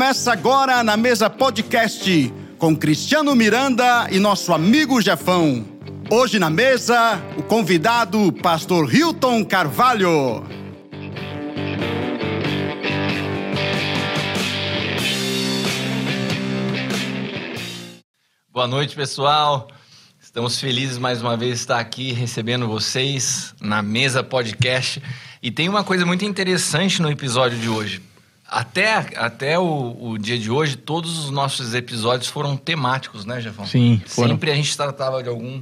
Começa agora na mesa podcast com Cristiano Miranda e nosso amigo Jefão. Hoje na mesa, o convidado, pastor Hilton Carvalho. Boa noite, pessoal. Estamos felizes mais uma vez de estar aqui recebendo vocês na mesa podcast. E tem uma coisa muito interessante no episódio de hoje. Até, até o, o dia de hoje, todos os nossos episódios foram temáticos, né, Jefão? Sim, foram. Sempre a gente tratava de algum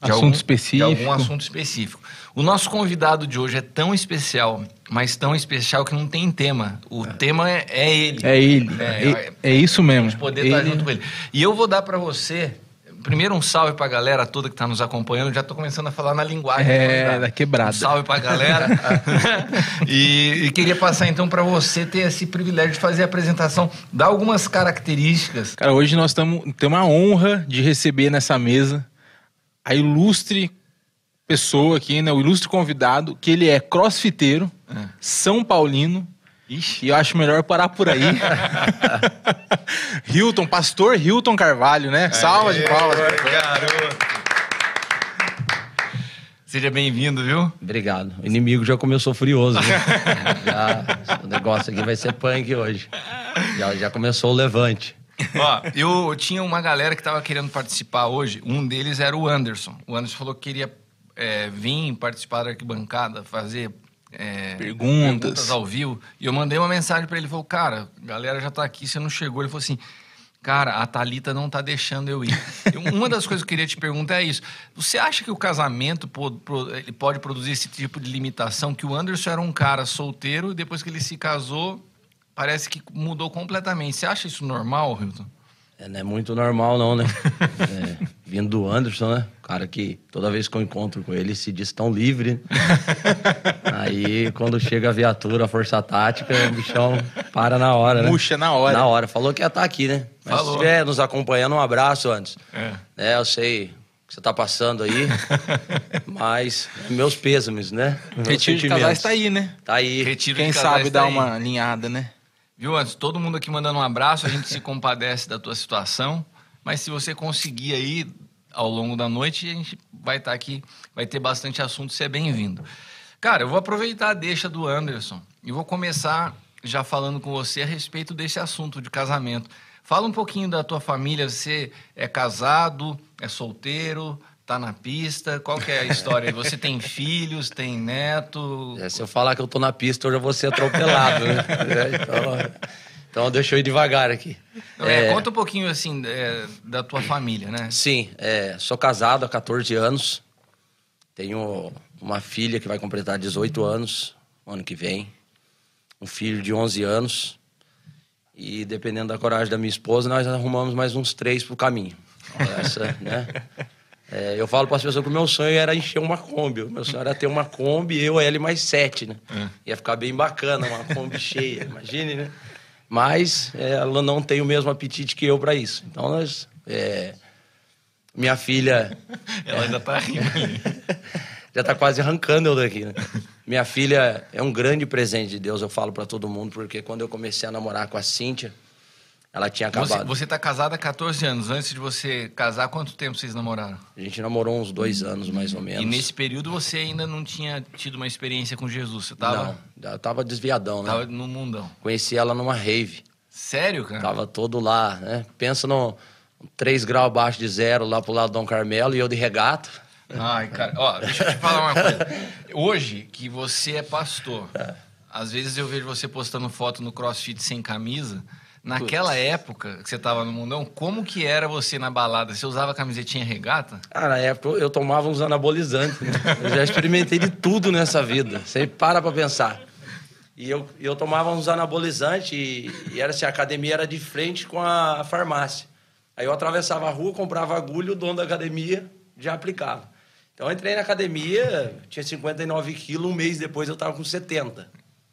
de Assunto algum, específico. De algum assunto específico. O nosso convidado de hoje é tão especial, mas tão especial que não tem tema. O tema é, é ele. É ele. É, É, é isso mesmo. de poder estar Ele- junto com ele. E eu vou dar para você, primeiro um salve para a galera toda que está nos acompanhando. Já estou começando a falar na linguagem. É, convidado. da quebrada. Um salve para a galera. e, e queria passar então para você ter esse privilégio de fazer a apresentação, dar algumas características. Cara, hoje nós temos a honra de receber nessa mesa a ilustre pessoa aqui, né? O ilustre convidado, que ele é crossfiteiro, É. São Paulino. Ixi. E eu acho melhor parar por aí. Hilton, pastor Hilton Carvalho, né? Salva de palmas. Garoto. Seja bem-vindo, viu? Obrigado. O inimigo já começou furioso. Né? já, o negócio aqui vai ser punk hoje. Já, já começou o levante. Ó, eu tinha uma galera que tava querendo participar hoje. Um deles era o Anderson. O Anderson falou que queria é, vir participar da arquibancada, fazer é, Perguntas. ao vivo. E eu mandei uma mensagem para ele. Falou, cara, a galera já tá aqui, você não chegou. Ele falou assim, cara, a Thalita não tá deixando eu ir. Uma das coisas que eu queria te perguntar é isso. Você acha que o casamento po- pro- ele pode produzir esse tipo de limitação? Que o Anderson era um cara solteiro e depois que ele se casou, parece que mudou completamente. Você acha isso normal, Hilton? É, não é muito normal, não, né? É, vindo do Anderson, né? Cara que toda vez que eu encontro com ele se diz tão livre. Aí quando chega a viatura, a força tática, o bichão para na hora, né? Murcha na hora. Na hora. Falou que ia estar aqui, né? Mas Falou. se estiver nos acompanhando, um abraço antes. É. É, eu sei o que você tá passando aí, mas meus pêsames, né? Meus Retiro de casais tá aí, né? Tá aí. Retiro Quem sabe tá dar aí. uma alinhada, né? Viu, antes todo mundo aqui mandando um abraço, a gente se compadece da tua situação, mas se você conseguir aí ao longo da noite, a gente vai estar aqui, vai ter bastante assunto, você é bem-vindo. Cara, eu vou aproveitar a deixa do Anderson e vou começar já falando com você a respeito desse assunto de casamento. Fala um pouquinho da tua família, você é casado, é solteiro, tá na pista, qual que é a história? Você tem filhos, tem neto? É, se eu falar que eu tô na pista, eu já vou ser atropelado, né? É, então, então deixa eu ir devagar aqui. Não, é, conta um pouquinho assim é, da tua família, né? Sim, é, sou casado há 14 anos. Tenho uma filha que vai completar 18 anos ano que vem. Um filho de 11 anos. E dependendo da coragem da minha esposa, nós arrumamos mais uns três pro caminho. Essa, né? É, eu falo para as pessoas que o meu sonho era encher uma Kombi. O meu sonho era ter uma Kombi, eu, e mais sete, né? Ia ficar bem bacana, uma Kombi cheia, imagine, né? Mas é, ela não tem o mesmo apetite que eu para isso. Então, nós... é, minha filha Ela ainda tá rindo já tá quase arrancando eu daqui, né? Minha filha é um grande presente de Deus, eu falo para todo mundo, porque quando eu comecei a namorar com a Cíntia, ela tinha acabado. você tá casada há 14 anos. Antes de você casar, quanto tempo vocês namoraram? A gente namorou uns dois anos, mais ou menos. E nesse período você ainda não tinha tido uma experiência com Jesus. Você tava, Não, eu tava desviadão, né? tava no mundão. Conheci ela numa rave. Sério, cara? Tava todo lá, né? Pensa no 3 graus abaixo de zero lá pro lado do Dom Carmelo e eu de regata. Ai, cara. Ó, deixa eu te falar uma coisa. Hoje, que você é pastor, às vezes eu vejo você postando foto no crossfit sem camisa. Naquela época que você tava no mundão, como que era você na balada? Você usava camisetinha regata? Ah, na época eu- tomava uns anabolizantes. né? Eu já experimentei de tudo nessa vida. Você para pra pensar. E eu, eu tomava uns anabolizantes e, e era assim, a academia era de frente com a farmácia. Aí eu atravessava a rua, comprava agulha, o dono da academia já aplicava. Então eu entrei na academia, tinha 59 quilos, um mês depois eu tava com 70.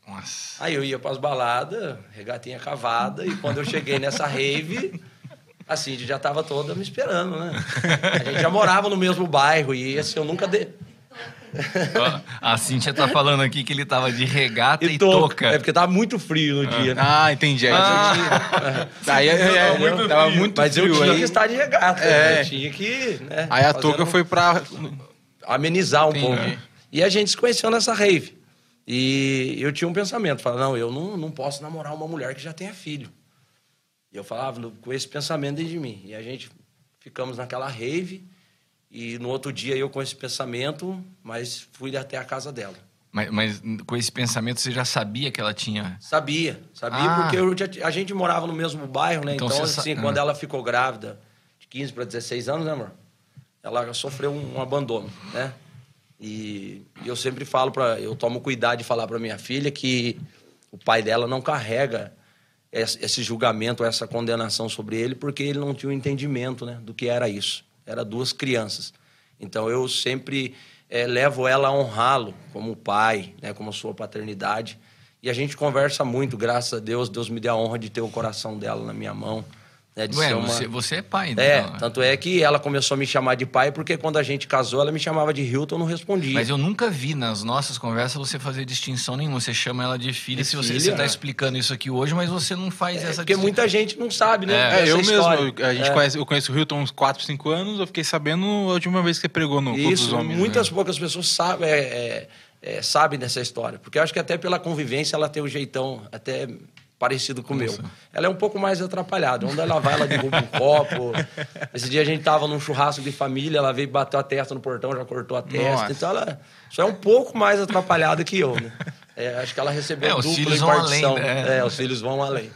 Nossa. Aí eu ia pras baladas, regatinha cavada, e quando eu cheguei nessa rave, a Cindy já tava toda me esperando, né? A gente já morava no mesmo bairro, e assim, eu nunca, de... A Cíntia tá falando aqui que ele tava de regata e, E touca. touca. É porque tava muito frio no dia, né? Ah, entendi. Aí, Ah. aí, aí, aí, Tava muito tava frio. muito Mas eu frio. tinha aí, que estar de regata. É. né? Eu tinha que. Né, aí a touca foi pra. amenizar um Entendi. pouco. E a gente se conheceu nessa rave. E eu tinha um pensamento, falava, não, eu não, não posso namorar uma mulher que já tenha filho. E eu falava com esse pensamento dentro de mim. E a gente ficamos naquela rave, e no outro dia eu com esse pensamento, mas fui até a casa dela. Mas, mas com esse pensamento você já sabia que ela tinha. Sabia, sabia, Ah. porque eu já- a gente morava no mesmo bairro, né? Então Então, você sa- assim, ah. quando ela ficou grávida, de 15 para 16 anos, né, amor? Ela sofreu um, um abandono, né? E, eu sempre falo para, eu tomo cuidado de falar para minha filha que o pai dela não carrega esse, julgamento, essa condenação sobre ele, porque ele não tinha o entendimento, né, do que era isso. Era duas crianças. Então eu sempre eh, levo ela a honrá-lo como pai, né, como sua paternidade. E a gente conversa muito, graças a Deus, Deus me deu a honra de ter o coração dela na minha mão. Né, de Ué, ser uma... você, você é pai, né? É, Então, tanto é que ela começou a me chamar de pai, porque quando a gente casou, ela me chamava de Hilton, eu não respondia. Mas eu nunca vi nas nossas conversas você fazer distinção nenhuma. Você chama ela de filha De se você está é. explicando isso aqui hoje, mas você não faz É, essa porque distinção. muita gente não sabe, né? É, É, eu história. mesmo. A gente É. conhece, eu conheço o Hilton há uns 4, 5 anos. Eu fiquei sabendo a última vez que você pregou no Clube dos Isso, Homens. muitas né? poucas pessoas sabem, é, é, é, sabem dessa história. Porque eu acho que até pela convivência ela tem um jeitão até parecido com o meu. Ela é um pouco mais atrapalhada. Onde ela vai, ela derruba um copo. Esse dia a gente tava num churrasco de família, ela veio bateu a testa no portão, já cortou a testa. Nossa. Então ela só é um pouco mais atrapalhada que eu, né? É, acho que ela recebeu É, dupla impartição. além, né? É, os filhos vão além.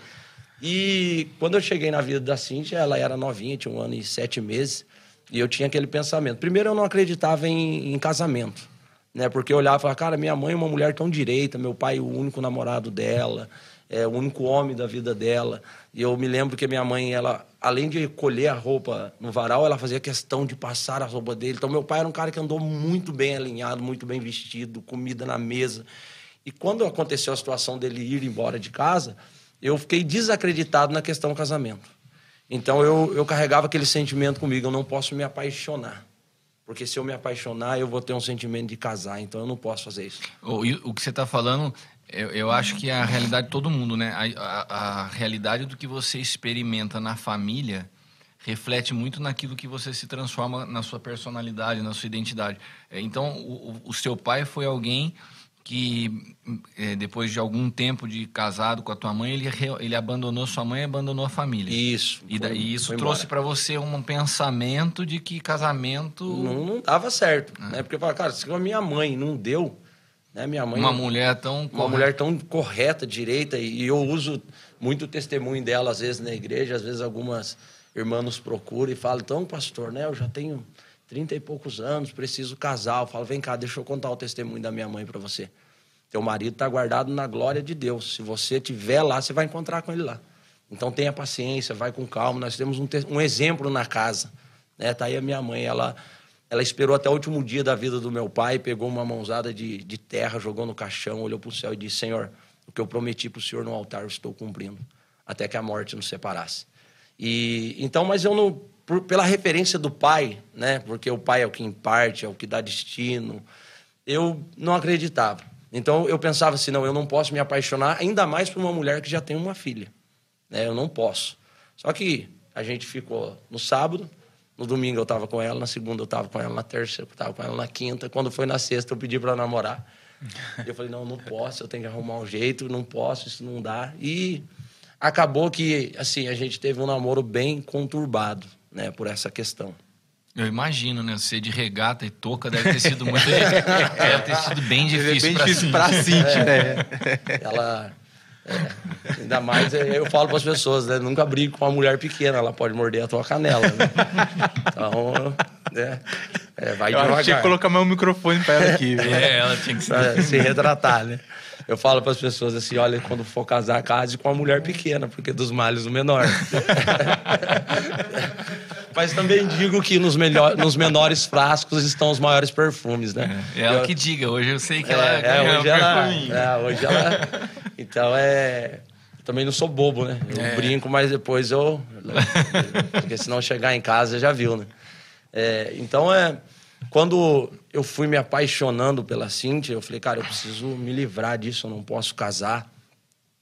E quando eu cheguei na vida da Cíntia, ela era novinha, tinha um ano e sete meses, e eu tinha aquele pensamento. Primeiro, eu não acreditava em, em casamento, né? Porque eu olhava e falava, cara, minha mãe é uma mulher tão direita, meu pai é o único namorado dela, é o único homem da vida dela. E eu me lembro que minha mãe, ela, além de colher a roupa no varal, ela fazia questão de passar a roupa dele. Então, meu pai era um cara que andou muito bem alinhado, muito bem vestido, comida na mesa. E quando aconteceu a situação dele ir embora de casa, eu fiquei desacreditado na questão casamento. Então eu, eu carregava aquele sentimento comigo, eu não posso me apaixonar. Porque se eu me apaixonar, eu vou ter um sentimento de casar, então eu não posso fazer isso. O, o que você está falando, eu, eu acho que é a realidade de todo mundo, né? A, a- a realidade do que você experimenta na família reflete muito naquilo que você se transforma na sua personalidade, na sua identidade. É, Então, o, o- seu pai foi alguém que, é, depois de algum tempo de casado com a tua mãe, ele, ele abandonou sua mãe e abandonou a família. Isso. E, foi- daí isso trouxe para você um pensamento de que casamento... Não, não dava certo, Ah. né? Porque eu falava, cara, se a minha mãe não deu, né? Minha mãe... Uma mulher tão... uma correta. mulher tão correta, direita, e eu uso muito o testemunho dela, às vezes, na igreja, às vezes algumas irmãs nos procuram e falam, então, pastor, né, eu já tenho trinta e poucos anos, preciso casar. Eu falo, vem cá, deixa eu contar o testemunho da minha mãe para você. Teu marido está guardado na glória de Deus. Se você estiver lá, você vai encontrar com ele lá. Então tenha paciência, vai com calma. Nós temos um, um exemplo na casa. Né? Tá aí a minha mãe, ela, ela esperou até o último dia da vida do meu pai, pegou uma mãozada de, de terra, jogou no caixão, olhou para o céu e disse: Senhor, o que eu prometi para o Senhor no altar eu estou cumprindo, até que a morte nos separasse. E então, mas eu não, por- pela referência do pai, né? Porque o pai é o que imparte, é o que dá destino. Eu não acreditava. Então eu pensava assim, não, eu não posso me apaixonar, ainda mais por uma mulher que já tem uma filha. Né? Eu não posso. Só que a gente ficou no sábado, no domingo eu estava com ela, na segunda eu estava com ela, na terça eu estava com ela, na quinta. Quando foi na sexta eu pedi para namorar. E eu falei, não, não posso, eu tenho que arrumar um jeito, não posso, isso não dá. E acabou que, assim, a gente teve um namoro bem conturbado, né, por essa questão. Eu imagino, né? Ser de regata e touca deve ter sido muito. deve ter sido bem É difícil bem pra difícil Cintia. pra Cintia, né? Ela. É, ainda mais, é, eu falo para as pessoas, né? Nunca brigue com uma mulher pequena, ela pode morder a tua canela. Né? Então, é, é, vai Eu que tinha que devagar. colocar meu microfone pra ela aqui, viu? É, ela tinha que. Pra se retratar, né? Eu falo para as pessoas assim: olha, quando for casar, case com uma mulher pequena, porque dos males o menor. Mas também digo que nos, melhor, nos menores frascos estão os maiores perfumes, né? É ela Eu- que diga, hoje eu sei que É, ela é, ganhou hoje um ela, é, hoje ela. Então é. Também não sou bobo, né? Eu É. brinco, mas depois eu. Porque senão chegar em casa já viu, né? É, então é. quando eu fui me apaixonando pela Cíntia, eu falei, cara, eu preciso me livrar disso, eu não posso casar.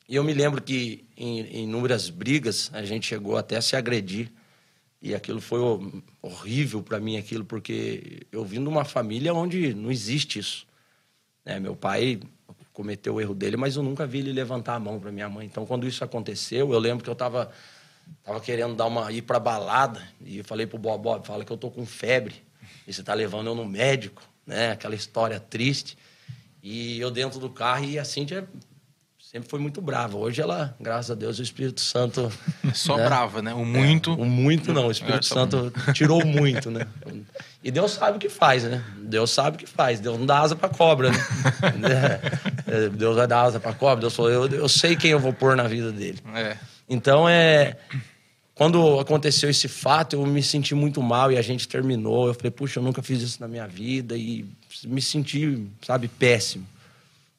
E eu me lembro que em, em inúmeras brigas a gente chegou até a se agredir. E aquilo foi horrível para mim, aquilo, porque eu vim de uma família onde não existe isso. Né? Meu pai cometeu o erro dele, mas eu nunca vi ele levantar a mão para minha mãe. Então, quando isso aconteceu, eu lembro que eu estava tava querendo dar uma ir para balada e eu falei pro Bob, fala que eu tô com febre e você tá levando eu no médico, né? Aquela história triste. E eu dentro do carro e a Cíntia sempre foi muito brava. Hoje ela, graças a Deus, o Espírito Santo. Só né? brava, né? O muito. É, o muito não, o Espírito É, só- Santo tirou muito, né? E Deus sabe o que faz, né? Deus sabe o que faz. Deus não dá asa pra cobra, né? É, Deus vai dar asa pra cobra. Deus falou, eu, eu sei quem eu vou pôr na vida dele. É. Então, é. Quando aconteceu esse fato, eu me senti muito mal e a gente terminou. Eu falei, puxa, eu nunca fiz isso na minha vida e me senti, sabe, péssimo.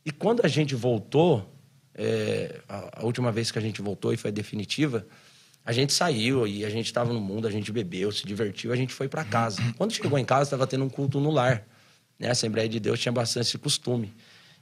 E quando a gente voltou, é, a, a última vez que a gente voltou e foi definitiva, a gente saiu e a gente estava no mundo, a gente bebeu, se divertiu, a gente foi para casa. Quando chegou em casa, estava tendo um culto no lar. Né? A Assembleia de Deus tinha bastante esse costume.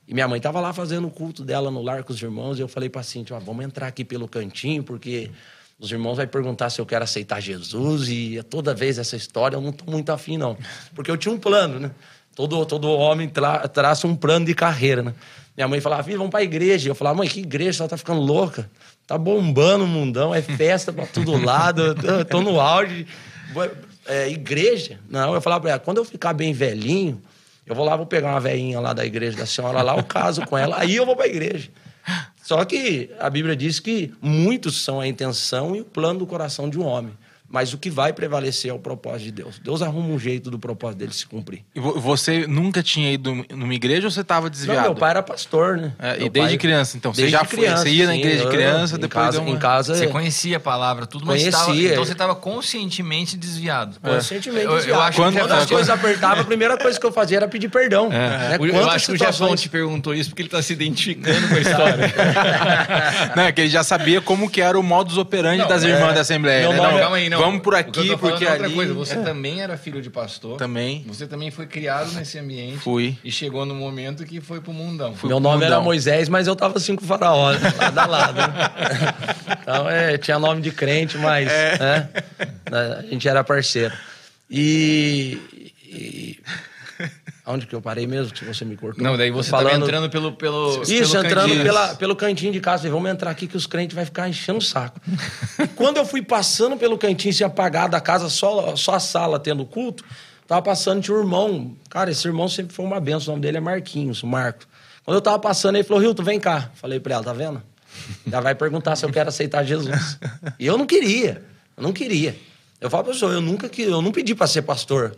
E minha mãe estava lá fazendo o culto dela no lar com os irmãos. E eu falei para Cintia, ó, vamos entrar aqui pelo cantinho, porque os irmãos vão perguntar se eu quero aceitar Jesus. E toda vez essa história eu não estou muito afim, não. Porque eu tinha um plano, né? Todo, todo homem tra traça um plano de carreira, né? Minha mãe falava, filho, vamos para a igreja. Eu falava, mãe, que igreja? Ela tá ficando louca. Tá bombando o mundão, é festa para todo lado. Eu tô, no auge. É, igreja? Não, eu falava para ela, quando eu ficar bem velhinho, eu vou lá, vou pegar uma velhinha lá da igreja da senhora lá, eu caso com ela, aí eu vou para a igreja. Só que a Bíblia diz que muitos são a intenção e o plano do coração de um homem. Mas o que vai prevalecer é o propósito de Deus. Deus arruma um jeito do propósito dele se cumprir. E vo- você nunca tinha ido numa igreja ou você estava Não, desviado? meu pai era pastor, né? É, e desde pai- criança, então? Você já foi- criança, você ia na sim, igreja de eu- criança, em depois casa, deu uma- Em casa, Você é, conhecia a palavra, tudo, mas Conhecia, tava, então é. você estava conscientemente desviado. Conscientemente Eu- eu desviado. acho que- Quando as coisas apertavam, a primeira coisa que eu fazia era pedir perdão. né? Eu- Eu acho que o Jefão te perguntou isso porque ele está se identificando com a história. Não, é que ele já sabia como que era o modus operandi Não, das é. irmãs da Assembleia. Né? Não, é- Calma aí, não. Vamos por O que eu aqui, tô falando porque é outra ali... coisa. Você também era filho de pastor. Também. Você também foi criado nesse ambiente. Fui. E chegou no momento que foi pro mundão. Meu nome mundão. era Moisés, mas eu tava assim com o faraó, né? lado a lado. Então, é, tinha nome de crente, mas É. né? a gente era parceiro. E, e- Onde que eu parei mesmo? Que você me cortou? Não, daí você Falando... tava entrando pelo, pelo Isso, pelo entrando cantinho. pela, pelo cantinho de casa. Vamos entrar aqui que os crentes vão ficar enchendo o saco. e quando eu fui passando pelo cantinho, se apagado da casa, só, só a sala tendo culto, tava passando, tinha um irmão. Cara, esse irmão sempre foi uma benção. O nome dele é Marquinhos, o Marco. Quando eu tava passando, ele falou, Hilton, vem cá. Falei pra ela, tá vendo? Já vai perguntar se eu quero aceitar Jesus. E eu não queria. Eu não queria. Eu falo, pessoal, eu nunca que eu não pedi para ser pastor.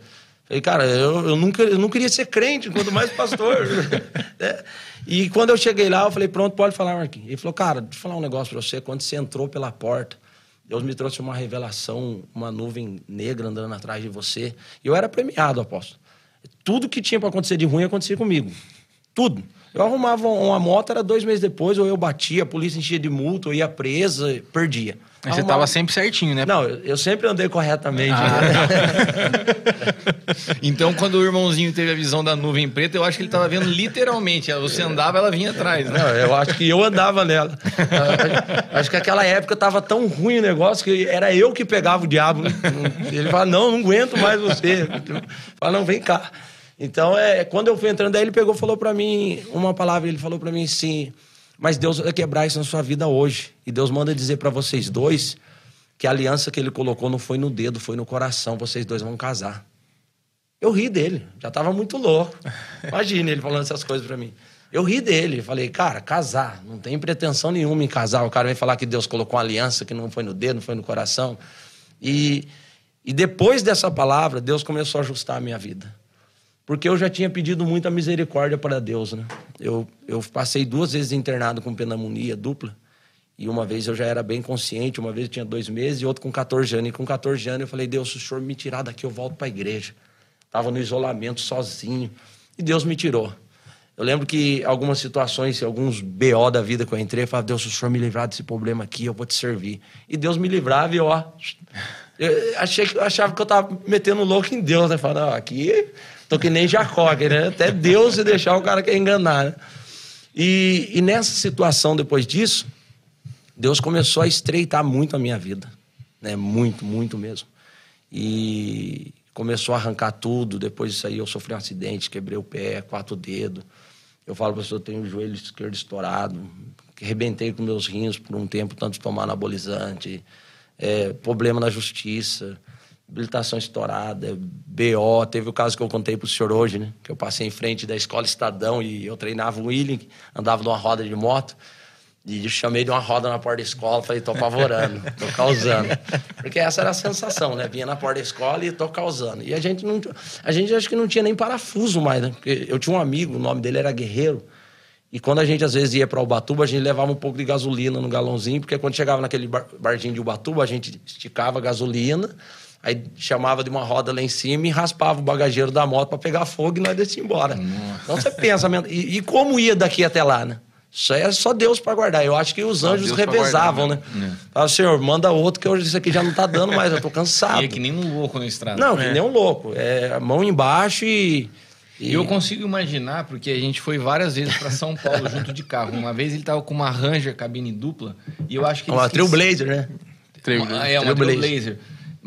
Falei, cara, eu, eu, nunca, eu não queria ser crente, quanto mais pastor. É. E quando eu cheguei lá, eu falei, pronto, pode falar, Marquinhos. Ele falou, cara, deixa eu falar um negócio pra você. Quando você entrou pela porta, Deus me trouxe uma revelação, uma nuvem negra andando atrás de você. E eu era premiado, apóstolo. Tudo que tinha para acontecer de ruim acontecia comigo. Tudo. Eu arrumava uma moto, era dois meses depois, ou eu batia, a polícia enchia de multa, eu ia presa, perdia. Mas você Arrumava- tava sempre certinho, né? Não, eu, sempre andei corretamente. Ah, Então, quando o irmãozinho teve a visão da nuvem preta, eu acho que ele tava vendo literalmente. Você andava, ela vinha atrás, né? Não, eu acho que eu andava nela. Acho que naquela época tava tão ruim o negócio que era eu que pegava o diabo. né? Ele fala, não, não aguento mais você. Fala, não, vem cá. Então, é, quando eu fui entrando, aí ele pegou e falou pra mim uma palavra, ele falou pra mim assim, mas Deus vai quebrar isso na sua vida hoje. E Deus manda dizer pra vocês dois que a aliança que ele colocou não foi no dedo, foi no coração. Vocês dois vão casar. Eu ri dele, já tava muito louco. Imagina ele falando essas coisas pra mim. Eu ri dele, falei, cara, casar, não tem pretensão nenhuma em casar. O cara vem falar que Deus colocou uma aliança que não foi no dedo, não foi no coração. E, e depois dessa palavra, Deus começou a ajustar a minha vida. Porque eu já tinha pedido muita misericórdia para Deus, né? Eu, eu passei duas vezes internado com pneumonia dupla. E uma vez eu já era bem consciente, uma vez eu tinha dois meses e outra com 14 anos. E com 14 anos eu falei, Deus, se o senhor me tirar daqui, eu volto para a igreja. Estava no isolamento sozinho. E Deus me tirou. Eu lembro que algumas situações, alguns BO da vida que eu entrei, eu falava, Deus, se o senhor me livrar desse problema aqui, eu vou te servir. E Deus me livrava e ó, Eu achei eu achava que eu tava metendo louco em Deus, né? Falando, aqui tô que nem Jacó, né? Até Deus se deixar o cara quer enganar, né? E, e nessa situação, depois disso, Deus começou a estreitar muito a minha vida, né? Muito, muito mesmo. E começou a arrancar tudo. Depois disso aí, eu sofri um acidente, quebrei o pé, quatro dedos. Eu falo para você, eu tenho o joelho esquerdo estourado, que arrebentei com meus rins por um tempo, tanto tomar anabolizante, é, problema na justiça, habilitação estourada, BO. Teve o caso que eu contei pro senhor hoje, né? Que eu passei em frente da escola Estadão e eu treinava o Willing, andava numa roda de moto. E eu chamei de uma roda na porta da escola, falei, tô apavorando, tô causando. Porque essa era a sensação, né? Vinha na porta da escola e tô causando. E a gente não. A gente acho que não tinha nem parafuso mais, né? Porque eu tinha um amigo, o nome dele era Guerreiro. E quando a gente às vezes ia para Ubatuba, a gente levava um pouco de gasolina no galãozinho, porque quando chegava naquele bar, barzinho de Ubatuba, a gente esticava a gasolina, aí chamava de uma roda lá em cima e raspava o bagageiro da moto para pegar fogo e nós descia embora. Nossa. Então você pensa, e, e como ia daqui até lá, né? Isso é só Deus para guardar. Eu acho que os anjos revezavam, guardar, né? né? Fala, Senhor, manda outro que eu, isso aqui já não tá dando mais, eu tô cansado. E é que nem um louco na estrada. Não, que é. nem um louco. É mão embaixo e. E eu consigo imaginar, porque a gente foi várias vezes para São Paulo junto de carro. Uma vez ele tava com uma Ranger cabine dupla e eu acho que uma Trailblazer, né? Trailblazer. É, uma Trailblazer.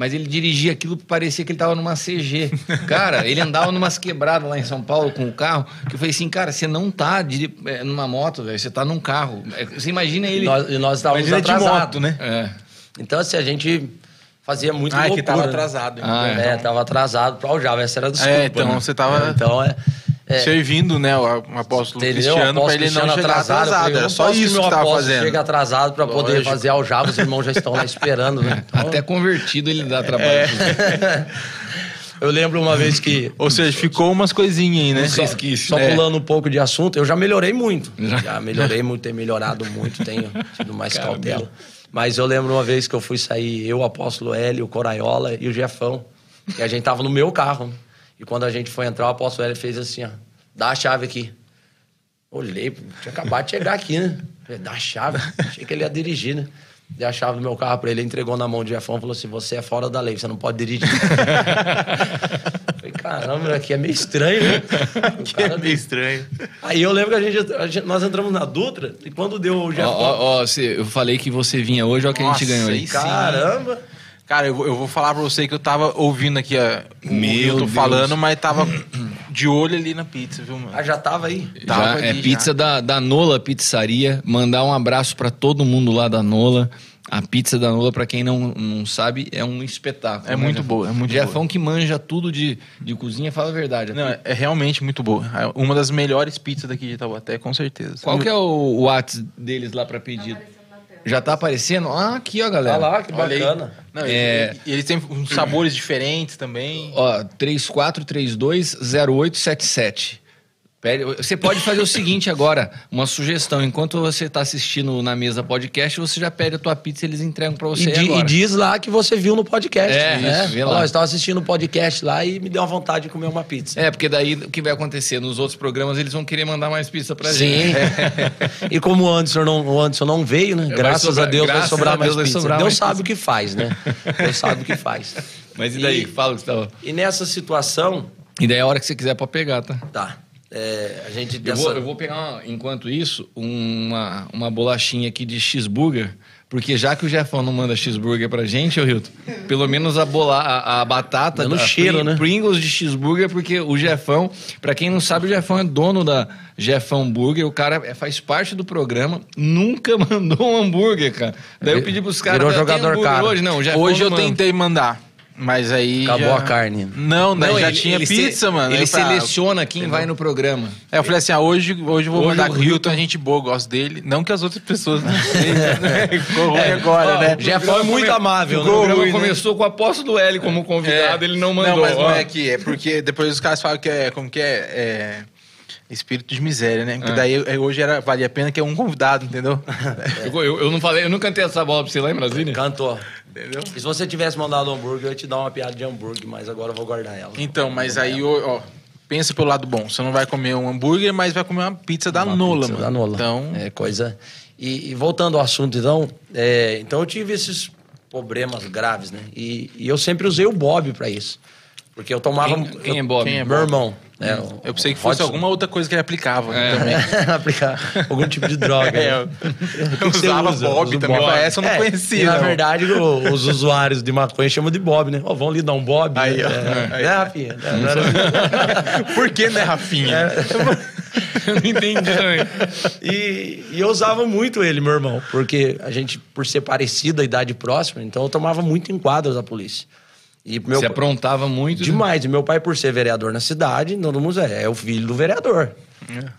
Mas ele dirigia aquilo que parecia que ele tava numa CG. Cara, ele andava numas quebradas lá em São Paulo com o carro, que eu falei assim, cara, você não tá de, é, numa moto, velho, você tá num carro. É, você imagina ele... Nós, e nós estávamos atrasados, né? É. Então, assim, a gente fazia muito ah, loucura. que tava atrasado. Ah, é, então. tava atrasado para o Java, essa era a desculpa. É, então né? você tava... Então, é... É. servindo, né, o apóstolo Entendeu? Cristiano para ele não chegar atrasado. atrasado. Era só isso que estava fazendo. Chega atrasado para poder fazer aljava, os irmãos já estão lá esperando, né? Então... Até convertido ele dá trabalho. É. Eu lembro uma vez que. Ou seja, ficou umas coisinhas aí, né? Só, só é. pulando um pouco de assunto, eu já melhorei muito. Já, já melhorei muito, tenho melhorado muito, tenho tido mais Caramba. cautela. Mas eu lembro uma vez que eu fui sair, eu, o apóstolo Hélio, o Coraiola e o Jefão. E a gente tava no meu carro. E quando a gente foi entrar, o apóstolo Hélio fez assim, ó. Dá a chave aqui. Olhei, tinha acabado de chegar aqui, né? Falei, dá a chave. Achei que ele ia dirigir, né? Dei a chave do meu carro pra ele, entregou na mão de Jefão e falou assim: Você é fora da lei, você não pode dirigir. Falei, caramba, aqui é meio estranho, né? É meio estranho. Aí eu lembro que a gente, a gente, nós entramos na Dutra e quando deu o Jefão. Ó, ó, eu falei que você vinha hoje, olha que Nossa, a gente ganhou aí. Caramba! Cara, eu, eu, vou falar pra você que eu tava ouvindo aqui a, o tô falando, mas tava de olho ali na pizza, viu, mano? Ah, já tava aí? Tava já, é pizza já. Da, da Nola Pizzaria. Mandar um abraço para todo mundo lá da Nola. A pizza da Nola, para quem não, não sabe, é um espetáculo. É né, muito boa, é muito Jefão boa. que manja tudo de, de cozinha, fala a verdade. Não, é realmente muito boa. É uma das melhores pizzas daqui de Taubaté, com certeza. Qual que é o WhatsApp deles lá para pedir? Já tá aparecendo? Ah, aqui, ó, galera. Olha lá, que bacana. Não, é... E eles têm uns sabores diferentes também. Ó, 34320877. Você pode fazer o seguinte agora, uma sugestão. Enquanto você está assistindo na mesa podcast, você já pede a tua pizza e eles entregam para você e, agora. E diz lá que você viu no podcast. É, né? isso, lá. eu estava assistindo o podcast lá e me deu uma vontade de comer uma pizza. É, porque daí o que vai acontecer? Nos outros programas eles vão querer mandar mais pizza para gente. Sim. e como o Anderson não, o Anderson não veio, né? Graças sobrar, a Deus vai sobrar mais Deus pizza. Sobrar Deus mais sabe o que faz, né? Deus sabe o que faz. Mas e daí? E, Fala, Gustavo. E nessa situação... E daí é a hora que você quiser para pegar, tá? Tá. É, a gente dessa... eu, vou, eu vou pegar, enquanto isso, uma, uma bolachinha aqui de cheeseburger, porque já que o Jefão não manda cheeseburger pra gente, ô Hilton, pelo menos a, bola, a, a batata... No cheiro, Pring, né? Pringles de cheeseburger, porque o Jefão, pra quem não sabe, o Jefão é dono da Jefão Burger, o cara é, faz parte do programa, nunca mandou um hambúrguer, cara. Daí eu pedi pros caras... Virou jogador caro. Hoje, não, hoje eu manda. tentei mandar. Mas aí. Acabou já... a carne. Não, não já ele, tinha ele pizza, se... mano. Ele seleciona quem Entendeu? vai no programa. É, eu falei assim: ah, hoje, hoje eu vou hoje mandar o Hilton, a gente boa, gosto dele. Não que as outras pessoas não sejam, né? Ficou ruim é, agora, ó, né? Já foi muito come... amável, né? O programa ruim, começou né? com o apóstolo L como convidado, é. ele não mandou. Não, mas não é que é porque depois os caras falam que é. Como que é? é espírito de miséria, né? Porque é. daí é, hoje era, valia a pena que é um convidado, entendeu? eu, eu, eu, não falei, eu não cantei essa bola pra você lá em Brasília? Cantou. Entendeu? E se você tivesse mandado hambúrguer, eu ia te dar uma piada de hambúrguer, mas agora eu vou guardar ela. Então, mas aí, ó, pensa pelo lado bom. Você não vai comer um hambúrguer, mas vai comer uma pizza da uma Nola, pizza mano. Da Nola. Então... É coisa... E, e voltando ao assunto, então, é, então eu tive esses problemas graves, né? E, e eu sempre usei o Bob pra isso. Porque eu tomava. Quem- quem eu- é Bob? Quem é Meu Bob? irmão. né, Eu pensei que fosse alguma outra coisa que ele aplicava É. também. aplicar algum tipo de droga. É, né? eu, que eu você usava usa? Bob também, Bob. mas essa eu não É, conhecia. e, na não. verdade, o- os usuários de maconha chamam de Bob, né? Ó, vamos ali dar um Bob. Aí, ó. É, Aí. né, Rafinha? É, Por que, né, Rafinha? Eu não entendi. E, e eu usava muito ele, meu irmão, porque a gente, por ser parecido, a idade próxima, então eu tomava muito enquadro da polícia. E meu Você aprontava muito. né? Demais. E meu pai, por ser vereador na cidade, todo mundo é, é o filho do vereador.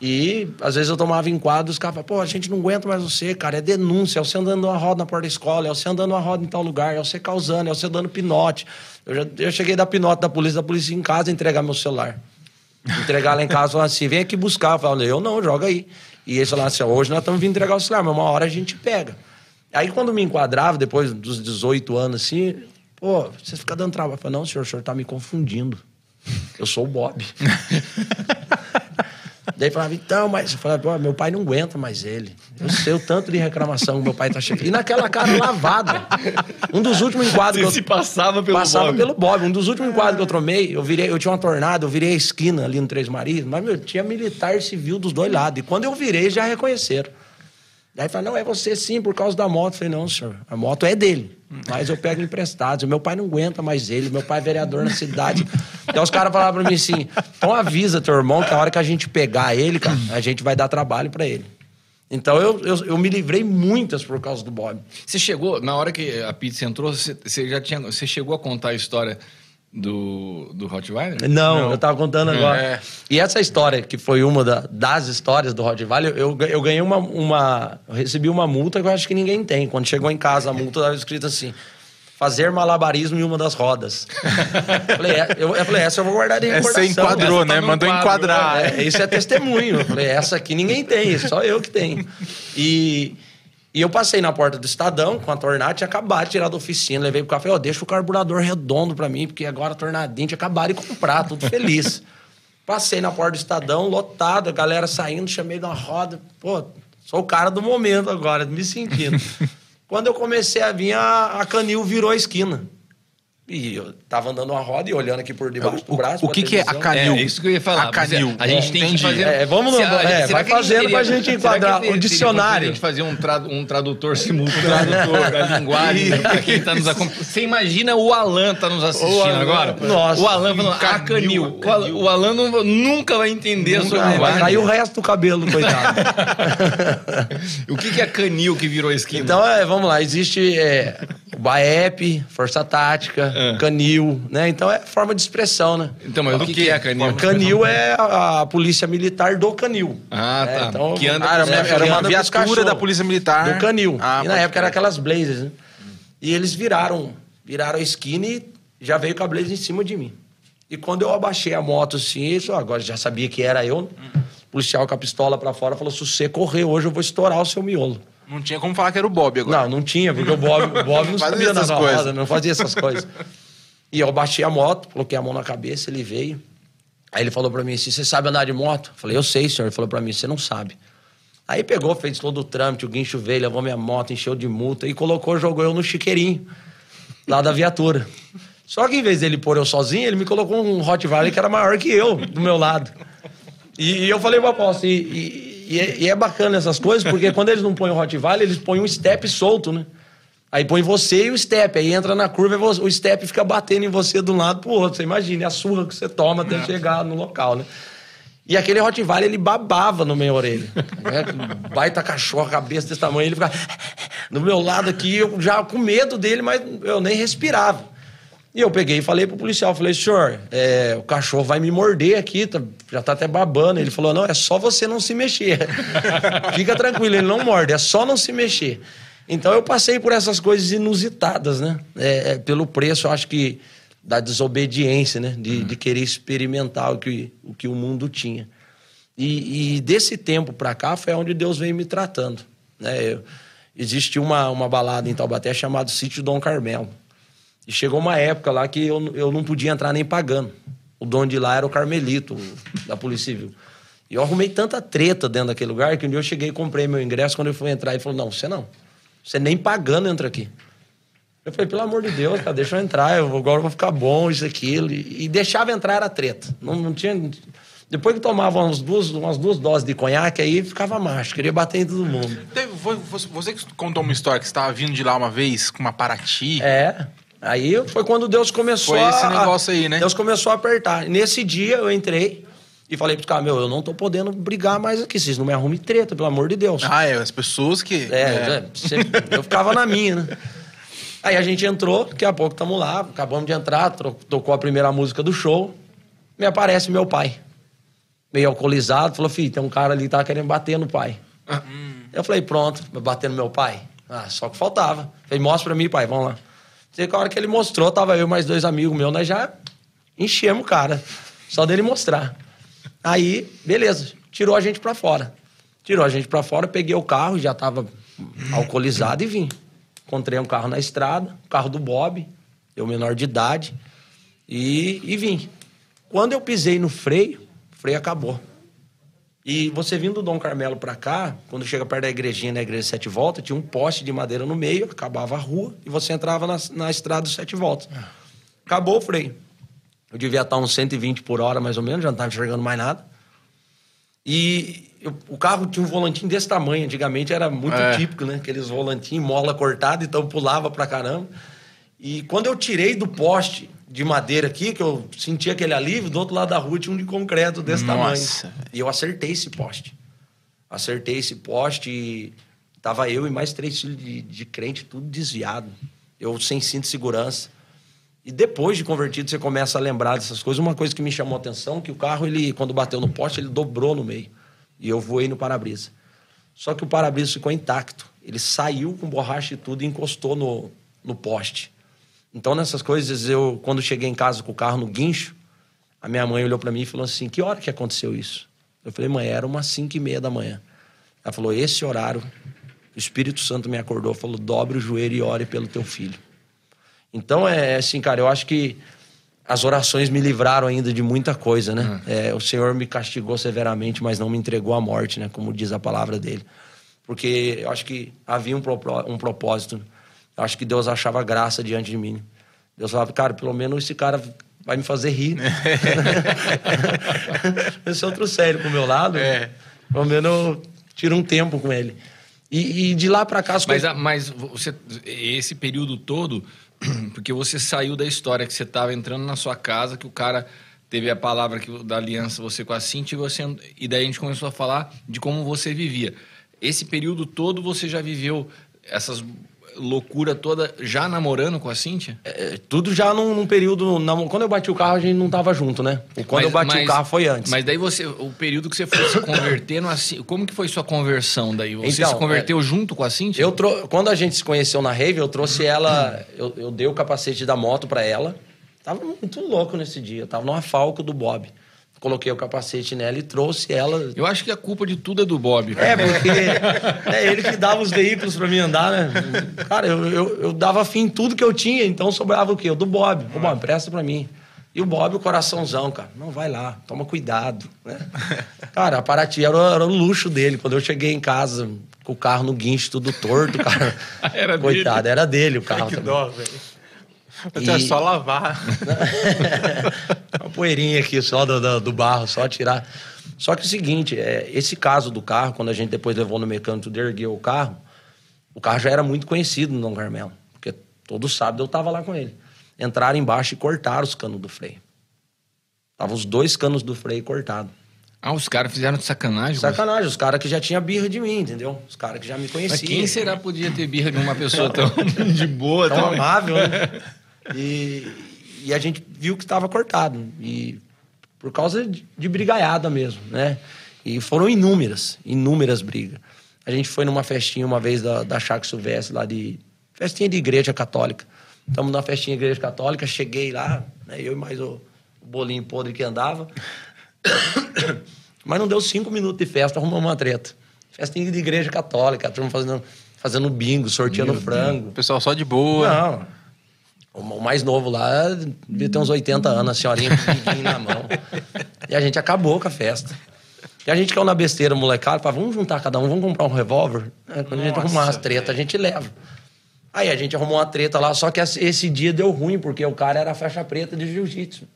E às vezes eu tomava enquadro, os caras falavam, pô, a gente não aguenta mais você, cara, é denúncia, é você andando uma roda na porta da escola, é você andando uma roda em tal lugar, é você causando, é você dando pinote. Eu, já, eu cheguei da pinote da polícia, da polícia em casa entregar meu celular. Entregar lá em casa, falar assim, vem aqui buscar. Eu falei, eu não, joga aí. E eles falaram assim, hoje nós estamos vindo entregar o celular, mas uma hora a gente pega. Aí quando me enquadrava, depois dos 18 anos, assim, pô, você fica dando trabalho. Eu falei, não, senhor, o senhor tá me confundindo. Eu sou o Bob. Daí falava, então, mas eu falava, pô, meu pai não aguenta mais ele. Eu sei o tanto de reclamação que meu pai tá chegando. E naquela cara lavada. Um dos últimos enquadros que eu Você se passava pelo passava Bob. pelo Bob. Um dos últimos enquadros que eu tomei, eu virei, eu tinha uma tornada, eu virei a esquina ali no Três Marias, mas meu, tinha militar civil dos dois lados. E quando eu virei, já reconheceram. Daí falaram, não, é você sim, por causa da moto. Eu falei, não, senhor, a moto é dele. Mas eu pego emprestado. Meu pai não aguenta mais ele, meu pai é vereador na cidade. Então os caras falavam pra mim assim: então avisa teu irmão que a hora que a gente pegar ele, cara, a gente vai dar trabalho pra ele. Então eu, eu, eu me livrei muitas por causa do Bob. Você chegou, na hora que a pizza entrou, você, você já tinha. Você chegou a contar a história do, do Rottweiler? Não, eu tava contando agora. É. E essa história, que foi uma da- das histórias do Rottweiler, eu, eu ganhei uma, uma. Eu recebi uma multa que eu acho que ninguém tem. Quando chegou em casa, a multa estava escrita assim. Fazer malabarismo em uma das rodas. falei, é, eu, eu falei, essa eu vou guardar de É, recordação. você enquadrou, Essa tá né? Mandou quadro. enquadrar. É, isso é testemunho. Eu falei, essa aqui ninguém tem, só eu que tenho. E, e eu passei na porta do Estadão com a tornada, tinha acabado de tirar da oficina, levei pro café, ó, deixa o carburador redondo pra mim, porque agora a tornadinha tinha acabado de comprar, tudo feliz. Passei na porta do Estadão, lotado, a galera saindo, chamei de uma roda. Pô, sou o cara do momento agora, me sentindo. Quando eu comecei a vir, a, a Canil virou a esquina. E eu tava andando uma roda e olhando aqui por debaixo do O- braço. o pra que que é a. Canil? É, isso que eu ia falar. A canil. A gente É, tem que entendi. fazer. É, vamos no- Se a- é, vai que a gente fazendo pra teria- gente será que enquadrar o teria dicionário. A gente fazer um, tra- um tradutor simultâneo da linguagem né, pra quem tá nos acompanhando. Você imagina o Alan tá nos assistindo Alan. agora? Nossa. O Alan falando, Canil, ah, canil. O Alan, o Alan não- nunca vai entender a sua Vai linguagem. cair o resto do cabelo, coitado. O que, que é canil que virou esquina? então, é, vamos lá. Existe é, o BAEP, Força Tática, É. Canil, né? Então é forma de expressão, né? Então, mas o que, que é canil? Canil é a, a polícia militar do Canil. Ah, É, tá. então, que anda Ah, era, É, era uma viatura da Polícia Militar. Do Canil. Ah, e na época era aquelas blazers, né? E eles viraram, viraram a esquina e já veio com a blazer em cima de mim. E quando eu abaixei a moto assim, isso, agora já sabia que era eu, o policial com a pistola pra fora falou: se você correr hoje, eu vou estourar o seu miolo. Não tinha como falar que era o Bob agora. Não, não tinha, porque o Bob, o Bob não sabia das não fazia essas coisas. E eu baixei a moto, coloquei a mão na cabeça, ele veio. Aí ele falou pra mim assim: Você sabe andar de moto? Eu falei: Eu sei, senhor. Ele falou pra mim: Você não sabe. Aí pegou, fez todo o trâmite, o guincho veio, levou minha moto, encheu de multa e colocou, jogou eu no chiqueirinho, lá da viatura. Só que em vez dele pôr eu sozinho, ele me colocou um Rottweiler que era maior que eu, do meu lado. E, e eu falei pro Aposto, e, e- e é, e é bacana essas coisas, porque quando eles não põem o Rottweiler, eles põem um step solto, né? Aí põe você e o step, aí entra na curva e o step fica batendo em você de um lado pro outro. Você imagina, é a surra que você toma até chegar no local, né? E aquele Rottweiler, ele babava no minha orelha. Né? Baita cachorro, cabeça desse tamanho, ele ficava no meu lado aqui, eu já com medo dele, mas eu nem respirava. E eu peguei e falei pro policial, falei, senhor, é, o cachorro vai me morder aqui, tá- já tá até babando. Ele falou, não, é só você não se mexer. Fica tranquilo, ele não morde, é só não se mexer. Então eu passei por essas coisas inusitadas, né? É, é, pelo preço, eu acho que da desobediência, né? De, de querer experimentar o que, o que o mundo tinha. E, e desse tempo pra cá foi onde Deus veio me tratando. Né? Eu, existe uma, uma balada em Taubaté chamada Sítio Dom Carmelo. E chegou uma época lá que eu, eu não podia entrar nem pagando. O dono de lá era o Carmelito, da Polícia Civil. E eu arrumei tanta treta dentro daquele lugar que um dia eu cheguei e comprei meu ingresso. Quando eu fui entrar, ele falou: Não, você não. Você nem pagando entra aqui. Eu falei, pelo amor de Deus, cara, deixa eu entrar, eu, agora eu vou ficar bom, isso, aquilo. E, e deixava entrar era treta. Não, não tinha. Depois que tomava umas duas, umas duas doses de conhaque, aí ficava macho, queria bater em todo mundo. Teve- foi- você, você que contou uma história que você estava vindo de lá uma vez com uma Paraty. É. Aí foi quando Deus começou Foi a. esse negócio aí, né? Deus começou a apertar. Nesse dia eu entrei e falei pros caras, meu, eu não tô podendo brigar mais aqui, vocês não me arrumem treta, pelo amor de Deus. Ah, é, as pessoas que. É, é. eu ficava na minha, né? Aí a gente entrou, daqui a pouco estamos lá, acabamos de entrar, tocou a primeira música do show, me aparece meu pai. Meio alcoolizado, falou, filho, tem um cara ali que tá querendo bater no pai. Eu falei, pronto, bater no meu pai? Ah, só que faltava. Falei, mostra pra mim, pai, vamos lá. Sei que a hora que ele mostrou, tava eu mais dois amigos meus, nós já enchemos o cara. Só dele mostrar. Aí, beleza, tirou a gente pra fora. Tirou a gente pra fora, peguei o carro, já tava alcoolizado e vim. Encontrei um carro na estrada, o carro do Bob, eu menor de idade, e, e vim. Quando eu pisei no freio, o freio acabou. E você vindo do Dom Carmelo pra cá, quando chega perto da igrejinha, na igreja Sete Voltas, tinha um poste de madeira no meio, acabava a rua, e você entrava na, na estrada dos Sete Voltas. Acabou o freio. Eu devia estar uns 120 por hora, mais ou menos, já não estava enxergando mais nada. E eu- o carro tinha um volantinho desse tamanho. Antigamente era muito É. típico, né? Aqueles volantinhos, mola cortada, então pulava pra caramba. E quando eu tirei do poste de madeira aqui, que eu senti aquele alívio, do outro lado da rua tinha um de concreto desse Nossa, tamanho. E eu acertei esse poste. Acertei esse poste e tava eu e mais três filhos de, de crente, tudo desviado. Eu sem cinto de segurança. E depois de convertido, você começa a lembrar dessas coisas. Uma coisa que me chamou a atenção, que o carro, ele, quando bateu no poste, ele dobrou no meio. E eu voei no para-brisa. Só que o para-brisa ficou intacto. Ele saiu com borracha e tudo e encostou no, no poste. Então, nessas coisas, eu, quando cheguei em casa com o carro no guincho, a minha mãe olhou para mim e falou assim: Que hora que aconteceu isso? Eu falei, mãe, era umas 5 e meia da manhã. Ela falou: Esse horário, o Espírito Santo me acordou, falou: dobre o joelho e ore pelo teu filho. Então, é assim, cara, eu acho que as orações me livraram ainda de muita coisa, né? É, o Senhor me castigou severamente, mas não me entregou à morte, né? Como diz a palavra dele. Porque eu acho que havia um, um propósito. Acho que Deus achava graça diante de mim. Deus falava, cara, pelo menos esse cara vai me fazer rir. esse outro sério pro meu lado, É. pelo menos eu tiro um tempo com ele. E, e de lá pra cá as Mas, coisas... mas você, esse período todo, porque você saiu da história que você estava entrando na sua casa, que o cara teve a palavra que, da aliança você com a Cintia, e, você, e daí a gente começou a falar de como você vivia. Esse período todo você já viveu essas loucura toda já namorando com a Cintia? É, tudo já num, num período. não- quando eu bati o carro, a gente não tava junto, né? E quando Mas- eu bati mas- o carro foi antes. Mas daí você, o período que você foi se convertendo assim, como que foi sua conversão daí? Você Então, se converteu junto com a Cintia? Eu trou- Quando a gente se conheceu na Rave, eu trouxe ela. Eu, eu dei o capacete da moto pra ela. Tava muito louco nesse dia. Tava numa falco do Bob. Coloquei o capacete nela e trouxe ela. Eu acho que a culpa de tudo é do Bob. É, porque é ele que dava os veículos pra mim andar, né? Cara, eu, eu, eu dava fim em tudo que eu tinha, então sobrava o quê? O do Bob. Ô, Bob, presta pra mim. E o Bob, o coraçãozão, cara. Não, vai lá, toma cuidado. Né? Cara, a Paraty era, o- era o luxo dele. Quando eu cheguei em casa, com o carro no guincho, tudo torto, cara. Era dele. Coitado, era dele o carro Que também. dó, velho. E- É só lavar. Uma poeirinha aqui só do, do, do barro, só tirar. Só que é o seguinte, é, esse caso do carro, quando a gente depois levou no mecânico, tudo ergueu o carro, o carro já era muito conhecido no Dom Carmelo. Porque todo sábado eu tava lá com ele. Entraram embaixo e cortaram os canos do freio. Tava os dois canos do freio cortados. Ah, os caras fizeram de sacanagem? Sacanagem, os caras que já tinham birra de mim, entendeu? Os caras que já me Mas conheciam. quem será podia ter birra de uma pessoa tão de boa? tão Tão... amável, né? E, e a gente viu que estava cortado. E por causa de, de brigaiada mesmo, né? E foram inúmeras, inúmeras brigas. A gente foi numa festinha uma vez da, da Chaco Silvestre, lá de. Festinha de igreja católica. Estamos na festinha de igreja católica, cheguei lá, né, eu e mais o, o bolinho podre que andava. Mas não deu cinco minutos de festa, arrumamos uma treta. Festinha de igreja católica, a turma fazendo, fazendo bingo, sorteando frango. O pessoal só de boa. Não. O mais novo lá devia ter uns 80 anos, a senhorinha com o na mão. E a gente acabou com a festa. E a gente caiu na besteira, molecada, falava, vamos juntar cada um, vamos comprar um revólver. É, quando a gente Nossa, arrumar as tretas, a gente leva. Aí a gente arrumou uma treta lá, só que esse dia deu ruim, porque o cara era faixa preta de jiu-jitsu.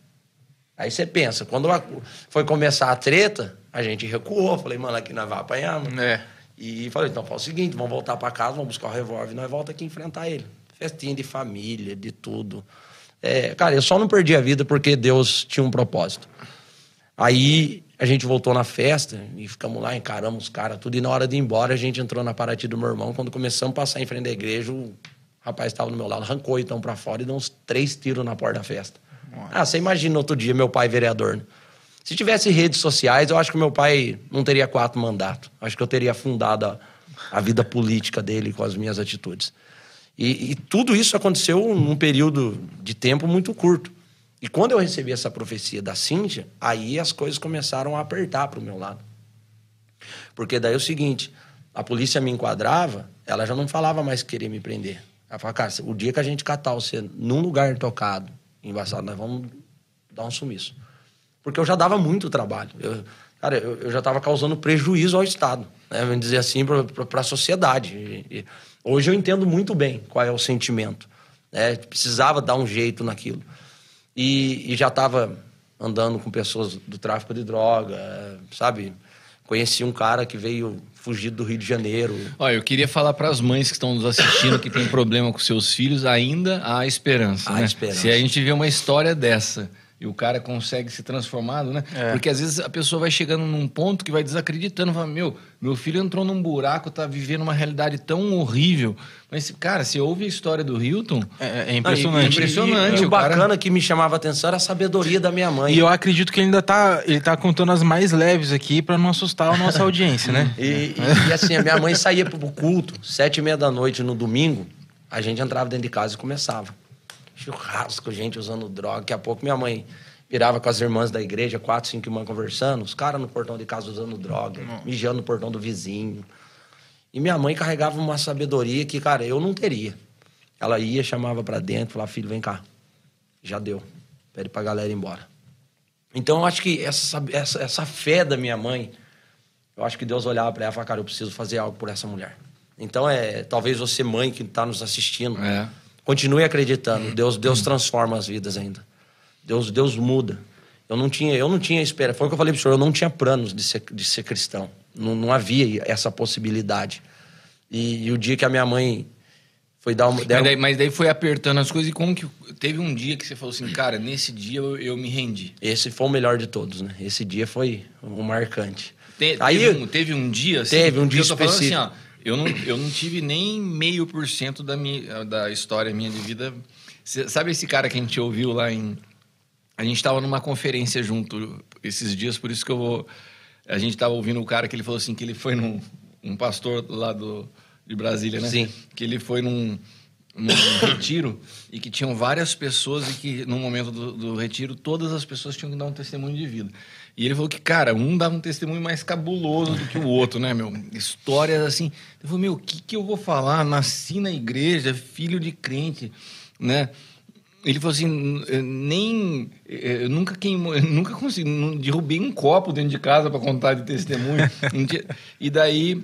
Aí você pensa, quando foi começar a treta, a gente recuou. Falei, mano, aqui nós vamos apanhar, mano. É. E falei, então faz o seguinte, vamos voltar para casa, vamos buscar o revólver e nós voltamos aqui enfrentar ele. Festinha de família, de tudo. É, cara, eu só não perdi a vida porque Deus tinha um propósito. Aí a gente voltou na festa e ficamos lá, encaramos os caras, tudo. E na hora de ir embora, a gente entrou na Paraty do meu irmão. Quando começamos a passar em frente da igreja, o rapaz estava no meu lado, arrancou então para fora e deu uns três tiros na porta da festa. Nossa. Ah, você imagina outro dia meu pai vereador. Né? Se tivesse redes sociais, eu acho que meu pai não teria quatro mandatos. Acho que eu teria fundado a, a vida política dele com as minhas atitudes. E, e, tudo isso aconteceu num período de tempo muito curto. E quando eu recebi essa profecia da Cíntia, aí as coisas começaram a apertar para o meu lado. Porque daí é o seguinte, a polícia me enquadrava, ela já não falava mais que queria me prender. Ela falava, cara, o dia que a gente catar você num lugar tocado, embaçado, nós vamos dar um sumiço. Porque eu já dava muito trabalho. Eu, cara, eu, eu já estava causando prejuízo ao Estado, né? vamos dizer assim, para a sociedade. E, e, hoje eu entendo muito bem qual é o sentimento. Né? Precisava dar um jeito naquilo. E, e já estava andando com pessoas do tráfico de droga, sabe? Conheci um cara que veio fugido do Rio de Janeiro. Olha, eu queria falar para as mães que estão nos assistindo que tem problema com seus filhos, ainda há esperança. Há né? esperança. Se a gente vê uma história dessa e o cara consegue se transformar, né? É. Porque às vezes a pessoa vai chegando num ponto que vai desacreditando, fala, meu, meu filho entrou num buraco, tá vivendo uma realidade tão horrível. Mas, cara, você ouve a história do Hilton... É, é impressionante. É impressionante. E, e, o, o bacana cara... que me chamava a atenção era a sabedoria da minha mãe. E eu acredito que ele ainda tá, ele tá contando as mais leves aqui para não assustar a nossa audiência, né? E, e, e, assim, a minha mãe saía pro culto, sete e meia da noite no domingo, a gente entrava dentro de casa e começava churrasco, gente usando droga. Daqui a pouco minha mãe virava com as irmãs da igreja, quatro, cinco irmãs conversando, os caras no portão de casa usando droga, Nossa. mijando no portão do vizinho. E minha mãe carregava uma sabedoria que, cara, eu não teria. Ela ia, chamava para dentro, falava, filho, vem cá. Já deu. Pede pra galera ir embora. Então, eu acho que essa, essa, essa fé da minha mãe, eu acho que Deus olhava para ela e falava, cara, eu preciso fazer algo por essa mulher. Então, é talvez você, mãe, que está nos assistindo, é. Continue acreditando. Deus, Deus transforma as vidas ainda. Deus, Deus muda. Eu não tinha, eu não tinha espera. Foi o que eu falei para o senhor. Eu não tinha planos de ser, de ser cristão. Não, não havia essa possibilidade. E, e, o dia que a minha mãe foi dar uma. Mas daí, mas daí, foi apertando as coisas. E como que. Teve um dia que você falou assim, cara, nesse dia eu, eu me rendi. Esse foi o melhor de todos, né? Esse dia foi um marcante. Te, Aí, teve, um, teve um dia assim. Teve um dia específico. Assim, ó, eu não, eu não tive nem meio por cento da, minha, da história minha de vida. Cê, sabe esse cara que a gente ouviu lá em. A gente estava numa conferência junto esses dias, por isso que eu vou. A gente estava ouvindo o cara que ele falou assim: que ele foi num. Um pastor lá do, de Brasília, né? Sim. Que ele foi num num retiro e que tinham várias pessoas e que no momento do, do, retiro todas as pessoas tinham que dar um testemunho de vida. E ele falou que, cara, um dava um testemunho mais cabuloso do que o outro, né, meu? Histórias assim. Eu falei, meu, o que, que eu vou falar? Nasci na igreja, filho de crente, né? Ele falou assim, nem eu nunca queimou, eu nunca consegui, derrubei um copo dentro de casa para contar de testemunho. e daí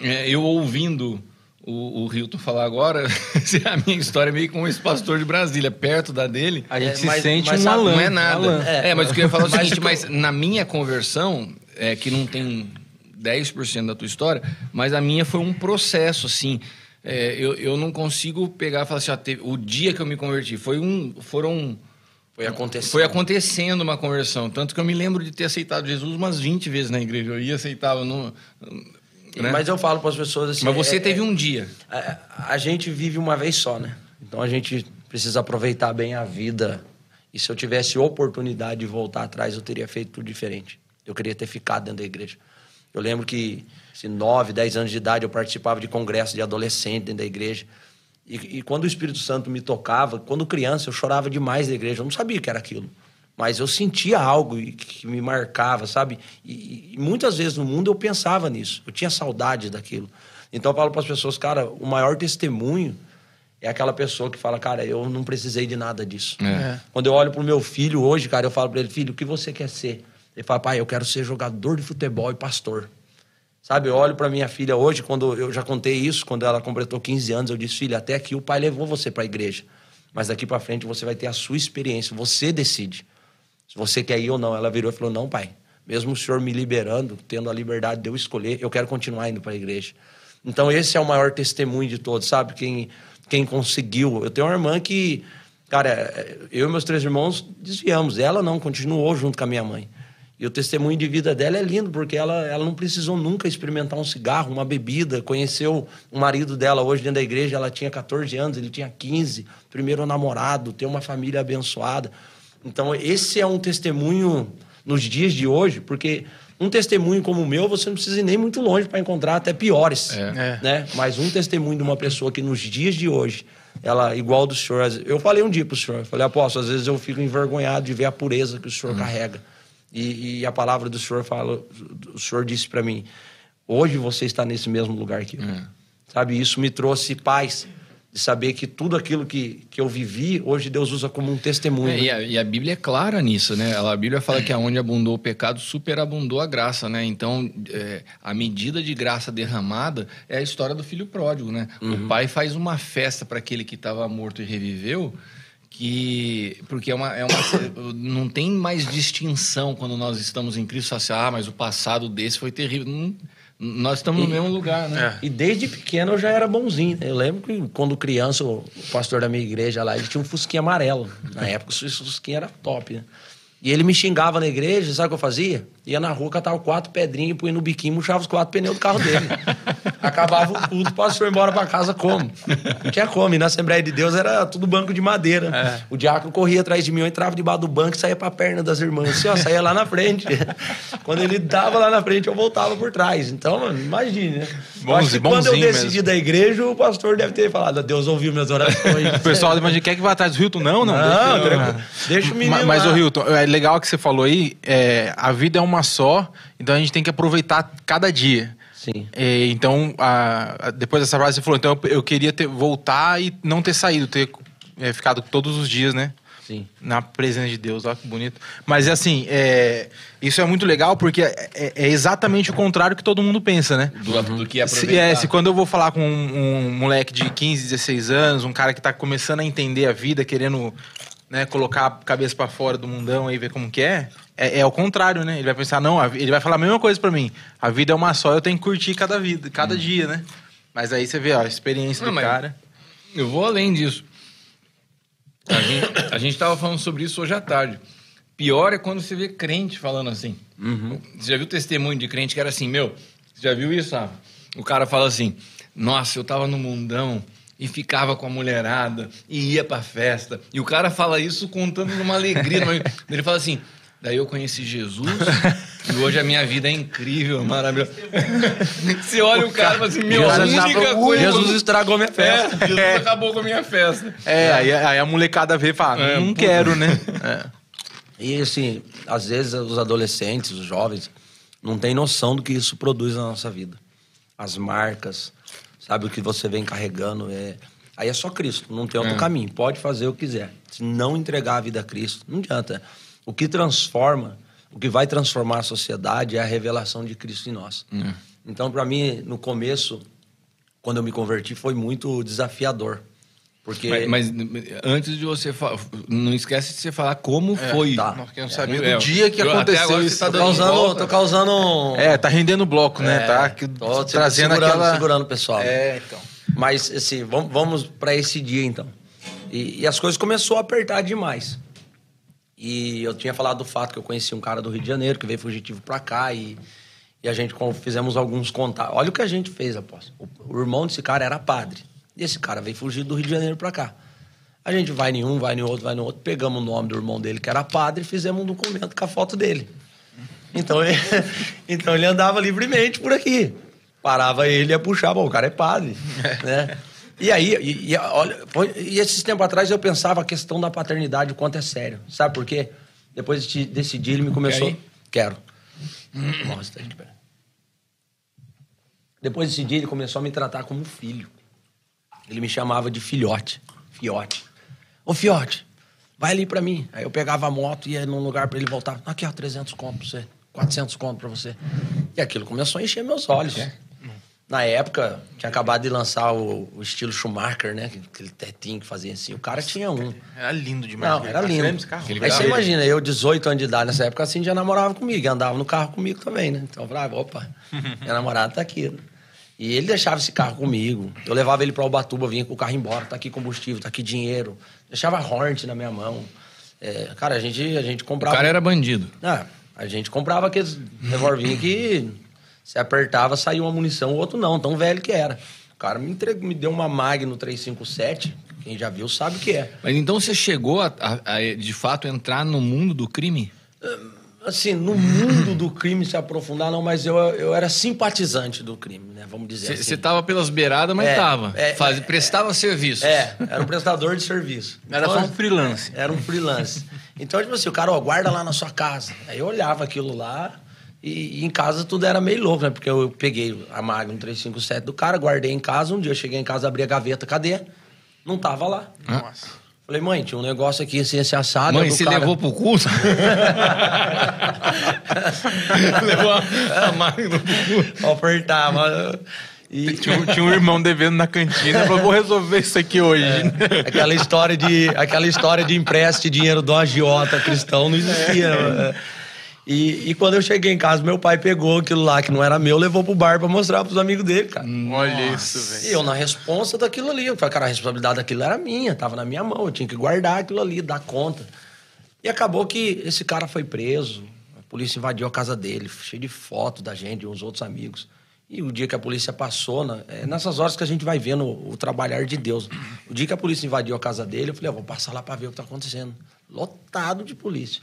é, eu ouvindo o, o Hilton falar agora, a minha história é meio com esse pastor de Brasília, perto da dele. A gente é, se mas, sente mas, um malandro. Não é nada. É, é, mas o que eu ia falar é o seguinte, mas na minha conversão, é, que não tem 10% da tua história, mas a minha foi um processo, assim. É, eu, eu não consigo pegar e falar assim, ó, teve, o dia que eu me converti, foi um, foram... Foi acontecendo. Foi acontecendo uma conversão. Tanto que eu me lembro de ter aceitado Jesus umas 20 vezes na igreja. Eu ia, aceitava, não, né? Mas eu falo para as pessoas assim. Mas você é, teve é, um dia. A, a, gente vive uma vez só, né? Então a gente precisa aproveitar bem a vida. E se eu tivesse oportunidade de voltar atrás, eu teria feito tudo diferente. Eu queria ter ficado dentro da igreja. Eu lembro que, se assim, 9, 10 anos de idade, eu participava de congresso de adolescente dentro da igreja. E, e quando o Espírito Santo me tocava, quando criança, eu chorava demais na igreja. Eu não sabia o que era aquilo mas eu sentia algo que me marcava, sabe? E, e, muitas vezes no mundo eu pensava nisso, eu tinha saudade daquilo. Então eu falo para as pessoas, cara, o maior testemunho é aquela pessoa que fala, cara, eu não precisei de nada disso. É. é. Quando eu olho pro meu filho hoje, cara, eu falo para ele, filho, o que você quer ser? Ele fala, pai, eu quero ser jogador de futebol e pastor. Sabe, eu olho para minha filha hoje, quando eu já contei isso, quando ela completou 15 anos, eu disse, filha, até aqui o pai levou você para a igreja. Mas daqui para frente você vai ter a sua experiência, você decide. Você quer ir ou não. Ela virou e falou: Não, pai, mesmo o senhor me liberando, tendo a liberdade de eu escolher, eu quero continuar indo para a igreja. Então, esse é o maior testemunho de todos, sabe? Quem, quem conseguiu. Eu tenho uma irmã que, cara, eu e meus três irmãos desviamos. Ela não, continuou junto com a minha mãe. E o testemunho de vida dela é lindo, porque ela, ela não precisou nunca experimentar um cigarro, uma bebida. Conheceu o marido dela hoje dentro da igreja, ela tinha 14 anos, ele tinha 15. Primeiro namorado, tem uma família abençoada. Então, esse é um testemunho nos dias de hoje, porque um testemunho como o meu, você não precisa ir nem muito longe para encontrar até piores. É. Né? Mas um testemunho de uma pessoa que nos dias de hoje, ela igual do senhor. Eu falei um dia para o senhor, falei, apóstolo, às vezes eu fico envergonhado de ver a pureza que o senhor carrega. E, e, a palavra do senhor fala, o senhor disse para mim, hoje você está nesse mesmo lugar que eu. Sabe, isso me trouxe paz de saber que tudo aquilo que, que eu vivi, hoje Deus usa como um testemunho. É, e, a, e, a, Bíblia é clara nisso, né? A Bíblia fala que aonde abundou o pecado, superabundou a graça, né? Então, é, a medida de graça derramada é a história do filho pródigo, né? Uhum. O pai faz uma festa para aquele que estava morto e reviveu, que porque é uma, é uma não tem mais distinção quando nós estamos em Cristo assim, ah, mas o passado desse foi terrível. Não, nós estamos no mesmo lugar, né? É. E desde pequeno eu já era bonzinho. Eu lembro que quando criança, o pastor da minha igreja lá, ele tinha um fusquinha amarelo. Na época, o fusquinha era top, né? E ele me xingava na igreja, sabe o que eu fazia? Ia na rua, catava quatro pedrinhas, punha no biquinho, murchava os quatro pneus do carro dele. Acabava o culto, o pastor embora pra casa como? Não tinha como. E na Assembleia de Deus era tudo banco de madeira. É. O diácono corria atrás de mim, eu entrava debaixo do banco e saía pra perna das irmãs. Assim, ó, saía lá na frente. Quando ele dava lá na frente, eu voltava por trás. Então, mano, imagine, né? Bonzinho, quando eu decidi mesmo. da igreja, o pastor deve ter falado, Deus ouviu minhas orações. o pessoal imagina, quer que vá atrás do Hilton? Não, não. Não, deixa, deixa o menino Mas, mas o Hilton, é legal que você falou aí, é, a vida é uma só, então a gente tem que aproveitar cada dia. Sim. É, então, a, a, depois dessa frase, você falou, então eu, eu, queria ter, voltar e não ter saído, ter é, ficado todos os dias, né? Sim. Na presença de Deus, olha que bonito. Mas assim, é, isso é muito legal porque é, é, é exatamente o contrário que todo mundo pensa, né? Do, do que aproveitar. Se, é, se quando eu vou falar com um, um, moleque de 15, 16 anos, um cara que tá começando a entender a vida, querendo né, colocar a cabeça para fora do mundão e ver como que é, é, é o contrário, né? Ele vai pensar, não, ele vai falar a mesma coisa para mim. A vida é uma só, eu tenho que curtir cada vida, cada hum. dia, né? Mas aí você vê, ó, a experiência não, do cara. Eu vou além disso. A gente, a gente tava falando sobre isso hoje à tarde. Pior é quando você vê crente falando assim. Uhum. Você já viu testemunho de crente que era assim, meu, você já viu isso, ah? O cara fala assim, nossa, eu tava no mundão, e ficava com a mulherada e ia pra festa. E o cara fala isso contando numa alegria. Ele fala assim: daí eu conheci Jesus e hoje a minha vida é incrível, maravilhosa. Você olha o cara e fala assim: meu, Jesus, a única coisa. Jesus estragou minha festa. É, Jesus é. acabou com a minha festa. É, aí, aí a molecada vê e fala: é, não quero, né? É. E assim, às vezes os adolescentes, os jovens, não têm noção do que isso produz na nossa vida. As marcas, Sabe o que você vem carregando é. Aí é só Cristo, não tem outro é. caminho. Pode fazer o que quiser. Se não entregar a vida a Cristo, não adianta. O que transforma, o que vai transformar a sociedade é a revelação de Cristo em nós. É. Então, para mim, no começo, quando eu me converti, foi muito desafiador. Porque... Mas, mas, antes de você falar, não esquece de você falar como é, foi. Tá. Nós queremos saber é, do dia que aconteceu isso. Tá tô, causando, tô causando. É, tá rendendo bloco, né? É, tá tô, trazendo segurando, aquela... segurando o pessoal. É, então. Mas, assim, vamos, vamos para esse dia, então. E, e as coisas começaram a apertar demais. E eu tinha falado do fato que eu conheci um cara do Rio de Janeiro que veio fugitivo pra cá e, e a gente fizemos alguns contatos. Olha o que a gente fez, após. O, o irmão desse cara era padre. E esse cara veio fugir do Rio de Janeiro para cá. A gente vai em um, vai em outro, vai no outro, pegamos o nome do irmão dele, que era padre, e fizemos um documento com a foto dele. Então ele, então ele andava livremente por aqui. Parava ele e ia puxar, bom, o cara é padre. né? E aí, e, e, olha, e esses tempos atrás eu pensava a questão da paternidade, o quanto é sério. Sabe por quê? Depois desse dia ele me começou. Quero. Mostra, gente, pera. Depois desse dia ele começou a me tratar como filho. Ele me chamava de filhote. Fiote. Ô, Fiote, vai ali pra mim. Aí eu pegava a moto e ia num lugar pra ele voltar. Aqui, ó, 300 conto pra você. 400 conto pra você. E aquilo começou a encher meus olhos. Na época, tinha acabado de lançar o, o estilo Schumacher, né? Aquele tetinho que fazia assim. O cara tinha um. Era lindo demais. Não, era lindo. Aí você imagina, eu, 18 anos de idade, nessa época, assim, já namorava comigo, andava no carro comigo também, né? Então eu falava, opa, minha namorada tá aqui. né? E ele deixava esse carro comigo. Eu levava ele pra Ubatuba, vinha com o carro embora, tá aqui combustível, tá aqui dinheiro. Deixava Hornet na minha mão. É, cara, a gente, a gente O comprava. cara era bandido. Ah, a gente comprava aqueles revolvinhos que se apertava, saía uma munição, o outro não, tão velho que era. O cara me, entregou, me deu uma Magno 357, quem já viu sabe o que é. Mas então você chegou a, a- a, de fato, entrar no mundo do crime? Assim, no mundo do crime se aprofundar, não, mas eu, eu era simpatizante do crime, né? Vamos dizer assim. Você tava pelas beiradas, mas É, tava. é, Faz- é, prestava serviço. É, era um prestador de serviço. Era só um freelance. Era um freelance. Então, tipo assim, o cara, ó, guarda lá na sua casa. Aí eu olhava aquilo lá e, e em casa tudo era meio louco, né? Porque eu peguei a Magnum 357 do cara, guardei em casa. Um dia eu cheguei em casa, abri a gaveta, cadê? Não tava lá. Nossa. Falei, mãe, tinha um negócio aqui assim, esse assado. Mãe, é do você cara. levou pro culto? levou a, a máquina pro culto. Ofertava. E, Tinha, um- tinha um irmão devendo na cantina. Falou, vou resolver isso aqui hoje. aquela história de aquela história de empréstimo de dinheiro um agiota cristão não existia. né? E, e quando eu cheguei em casa, meu pai pegou aquilo lá que não era meu, levou pro bar pra mostrar pros amigos dele, cara. Olha isso, E velho. eu na responsa daquilo ali. Eu falei, cara, a responsabilidade daquilo era minha, tava na minha mão, eu tinha que guardar aquilo ali, dar conta. E acabou que esse cara foi preso, a polícia invadiu a casa dele, cheio de fotos da gente, de uns outros amigos. E o dia que a polícia passou, né, é nessas horas que a gente vai vendo o, o trabalhar de Deus. O dia que a polícia invadiu a casa dele, eu falei, eu vou passar lá pra ver o que tá acontecendo. Lotado de polícia.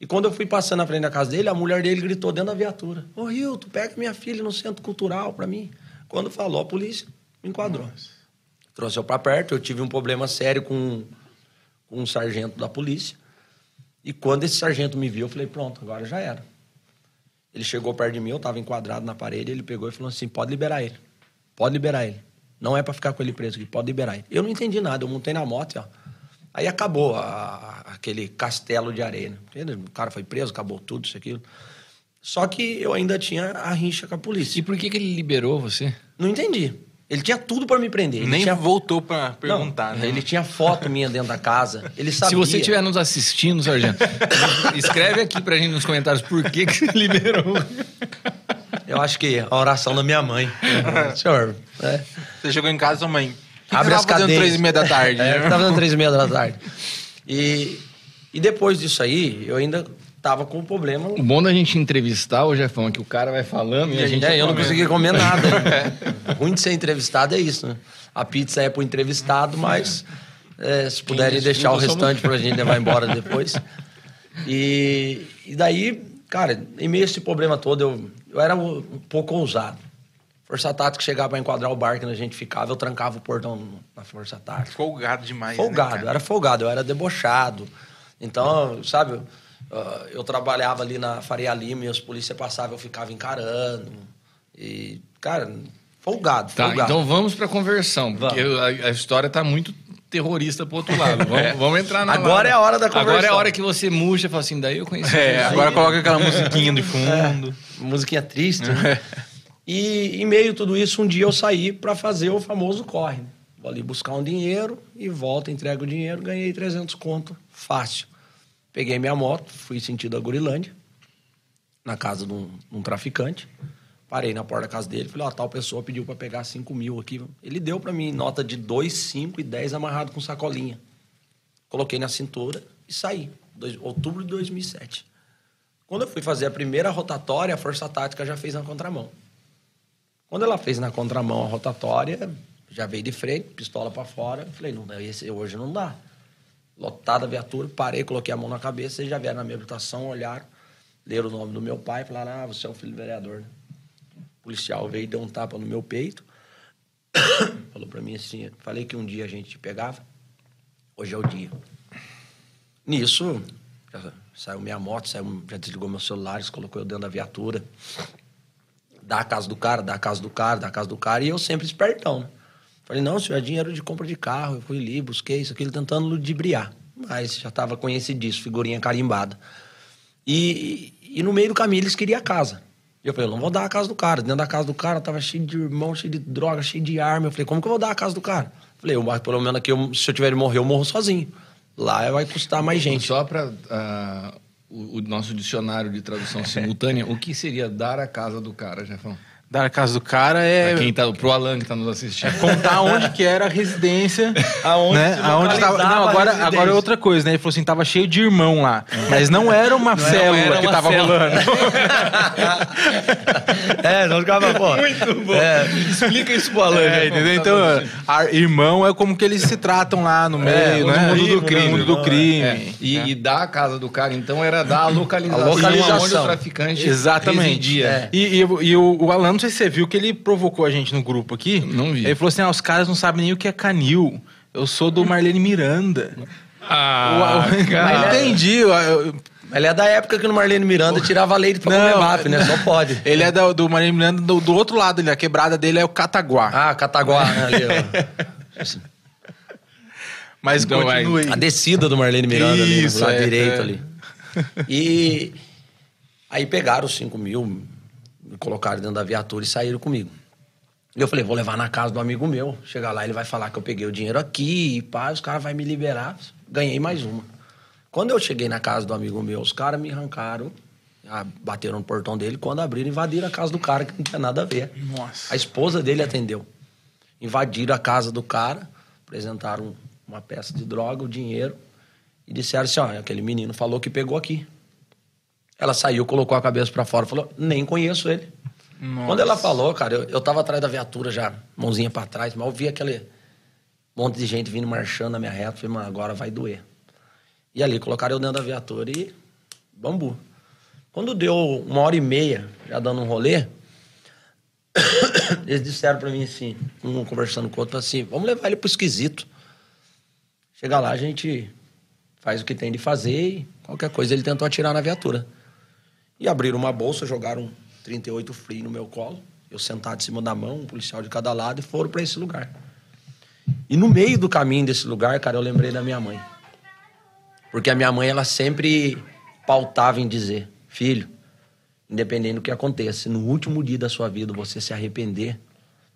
E quando eu fui passando na frente da casa dele, a mulher dele gritou dentro da viatura: Ô Rio, tu pega minha filha no centro cultural pra mim. Quando falou, a polícia me enquadrou. Trouxe eu pra perto, eu tive um problema sério com, com um sargento da polícia. E quando esse sargento me viu, eu falei: pronto, agora já era. Ele chegou perto de mim, eu tava enquadrado na parede, ele pegou e falou assim: pode liberar ele. Pode liberar ele. Não é pra ficar com ele preso aqui, pode liberar ele. Eu não entendi nada, eu montei na moto, ó. Aí acabou a- aquele castelo de areia. né? O cara foi preso, acabou tudo, isso, aquilo. Só que eu ainda tinha a rincha com a polícia. E por que, que ele liberou você? Não entendi. Ele tinha tudo pra me prender. Ele Nem tinha... voltou pra perguntar, Não, né? Ele tinha foto minha dentro da casa. Ele sabia. Se você estiver nos assistindo, sargento, escreve aqui pra gente nos comentários por que, que você liberou. Eu acho que a oração da minha mãe. Senhor, é, Você chegou em casa, sua mãe. Que abre você as tava cadeias. três e meia da tarde? É, né? tava fazendo três e meia da tarde. E, e depois disso aí, eu ainda tava com um problema. O bom da gente entrevistar o Jefão é que o cara vai falando e a gente. É, eu não consegui comer nada. O ruim de ser entrevistado é isso, né? A pizza é pro entrevistado, mas é, se puderem deixar o somos- restante pra gente levar embora depois. E, e daí, cara, em meio a esse problema todo, eu, eu era um pouco ousado. Força Tática chegava pra enquadrar o bar que a gente ficava, eu trancava o portão na Força Tática. Folgado demais, né, Folgado, eu era folgado, eu era debochado. Então, sabe, ah, eu trabalhava ali na Faria Lima e os polícias passavam, eu ficava encarando. E, cara, folgado, Tá, folgado. então vamos pra conversão, porque a, a história tá muito terrorista pro outro lado. Vamos, vamos entrar na Agora é a hora da Agora é a hora que você murcha e fala assim, daí eu conheci. É, agora coloca aquela musiquinha de fundo. Musiquinha triste. né? E em meio a tudo isso, um dia eu saí para fazer o famoso corre. né? Vou ali buscar um dinheiro e volto, entrego o dinheiro, ganhei 300 conto, fácil. Peguei minha moto, fui sentido a Gurilândia, na casa de um, um traficante. Parei na porta da casa dele, falei, ó, tal pessoa pediu para pegar 5 mil aqui. Ele deu para mim nota de 2, 5 e 10 amarrado com sacolinha. Coloquei na cintura e saí. Dois- outubro de 2007. Quando eu fui fazer a primeira rotatória, a Força Tática já fez na contramão. Quando ela fez na contramão a rotatória, já veio de frente, pistola para fora. Falei, não, esse hoje não dá. Lotada a viatura, parei, coloquei a mão na cabeça, eles já vieram na minha habitação, olharam, leram o nome do meu pai, falaram, ah, você é o filho do vereador, né? O policial veio e deu um tapa no meu peito. Falou para mim assim, falei que um dia a gente te pegava, hoje é o dia. Nisso, saiu minha moto, saiu, já desligou meus celulares, colocou eu dentro da viatura. Dá a casa do cara, dá a casa do cara, dá a casa do cara. E eu sempre espertão. né? Falei, não, senhor, é dinheiro de compra de carro. Eu fui ali, busquei isso, aquilo, tentando ludibriar. Mas já estava conhecidíssimo, figurinha carimbada. E, e no meio do caminho eles queriam a casa. E eu falei, eu não vou dar a casa do cara. Dentro da casa do cara tava cheio de irmão, cheio de droga, cheio de arma. Eu falei, como que eu vou dar a casa do cara? Eu falei, eu, mas pelo menos aqui, eu- se eu tiver de morrer, eu morro sozinho. Lá vai custar mais gente. Só para o, o nosso dicionário de tradução simultânea, o que seria dar a casa do cara, Jefão? Dar a casa do cara é, Pra quem tá, pro Alan que tá nos assistindo. contar onde que era a residência. Aonde né? Aonde tava, não, agora, agora é outra coisa, né? Ele falou assim, tava cheio de irmão lá. Mas não era uma célula era que uma tava célula. rolando. é, nós ficava, pô. Muito bom. É. Explica isso pro Alan. É, Jefão, entendeu? tá Então, a- irmão é como que eles se tratam lá no meio, no né? mundo do Primo, crime, No mundo do não, crime. É, e, e dar a casa do cara, então, era dar a localização, A localização. onde o traficante Exatamente. residia. É. E, e, e o, o Alan, não sei se você viu que ele provocou a gente no grupo aqui. Não vi. Ele falou assim: ah, os caras não sabem nem o que é canil. Eu sou do Marlene Miranda. Ah, Eu- cara. não entendi. eu- eu- Ele é da época que no Marlene Miranda tirava leite pra Não, comer MAP, né? Só pode. Ele é do, do Marlene Miranda, do, do outro lado, ele, a quebrada dele é o Cataguá. Ah, Cataguá, né, ali, ó. Mas Então, continue. A descida do Marlene Miranda ali, Isso, do lado é, direito é. ali. E aí pegaram os 5 mil, me colocaram dentro da viatura e saíram comigo. E eu falei, vou levar na casa do amigo meu. Chegar lá, ele vai falar que eu peguei o dinheiro aqui e pá, os caras vão me liberar. Ganhei mais uma. Quando eu cheguei na casa do amigo meu, os caras me arrancaram, bateram no portão dele. Quando abriram, invadiram a casa do cara, que não tinha nada a ver. Nossa. A esposa dele atendeu. Invadiram a casa do cara, apresentaram uma peça de droga, o dinheiro, e disseram assim: olha, aquele menino falou que pegou aqui. Ela saiu, colocou a cabeça pra fora, falou: nem conheço ele. Quando ela falou, cara, eu, eu tava atrás da viatura já, mãozinha pra trás, mas eu vi aquele monte de gente vindo marchando na minha reta. Falei, mano, agora vai doer. E ali colocaram eu dentro da viatura e bambu. Quando deu uma hora e meia, já dando um rolê, eles disseram pra mim assim, um conversando com o outro, assim, vamos levar ele pro esquisito. Chega lá, a gente faz o que tem de fazer e qualquer coisa ele tentou atirar na viatura. E abriram uma bolsa, jogaram um 38 free no meu colo, eu sentado em cima da mão, um policial de cada lado, e foram pra esse lugar. E no meio do caminho desse lugar, cara, eu lembrei da minha mãe. Porque a minha mãe, ela sempre pautava em dizer: Filho, independente do que aconteça, se no último dia da sua vida você se arrepender,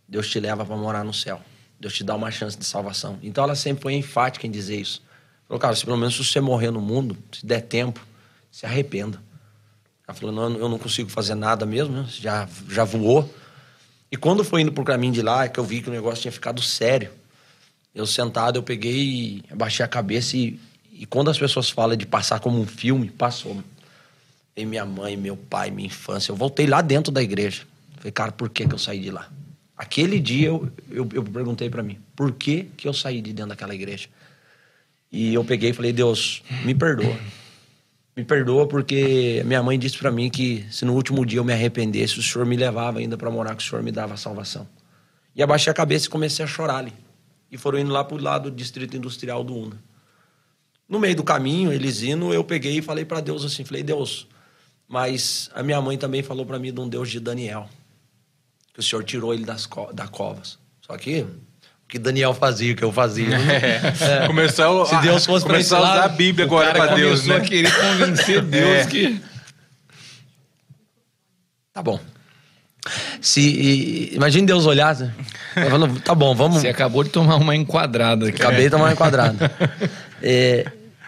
Deus te leva para morar no céu. Deus te dá uma chance de salvação. Então ela sempre foi enfática em dizer isso. Falou, cara, se pelo menos se você morrer no mundo, se der tempo, se arrependa. Ela falou, não, eu não consigo fazer nada mesmo, né? já, já voou. E quando foi indo pro caminho de lá, é que eu vi que o negócio tinha ficado sério. Eu sentado, eu peguei e abaixei a cabeça e, e quando as pessoas falam de passar como um filme, passou. E minha mãe, meu pai, minha infância. Eu voltei lá dentro da igreja. Falei, cara, por que, que eu saí de lá? Aquele dia eu, eu, eu perguntei para mim, por que, que eu saí de dentro daquela igreja? E eu peguei e falei, Deus, me perdoa. Me perdoa porque minha mãe disse para mim que se no último dia eu me arrependesse, o Senhor me levava ainda para morar, que o Senhor me dava salvação. E abaixei a cabeça e comecei a chorar ali. E foram indo lá pro lado do distrito industrial do Una. No meio do caminho, eles indo, eu peguei e falei para Deus assim, falei, Deus, mas a minha mãe também falou para mim de um Deus de Daniel, que o Senhor tirou ele das co da covas. Só que que Daniel fazia, o que eu fazia. É. Começou, Se Deus fosse pra esse usar lado, a Bíblia agora pra Deus, começou né? a querer convencer Deus É. que... Tá bom. Se e- imagine Deus olhar, né? falando, tá bom, vamos. Você acabou de tomar uma enquadrada aqui. Acabei de tomar uma enquadrada. É,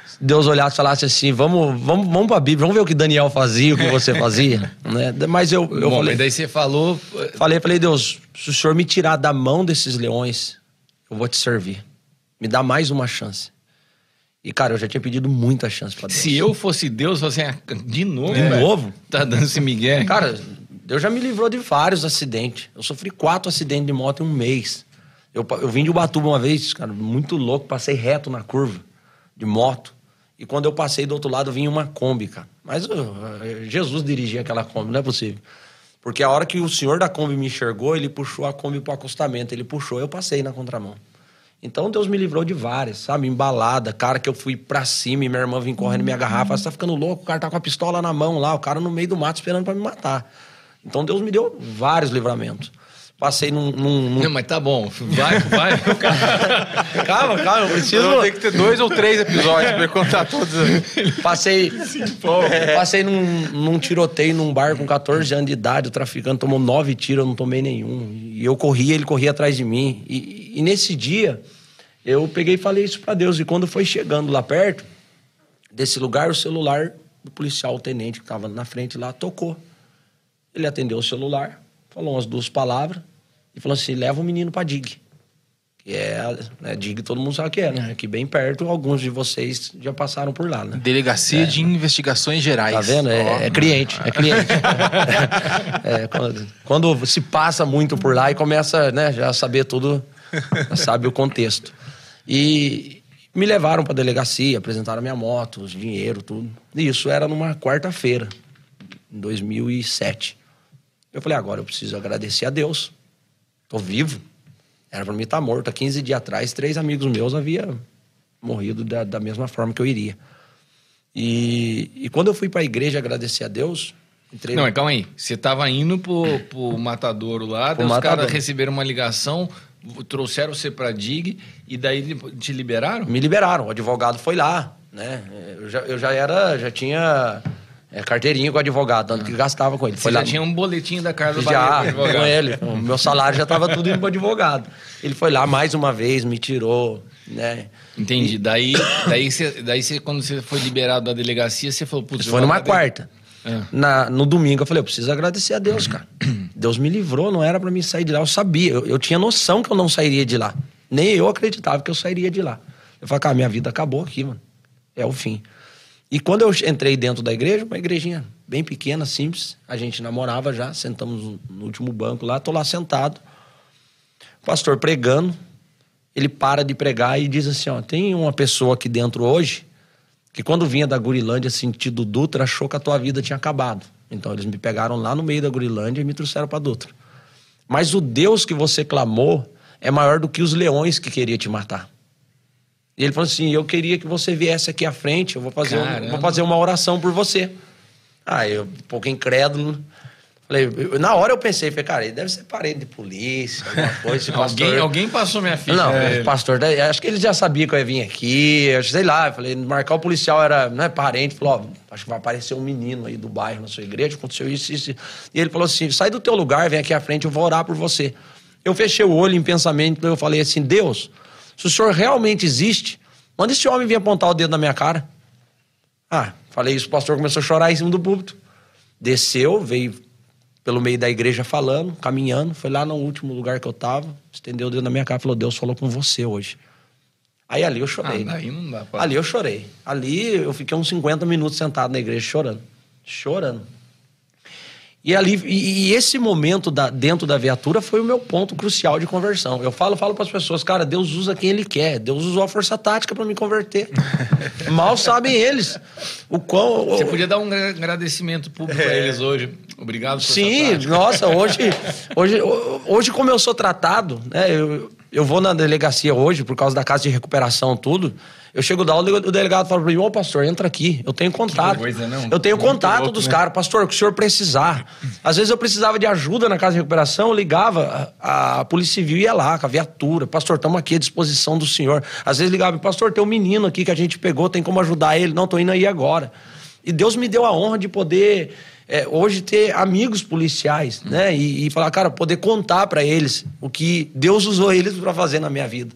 se Deus olhasse e falasse assim: vamos, vamos, vamos pra Bíblia, vamos ver o que Daniel fazia, o que você fazia. Né? Mas eu, eu Bom, falei, daí você falou... falei, falei, Deus, se o senhor me tirar da mão desses leões, eu vou te servir. Me dá mais uma chance. E, cara, eu já tinha pedido muita chance pra Deus. Se eu fosse Deus, eu falei assim, ah, de novo, De velho? novo? Tá dando esse migué? Cara, Deus já me livrou de vários acidentes. Eu sofri quatro acidentes de moto em um mês. Eu, eu vim de Ubatuba uma vez, cara, muito louco, passei reto na curva de moto. E quando eu passei do outro lado, vinha uma Kombi, cara. Mas uh, Jesus dirigia aquela Kombi, não é possível. Porque a hora que o senhor da Kombi me enxergou, ele puxou a Kombi pro acostamento. Ele puxou, eu passei na contramão. Então Deus me livrou de várias, sabe? Embalada, cara que eu fui pra cima e minha irmã vinha correndo me agarrar. Você tá ficando louco, o cara tá com a pistola na mão lá, o cara no meio do mato esperando pra me matar. Então Deus me deu vários livramentos. Passei num. num- num- Não, mas tá bom. Vai, vai. Calma, calma, eu preciso. Ter que ter dois ou três episódios pra eu contar todos. Passei, passei num, num tiroteio num bar com 14 anos de idade. O traficante tomou nove tiros, eu não tomei nenhum. E eu corria, ele corria atrás de mim. E, e nesse dia, eu peguei e falei isso pra Deus. E quando foi chegando lá perto desse lugar, o celular do policial, o tenente que tava na frente lá, tocou. Ele atendeu o celular, falou umas duas palavras e falou assim: leva o menino pra DIG. Que é, né, DIG todo mundo sabe o que é, né? Aqui bem perto, alguns de vocês já passaram por lá, né? Delegacia de Investigações Gerais. Tá vendo? É, é cliente, é cliente. É, quando, quando se passa muito por lá e começa, né, já a saber tudo, já sabe o contexto. E me levaram pra delegacia, apresentaram minha moto, os dinheiro, tudo. E isso era numa quarta-feira, em 2007. Eu falei, agora eu preciso agradecer a Deus. Tô vivo. Era pra mim estar morto. Há 15 dias atrás, três amigos meus haviam morrido da, da mesma forma que eu iria. E, e quando eu fui pra igreja agradecer a Deus, entrei Não, mas calma aí. Você tava indo pro, pro matadouro lá, Pro daí os caras receberam uma ligação, trouxeram você pra DIG e daí te liberaram? me liberaram. O advogado foi lá, né? Eu já, eu já era, já tinha é, carteirinha com o advogado, tanto que gastava com ele. Você Foi já lá. tinha um boletim da Casa Já, com ele. O meu salário já estava tudo indo pro advogado. Ele foi lá mais uma vez, me tirou, né? Entendi. Daí, daí, você, daí você, quando você foi liberado da delegacia, você falou, putz... Foi numa quarta. É. Na, no domingo eu falei, eu preciso agradecer a Deus, cara. Deus me livrou, não era pra mim sair de lá. Eu sabia, eu, eu tinha noção que eu não sairia de lá. Nem eu acreditava que eu sairia de lá. Eu falei, cara, minha vida acabou aqui, mano. É o fim. E quando eu entrei dentro da igreja, uma igrejinha bem pequena, simples, a gente namorava já, sentamos no- último banco lá, tô lá sentado, o pastor pregando, ele para de pregar e diz assim, ó, tem uma pessoa aqui dentro hoje que quando vinha da Gurilândia sentido Dutra, achou que a tua vida tinha acabado. Então eles me pegaram lá no meio da Gurilândia e me trouxeram para Dutra. Mas o Deus que você clamou é maior do que os leões que queria te matar. E ele falou assim: Eu queria que você viesse aqui à frente, eu vou fazer, um- vou fazer uma oração por você. Ah, eu, um pouco incrédulo. Falei, eu- na hora eu pensei, falei, cara, ele deve ser parente de polícia, alguma coisa. esse Alguém, pastor- alguém passou minha ficha não, o pastor, acho que ele já sabia que eu ia vir aqui, sei lá, eu falei, marcar o policial era, não é parente, falou, ó, acho que vai aparecer um menino aí do bairro na sua igreja, aconteceu isso, isso. E ele falou assim, sai do teu lugar, vem aqui à frente, eu vou orar por você. Eu fechei o olho em pensamento, eu falei assim, Deus, se o senhor realmente existe, manda esse homem vir apontar o dedo na minha cara. Ah, falei isso, o pastor começou a chorar em cima do púlpito. Desceu, veio pelo meio da igreja falando, caminhando, foi lá no último lugar que eu tava, estendeu o dedo na minha cara e falou: Deus falou com você hoje. Aí ali eu Ah, chorei. não dá pra... ali eu chorei. Ali eu fiquei uns 50 minutos sentado na igreja chorando. Chorando. E ali e, e esse momento da- dentro da viatura foi o meu ponto crucial de conversão. Eu falo, falo para as pessoas, cara, Deus usa quem ele quer. Deus usou a força tática para me converter. Mal sabem eles o quão Você podia dar um gra- agradecimento público pra eles hoje. Obrigado por Sim, prática. nossa, hoje, hoje, hoje como eu sou tratado, né? Eu, eu vou na delegacia hoje, por causa da casa de recuperação, tudo. Eu chego o dele- o delegado fala pra mim, ô pastor, entra aqui, eu tenho contato. coisa, não? Eu tenho Muito contato louco, dos né? caras, pastor, o que o senhor precisar. Às vezes eu precisava de ajuda na casa de recuperação, eu ligava, a, a Polícia Civil ia lá com a viatura, pastor, estamos aqui à disposição do senhor. Às vezes ligava, pastor, tem um menino aqui que a gente pegou, tem como ajudar ele? Não, tô indo aí agora. E Deus me deu a honra de poder é, hoje ter amigos policiais, né? E, e falar, cara, poder contar para eles o que Deus usou eles para fazer na minha vida.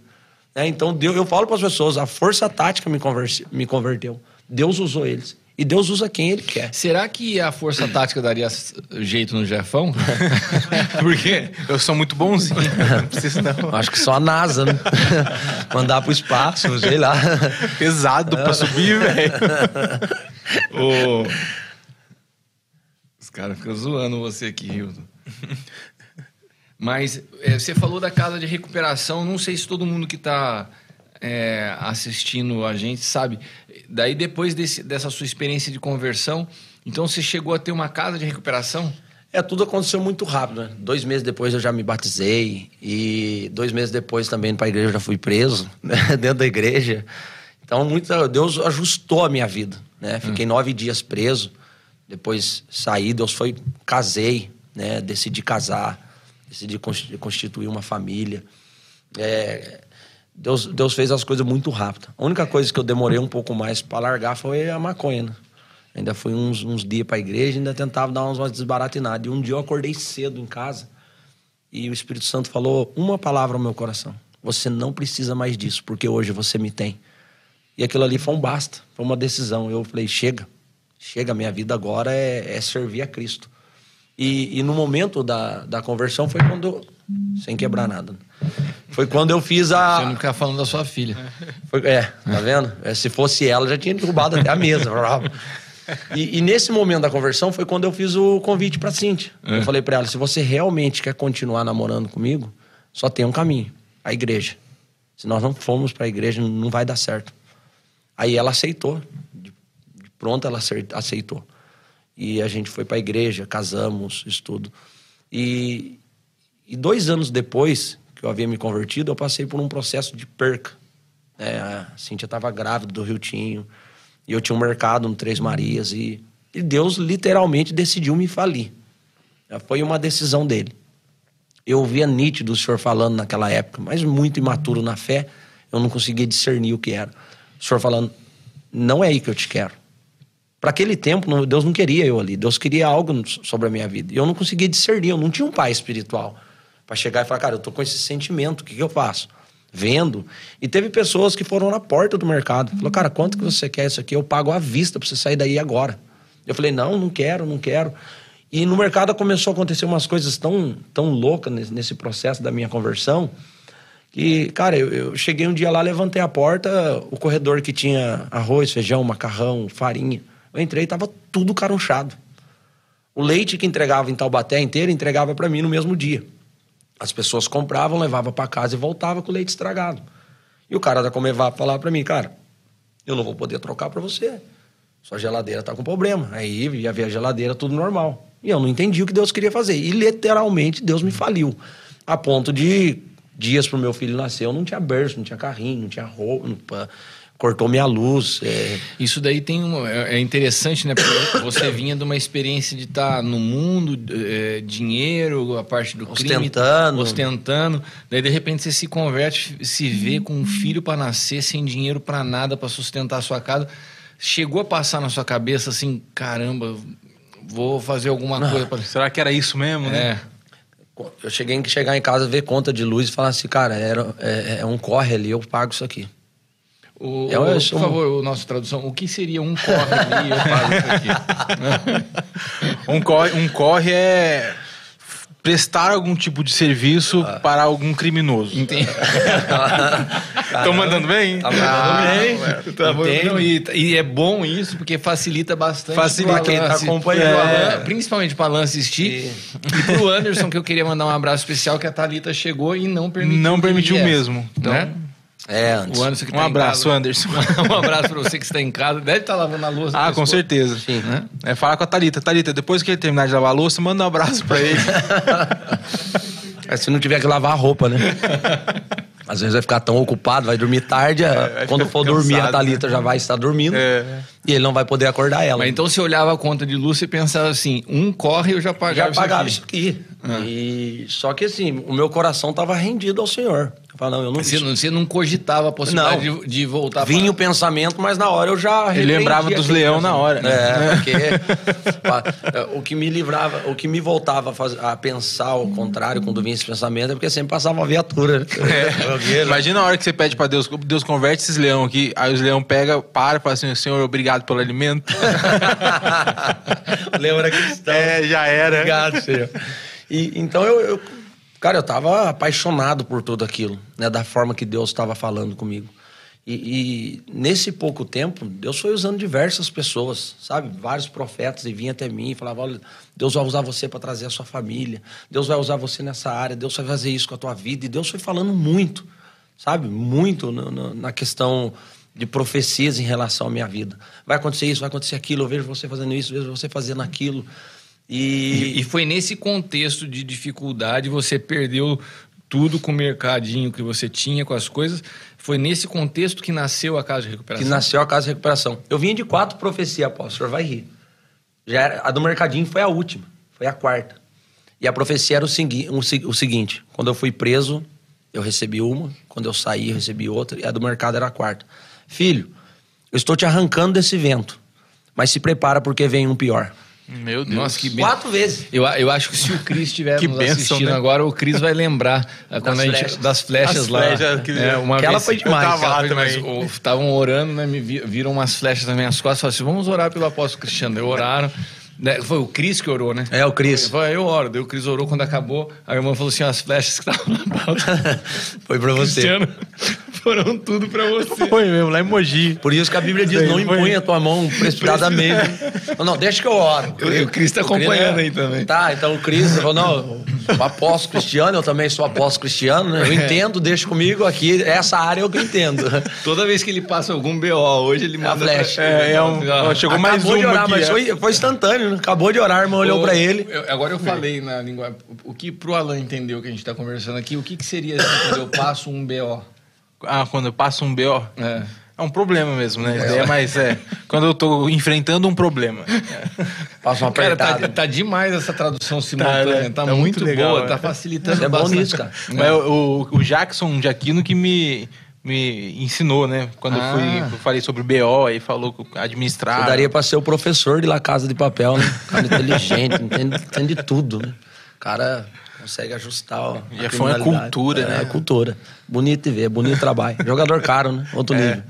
Né? Então Deus, eu falo para as pessoas, a força tática me, converse- me converteu. Deus usou eles. E Deus usa quem ele quer. Será que a força tática daria jeito no Jefão? Porque Eu sou muito bonzinho. Não preciso não. Acho que só a NASA, né? Mandar pro espaço, sei lá. Pesado pra subir, velho. o... os caras ficam zoando você aqui, Hilton. Mas é, você falou da casa de recuperação, não sei se todo mundo que está assistindo a gente sabe. Daí, depois desse- dessa sua experiência de conversão, então você chegou a ter uma casa de recuperação? É, tudo aconteceu muito rápido, né? Dois meses depois eu já me batizei e dois meses depois também para a igreja eu já fui preso, né? dentro da igreja. Então, muito, Deus ajustou a minha vida, né? Fiquei nove dias preso, depois saí, Deus foi, casei, né? Decidi casar. Decidi cons- constituir uma família. É, Deus, Deus fez as coisas muito rápido. A única coisa que eu demorei um pouco mais para largar foi a maconha. Né? Ainda fui uns, uns dias para a igreja, ainda tentava dar umas, umas desbaratinadas. E um dia eu acordei cedo em casa e o Espírito Santo falou uma palavra ao meu coração: Você não precisa mais disso, porque hoje você me tem. E aquilo ali foi um basta, foi uma decisão. Eu falei: Chega, chega, minha vida agora é, é servir a Cristo. E, e no momento da, da conversão foi quando. sem quebrar nada. Foi quando eu fiz a. Você não ficar falando da sua filha. Foi- é, tá vendo? É, se fosse ela, já tinha derrubado até a mesa. E, e nesse momento da conversão foi quando eu fiz o convite pra Cintia. Eu falei pra ela: se você realmente quer continuar namorando comigo, só tem um caminho: a igreja. Se nós não formos pra igreja, não vai dar certo. Aí ela aceitou. De, pronto, ela aceitou. E a gente foi pra igreja, casamos, isso tudo. E, e dois anos depois que eu havia me convertido, eu passei por um processo de perca. É, a Cíntia estava grávida do Rio Tinho. E eu tinha um mercado no Três Marias. E, e Deus literalmente decidiu me falir. Foi uma decisão dele. Eu via nítido o senhor falando naquela época, mas muito imaturo na fé, eu não conseguia discernir o que era. O senhor falando, não é aí que eu te quero. Para aquele tempo, Deus não queria eu ali. Deus queria algo sobre a minha vida. E eu não conseguia discernir, eu não tinha um pai espiritual para chegar e falar, cara, eu tô com esse sentimento, o que, que eu faço? Vendo. E teve pessoas que foram na porta do mercado. Falou, cara, quanto que você quer isso aqui? Eu pago à vista para você sair daí agora. Eu falei, não, não quero, não quero. E no mercado começou a acontecer umas coisas tão, tão loucas nesse, nesse processo da minha conversão que, cara, eu, eu cheguei um dia lá, levantei a porta, o corredor que tinha arroz, feijão, macarrão, farinha. Eu entrei e tava tudo carunchado. O leite que entregava em Taubaté inteiro entregava para mim no mesmo dia. As pessoas compravam, levavam para casa e voltava com o leite estragado. E o cara da Comevap falava para mim, cara, eu não vou poder trocar para você. Sua geladeira tá com problema. Aí ia ver a geladeira, tudo normal. E eu não entendi o que Deus queria fazer. E literalmente Deus me faliu. A ponto de dias pro meu filho nascer, eu não tinha berço, não tinha carrinho, não tinha roupa. Cortou minha luz. é, Isso daí tem um, é é interessante, né? Porque você vinha de uma experiência de estar no mundo, é, dinheiro, a parte do crime, Ostentando. ostentando. Daí de repente você se converte, se vê com um filho para nascer, sem dinheiro para nada, para sustentar a sua casa. Chegou a passar na sua cabeça assim, caramba, vou fazer alguma coisa para Será que era isso mesmo, né? é. Eu cheguei em chegar em casa, ver conta de luz e falar assim, cara, era, é, é um corre ali, eu pago isso aqui. O, Eu o- por um- favor, o nosso tradução, o que seria um corre ali? Eu falo isso aqui. Um corre, um corre é prestar algum tipo de serviço Ah. para algum criminoso. Entendi. Estão mandando bem? Tá mandando bem. Tá e, e é bom isso, porque facilita bastante. Facilita pro quem tá Alan- acompanhando. É. Principalmente para Alan assistir. E pro Anderson, que eu queria mandar um abraço especial, que a Thalita chegou e não permitiu. Não permitiu mesmo. Então, Né? É, antes. o Anderson que Um tá em abraço, casa. Anderson. um abraço para você que está em casa. Deve estar lavando a louça. Ah, com esposa. certeza. Sim. É, fala com a Thalita. Thalita, depois que ele terminar de lavar a louça, manda um abraço pra ele. É, se não tiver que lavar a roupa, né? Às vezes vai ficar tão ocupado, vai dormir tarde. vai quando for dormir, a cansado, Thalita já vai estar dormindo. É. E ele não vai poder acordar ela. Mas então você olhava a conta de luz e pensava assim: um corre eu já pagava já pagava isso isso aqui. aqui. E, só que assim, o meu coração estava rendido ao Senhor. Eu falei, não, eu não... Você não, você não cogitava a possibilidade Não. de, de voltar Vinha pra... o pensamento, mas na hora eu já Ele lembrava dos leão na hora, né? É, porque é, o que me livrava, o que me voltava a, fazer- a pensar ao contrário quando vinha esse pensamento é porque sempre passava uma viatura. É. Imagina a hora que você pede pra Deus, Deus converte esses leão aqui, aí os leão pega, para e fala assim, Senhor, obrigado pelo alimento. Lembra cristão. É, já era. Obrigado, Senhor. E, então eu, eu- Cara, eu tava apaixonado por tudo aquilo, né? Da forma que Deus estava falando comigo. E, e nesse pouco tempo, Deus foi usando diversas pessoas, sabe? Vários profetas e vinha até mim e falava: olha, Deus vai usar você para trazer a sua família, Deus vai usar você nessa área, Deus vai fazer isso com a tua vida. E Deus foi falando muito, sabe? Muito na questão de profecias em relação à minha vida. Vai acontecer isso, vai acontecer aquilo, eu vejo você fazendo isso, eu vejo você fazendo aquilo. E, E, e foi nesse contexto de dificuldade, você perdeu tudo com o mercadinho que você tinha, com as coisas. Foi nesse contexto que nasceu a Casa de que Recuperação. nasceu a Casa de Recuperação. Eu vinha de quatro profecias, apóstolo, o senhor vai rir. Já era, a do Mercadinho foi a última, foi a quarta. E a profecia era o, segui se- o seguinte: quando eu fui preso, eu recebi uma, quando eu saí, eu recebi outra, e a do mercado era a quarta. Filho, eu estou te arrancando desse vento, mas se prepara porque vem um pior. Meu Deus. Nossa, que ben... Quatro vezes. Eu, eu acho que se o Cris estiver nos bênção, assistindo né? agora, o Cris vai lembrar ah, quando a gente, flechas. das flechas As lá. flechas, que- É, uma Aquela vez- foi demais. Eu tava lá Estavam orando, né? Me vi- viram umas flechas nas minhas costas e falaram assim: vamos orar pelo apóstolo Cristiano. Eu oraram. Né, Foi o Cris que orou, né? É, o Cris. Foi, eu oro. Daí o Cris orou quando acabou. A irmã falou assim: as flechas que estavam na pauta. Foi pra você. Cristiano, foram tudo pra você. Foi mesmo, lá em Mogi. Por isso que a Bíblia diz: Isso não foi- impõe a tua mão precipitadamente. não, não, deixa que eu oro. O- o Cris tá acompanhando aí também. Tá, então o Cris falou: não, o apóstolo cristiano, eu também sou apóstolo cristiano, né? Eu entendo, deixa comigo aqui, essa área eu que entendo. Toda vez que ele passa algum BO, hoje ele manda. flecha. pra- É, é um- Ah, ó, chegou mais Acabou de uma orar, aqui. mas é. foi, foi instantâneo, né? Acabou de orar, a irmã olhou pra ele. eu- agora eu falei na língua. O que pro Alan entendeu que a gente tá conversando aqui, o que, que seria assim, quando eu passo um BO? Ah, quando eu passo um BO. É. É um problema mesmo, né? Isso daí É, mas é. Quando eu tô enfrentando um problema. Passa uma Cara, apertada. tá, tá demais essa tradução simultânea. né? Tá, Tá muito, muito legal, boa, é. tá facilitando Você é bom bastante. nisso, cara. Mas o, o Jackson Jaquino que me, me ensinou, né? Quando Ah. eu fui, eu falei sobre BO e falou que administrar. Você daria pra ser o professor de La Casa de Papel, né? Cara inteligente, entende, entende de tudo, né? Cara consegue ajustar. ó, E a é foi uma criminalidade. cultura, é, né? É cultura. Bonito de ver, bonito trabalho. Jogador caro, né? Outro É. nível.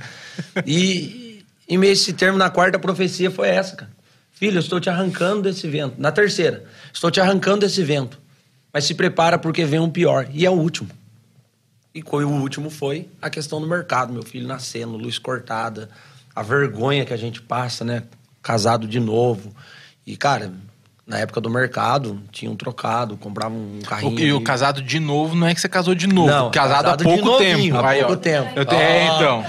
E em meio a esse termo, na quarta profecia foi essa, cara. Filho, eu estou te arrancando desse vento. Na terceira, estou te arrancando desse vento. Mas se prepara porque vem um pior. E é o último. E o último foi a questão do mercado. Meu filho nascendo, luz cortada, a vergonha que a gente passa, né? Casado de novo. E, cara, na época do mercado, tinham trocado, compravam um carrinho. O, e o casado de novo não é que você casou de novo. Não, casado, casado há de pouco novinho, tempo. há pouco tempo. Eu tenho, é, então.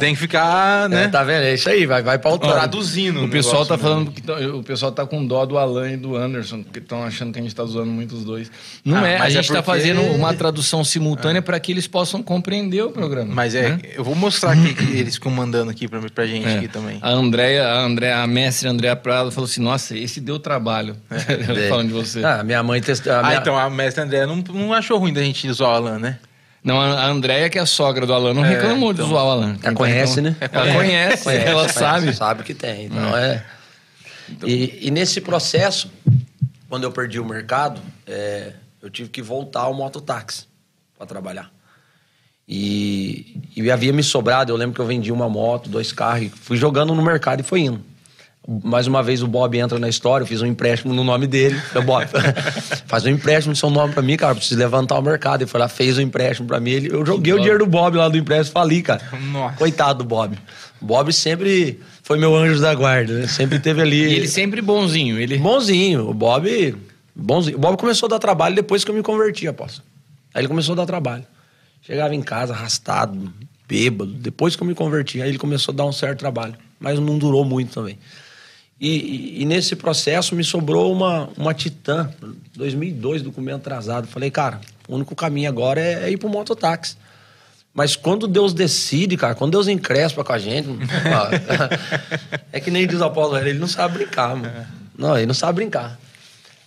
Tem que ficar, né? É, tá vendo? É isso aí, vai, vai pautando. Traduzindo. O pessoal negócio, tá né? falando que tão- o pessoal tá com dó do Alan e do Anderson, porque estão achando que a gente tá zoando muito os dois. Não Ah, é, a é gente tá porque- fazendo uma tradução simultânea para que eles possam compreender o programa. Mas é, né? eu vou mostrar aqui que eles ficam mandando aqui pra, pra gente É. aqui também. A Andréia, a, André, a mestre Andréa Prado falou assim: Nossa, esse deu trabalho. É. Falando de você. Ah, minha mãe testou. Ah, então a mestre André não, não achou ruim da gente zoar o Alan, né? Não, a Andréia, que é a sogra do Alan, não reclamou de zoar o Alan. Ela conhece, né? Ela conhece, ela Conhece, sabe. Sabe que tem. Então, é. E, e nesse processo, quando eu perdi o mercado, é, eu tive que voltar ao mototáxi para trabalhar. E, e havia me sobrado, eu lembro que eu vendi uma moto, dois carros, e fui jogando no mercado e foi indo. Mais uma vez o Bob entra na história, eu fiz um empréstimo no nome dele. Falei, Bob, faz um empréstimo no seu nome pra mim, cara, eu preciso levantar o mercado. Ele foi lá, fez o empréstimo pra mim. Eu joguei o dinheiro do Bob lá do empréstimo, fali, cara. Nossa. Coitado do Bob. O Bob sempre foi meu anjo da guarda, né? Sempre teve ali. E ele sempre bonzinho. Ele... Bonzinho. O Bob. Bonzinho. O Bob começou a dar trabalho depois que eu me converti, aposto. Aí ele começou a dar trabalho. Chegava em casa arrastado, bêbado. Depois que eu me converti, aí ele começou a dar um certo trabalho. Mas não durou muito também. E, e- e nesse processo me sobrou uma, uma Titan, 2002, documento atrasado. Falei, cara, o único caminho agora é, é ir pro mototáxi. Mas quando Deus decide, cara, quando Deus encrespa com a gente, é que nem diz o apóstolo, ele não sabe brincar, mano. Não, ele não sabe brincar.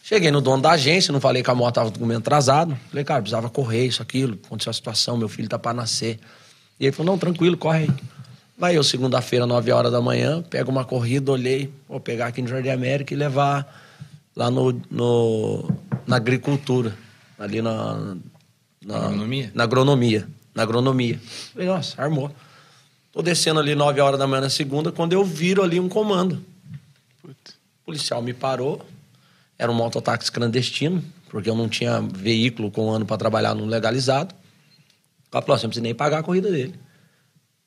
Cheguei no dono da agência, não falei que a moto tava com documento atrasado. Falei, cara, precisava correr isso, aquilo, aconteceu a situação, meu filho tá para nascer. E ele falou, não, tranquilo, corre aí. Vai eu, segunda-feira, 9 horas da manhã, pego uma corrida, olhei, vou pegar aqui no Jardim América e levar lá no, no- na agricultura, ali na, na Agronomia? Na agronomia. Na agronomia. Falei, nossa, armou. Tô descendo ali 9 horas da manhã na segunda, quando eu viro ali um comando. O policial me parou. Era um mototáxi clandestino, porque eu não tinha veículo com ano para trabalhar no legalizado. O cara falou assim, não precisa nem pagar a corrida dele.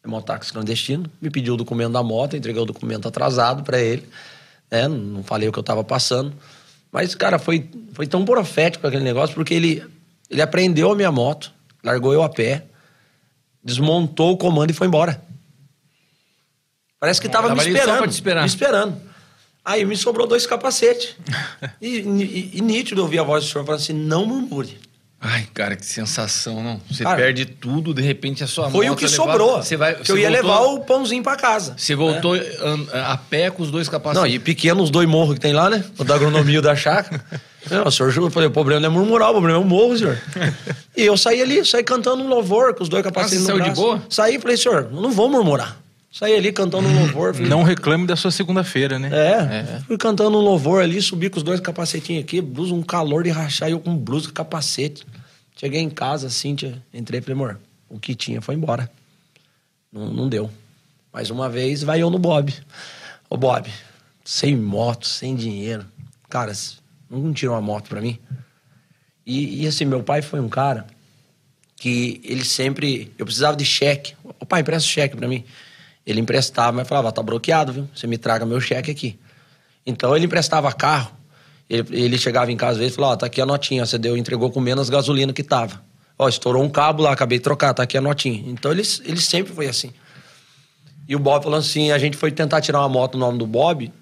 Mototáxi clandestino. Me pediu o documento da moto, entreguei o documento atrasado para ele. né? Não falei o que eu estava passando. Mas, cara, foi, foi tão profético aquele negócio, porque ele, ele apreendeu a minha moto, largou eu a pé, desmontou o comando e foi embora. Parece que tava, Tava me esperando. esperar. Me esperando. Aí me sobrou dois capacetes. e, e- e nítido eu ouvi a voz do senhor falando assim: não murmure. Ai, cara, que sensação, não? Você Cara, perde tudo, de repente a sua Foi o que sobrou. Você vai, que você eu ia voltou- levar o pãozinho pra casa. Você voltou an- a pé com os dois capacetes. Não, e pequeno os dois morros que tem lá, né? O da agronomia e da chácara. Não, o senhor eu falei, o problema não é murmurar, o problema é o morro, senhor. e eu saí ali, saí cantando um louvor com os dois capacetes Ah, no saiu de boa? Saí e falei, senhor, eu não vou murmurar. Saí ali cantando um louvor. Falei, Não reclame da sua segunda-feira, né? É, fui cantando um louvor ali, subi com os dois capacetinhos aqui, blusa, um calor de rachar, eu com blusa, capacete. Cheguei em casa, assim, tia, entrei e falei, amor, o que tinha foi embora. Não, não deu. Mais uma vez, vai eu no Bob. Ô, Bob, sem moto, sem dinheiro. Cara, não tirou uma moto pra mim. E, e, assim, meu pai foi um cara que ele sempre... Eu precisava de cheque. Ô, pai, empresta o cheque pra mim. Ele emprestava, mas falava, tá bloqueado, viu? Você me traga meu cheque aqui. Então ele emprestava carro. Ele, ele chegava em casa às vezes e falava, ó, tá aqui a notinha, você deu, entregou com menos gasolina que tava. Ó, estourou um cabo lá, acabei de trocar, tá aqui a notinha. Então ele, ele sempre foi assim. E o Bob falou assim, a gente foi tentar tirar uma moto no nome do Bob,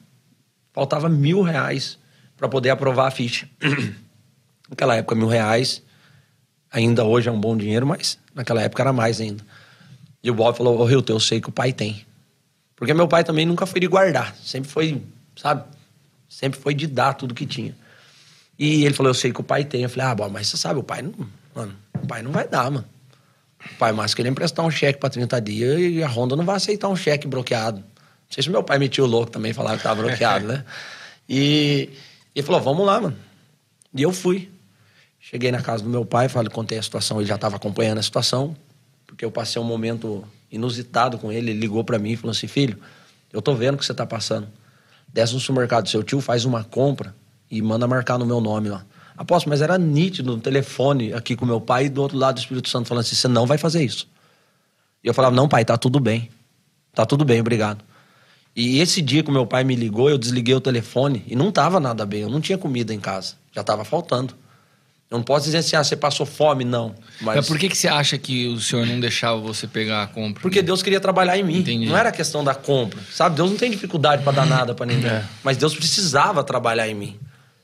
faltava mil reais para poder aprovar a ficha. Naquela época, mil reais, ainda hoje é um bom dinheiro, mas naquela época era mais ainda. E o Bob falou, ô Hilton, eu sei que o pai tem. Porque meu pai também nunca foi de guardar, sempre foi, sabe? Sempre foi de dar tudo que tinha. E ele falou, eu sei que o pai tem. Eu falei, ah, Bob, mas você sabe, o pai não, mano, o pai não vai dar, mano. O pai mais queria emprestar um cheque para 30 dias e a Honda não vai aceitar um cheque bloqueado. Não sei se meu pai metia o louco também, falava que tava bloqueado, né? E ele falou, vamos lá, mano. E eu fui. Cheguei na casa do meu pai, falei, contei a situação, ele já estava acompanhando a situação, porque eu passei um momento inusitado com ele, ele ligou para mim e falou assim, filho, eu tô vendo o que você tá passando. Desce no supermercado do seu tio, faz uma compra e manda marcar no meu nome lá. Aposto, mas era nítido no telefone aqui com meu pai e do outro lado do Espírito Santo falando assim, você não vai fazer isso. E eu falava, não pai, tá tudo bem. Tá tudo bem, obrigado. E esse dia que meu pai me ligou, eu desliguei o telefone e não tava nada bem, eu não tinha comida em casa, já tava faltando. Eu não posso dizer assim, ah, você passou fome, não. Mas... Mas por que, que você acha que o senhor não deixava você pegar a compra? Porque Deus queria trabalhar em mim. Entendi. Não era questão da compra. Sabe? Deus não tem dificuldade para dar nada para ninguém. É. Mas Deus precisava trabalhar em mim.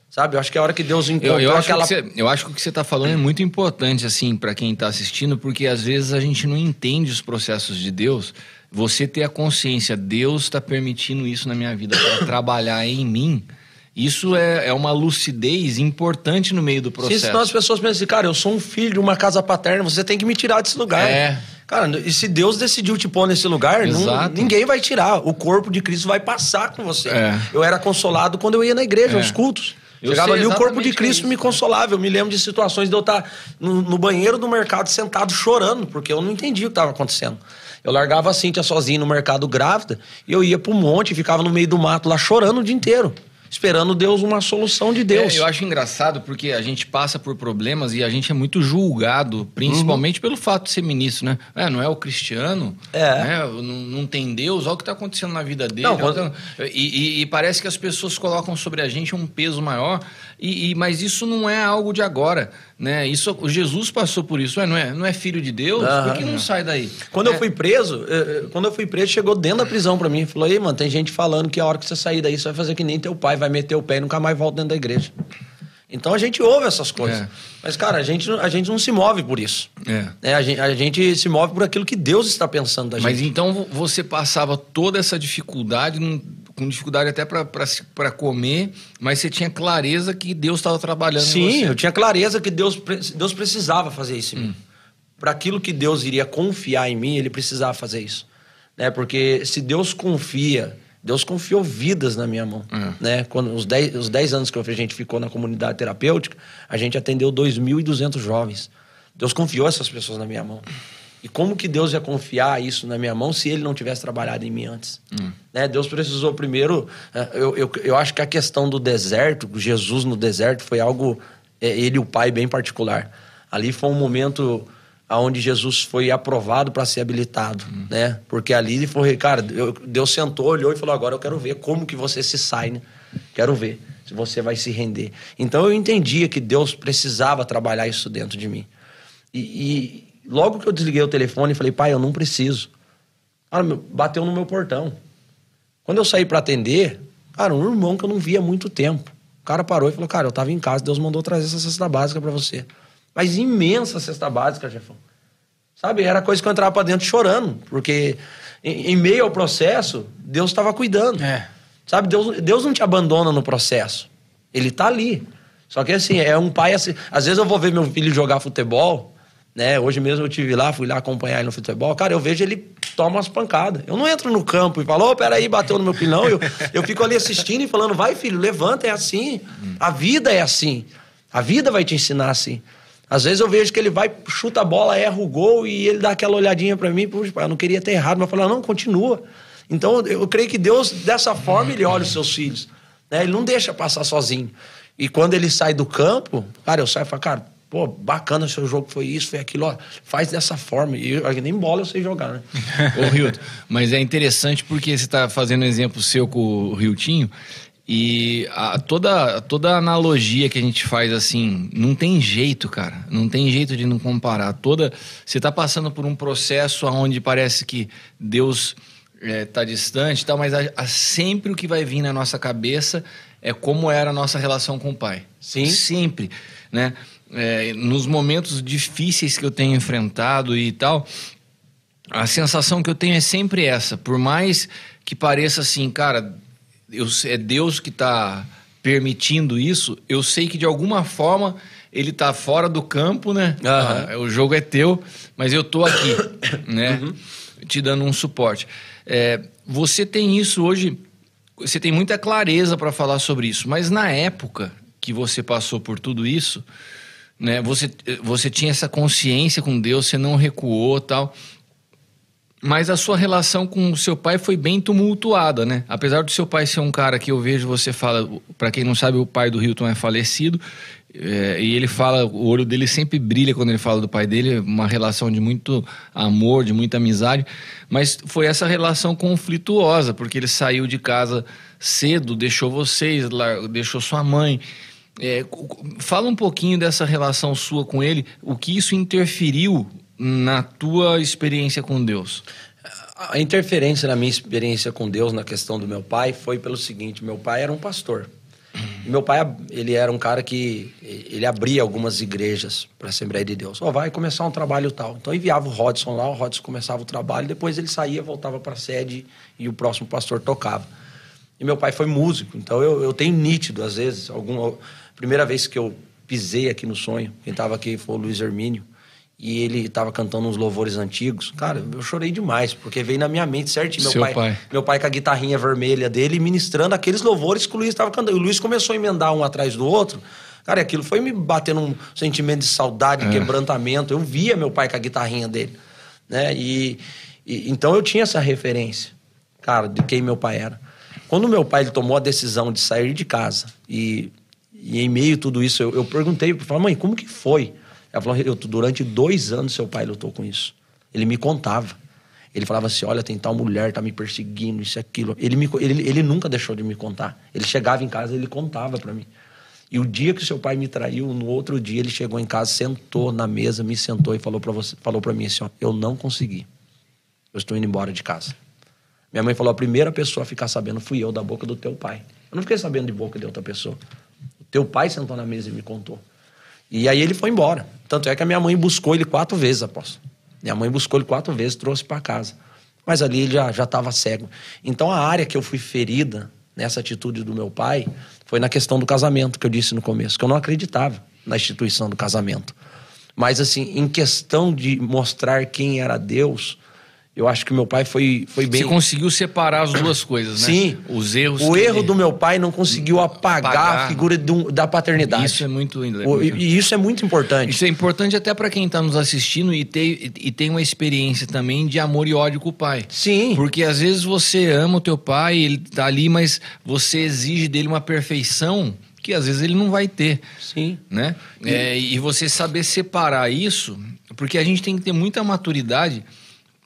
Sabe? Eu acho que é a hora que Deus encontrou Eu, eu, aquela. eu acho que o que você está falando é muito importante, assim, para quem está assistindo, porque às vezes a gente não entende os processos de Deus. Você ter a consciência, Deus está permitindo isso na minha vida para trabalhar em mim. Isso é, é uma lucidez importante no meio do Sim, processo. senão as pessoas pensam assim, cara, eu sou um filho de uma casa paterna, você tem que me tirar desse lugar. É. Cara, e se Deus decidiu te pôr nesse lugar, não- ninguém vai tirar. O corpo de Cristo vai passar com você. É. Eu era consolado quando eu ia na igreja, É. aos cultos. Eu Chegava ali, o corpo de o é Cristo isso, me consolava. Eu me lembro de situações de eu estar no, no banheiro do mercado sentado chorando, porque eu não entendia o que estava acontecendo. Eu largava a Cíntia sozinha no mercado grávida e eu ia pro monte e ficava no meio do mato lá chorando o dia inteiro, esperando Deus uma solução de Deus. É, eu acho engraçado porque a gente passa por problemas e a gente é muito julgado, principalmente pelo fato de ser ministro, né? É, não é o cristiano, É. né? não, não tem Deus, olha o que está acontecendo na vida dele. Não, quando- que- e, e- e parece que as pessoas colocam sobre a gente um peso maior, e, e- mas isso não é algo de agora, né? Isso, o Jesus passou por isso, ué, não, é, não é filho de Deus? Aham. Por que não sai daí? Quando eu É, fui preso, eh, eh, quando eu fui preso, chegou dentro da prisão pra mim. Falou, ei, mano, tem gente falando que a hora que você sair daí, você vai fazer que nem teu pai, vai meter o pé e nunca mais volta dentro da igreja. Então a gente ouve essas coisas. É. Mas, cara, a gente, não- a gente não se move por isso. É. É, a, gente, a gente se move por aquilo que Deus está pensando da Mas gente. então vo- você passava toda essa dificuldade, num- com dificuldade até para comer, mas você tinha clareza que Deus estava trabalhando em Sim, eu tinha clareza que Deus, Deus precisava fazer isso mim. Para aquilo que Deus iria confiar em mim, ele precisava fazer isso. Né? Porque se Deus confia, Deus confiou vidas na minha mão. É. Né? Quando, os 10 os 10 anos que a gente ficou na comunidade terapêutica, a gente atendeu 2.200 jovens. Deus confiou essas pessoas na minha mão. E como que Deus ia confiar isso na minha mão se ele não tivesse trabalhado em mim antes? Né? Deus precisou primeiro. eh, Eu, eu, eu acho que a questão do deserto, Jesus no deserto, foi algo. eh, Ele e o Pai bem particular. Ali foi um momento onde Jesus foi aprovado para ser habilitado, né? Porque ali ele foi, cara, eu- Deus sentou, olhou e falou: agora eu quero ver como que você se sai, né? Quero ver se você vai se render. Então eu entendia que Deus precisava trabalhar isso dentro de mim. E, e logo que eu desliguei o telefone, falei, pai, eu não preciso. Cara, bateu no meu portão. Quando eu saí para atender, cara, um irmão que eu não via há muito tempo. O cara parou e falou, cara, eu tava em casa, Deus mandou trazer essa cesta básica para você. Mas imensa cesta básica, Jefão. Sabe, era coisa que eu entrava para dentro chorando, porque em, em meio ao processo, Deus estava cuidando. É. Sabe, Deus, Deus não te abandona no processo. Ele tá ali. Só que assim, é um pai assim. Às vezes eu vou ver meu filho jogar futebol, né? Hoje mesmo eu tive lá, fui lá acompanhar ele no futebol. Cara, eu vejo ele toma umas pancadas. Eu não entro no campo e falo, ô, oh, peraí, bateu no meu filho. Não, eu, eu fico ali assistindo e falando, vai, filho, levanta, é assim. A vida é assim. A vida vai te ensinar assim. Às vezes eu vejo que ele vai, chuta a bola, erra o gol e ele dá aquela olhadinha para mim, puxa, eu não queria ter errado, mas falar, não, continua. Então eu creio que Deus, dessa forma, ele olha os seus filhos. Né? Ele não deixa passar sozinho. E quando ele sai do campo, cara, eu saio e falo, cara, pô, bacana seu jogo, foi isso, foi aquilo, ó, faz dessa forma. E eu, nem bola eu sei jogar, né? Ô, Hilton, mas é interessante porque você está fazendo um exemplo seu com o Riltinho. E a, toda, toda analogia que a gente faz assim, não tem jeito, cara. Não tem jeito de não comparar. Toda. Você está passando por um processo onde parece que Deus está é, distante e tal, mas a, a, sempre o que vai vir na nossa cabeça é como era a nossa relação com o Pai. Sim. Sempre. Né? É, nos momentos difíceis que eu tenho enfrentado e tal, a sensação que eu tenho é sempre essa. Por mais que pareça assim, cara, eu, é Deus que está permitindo isso, eu sei que de alguma forma ele está fora do campo, né? Uhum. o jogo é teu, mas eu tô aqui, né? Uhum. Te dando um suporte. É, você tem isso hoje, você tem muita clareza para falar sobre isso, mas na época que você passou por tudo isso, né? Você, você tinha essa consciência com Deus, você não recuou, tal. Mas a sua relação com o seu pai foi bem tumultuada, né? Apesar do seu pai ser um cara que eu vejo você fala, para quem não sabe, o pai do Hilton é falecido, é, e ele fala, o olho dele sempre brilha quando ele fala do pai dele, uma relação de muito amor, de muita amizade, mas foi essa relação conflituosa, porque ele saiu de casa cedo, deixou vocês, deixou sua mãe. É, fala um pouquinho dessa relação sua com ele, o que isso interferiu na tua experiência com Deus? A interferência na minha experiência com Deus na questão do meu pai foi pelo seguinte: meu pai era um pastor. Meu pai, ele era um cara que ele abria algumas igrejas para a Assembleia de Deus. Ó, oh, vai começar um trabalho tal. Então enviava o Rodson lá, o Rodson começava o trabalho, depois ele saía, voltava para a sede e o próximo pastor tocava. E meu pai foi músico, então eu, eu tenho nítido às vezes, alguma primeira vez que eu pisei aqui no sonho, quem estava aqui foi o Luiz Hermínio e ele estava cantando uns louvores antigos. Cara, eu chorei demais, porque veio na minha mente certinho. Meu pai, pai, Meu pai com a guitarrinha vermelha dele, ministrando aqueles louvores que o Luiz estava cantando. E o Luiz começou a emendar um atrás do outro. Cara, aquilo foi me batendo um sentimento de saudade, é. quebrantamento. Eu via meu pai com a guitarrinha dele. Né? E, e, então eu tinha essa referência, cara, de quem meu pai era. Quando meu pai ele tomou a decisão de sair de casa e, e em meio a tudo isso, eu, eu perguntei, eu falei, mãe, como que foi? Ela falou, eu, durante dois anos seu pai lutou com isso. Ele me contava. Ele falava assim, olha, tem tal mulher, tá me perseguindo, isso e aquilo. Ele, me, ele, ele nunca deixou de me contar. Ele chegava em casa ele contava para mim. E o dia que seu pai me traiu, no outro dia ele chegou em casa, sentou na mesa, me sentou e falou para você, falou para mim assim, ó, eu não consegui. Eu estou indo embora de casa. Minha mãe falou, a primeira pessoa a ficar sabendo fui eu da boca do teu pai. Eu não fiquei sabendo de boca de outra pessoa. Teu pai sentou na mesa e me contou. E aí ele foi embora. Tanto é que a minha mãe buscou ele quatro vezes, apóstolo. Minha mãe buscou ele quatro vezes, trouxe para casa. Mas ali ele já estava cego. Então a área que eu fui ferida nessa atitude do meu pai foi na questão do casamento, que eu disse no começo, que eu não acreditava na instituição do casamento. Mas assim, em questão de mostrar quem era Deus, eu acho que meu pai foi, foi bem. Você conseguiu separar as duas coisas, né? Sim. Os erros. O erro ele... do meu pai não conseguiu apagar, apagar. a figura do, da paternidade. Isso é muito. É e isso é muito importante. Isso é importante até para quem está nos assistindo e tem, e tem uma experiência também de amor e ódio com o pai. Sim. Porque às vezes você ama o teu pai, ele tá ali, mas você exige dele uma perfeição que às vezes ele não vai ter. Sim. Né? E, é, e você saber separar isso, porque a gente tem que ter muita maturidade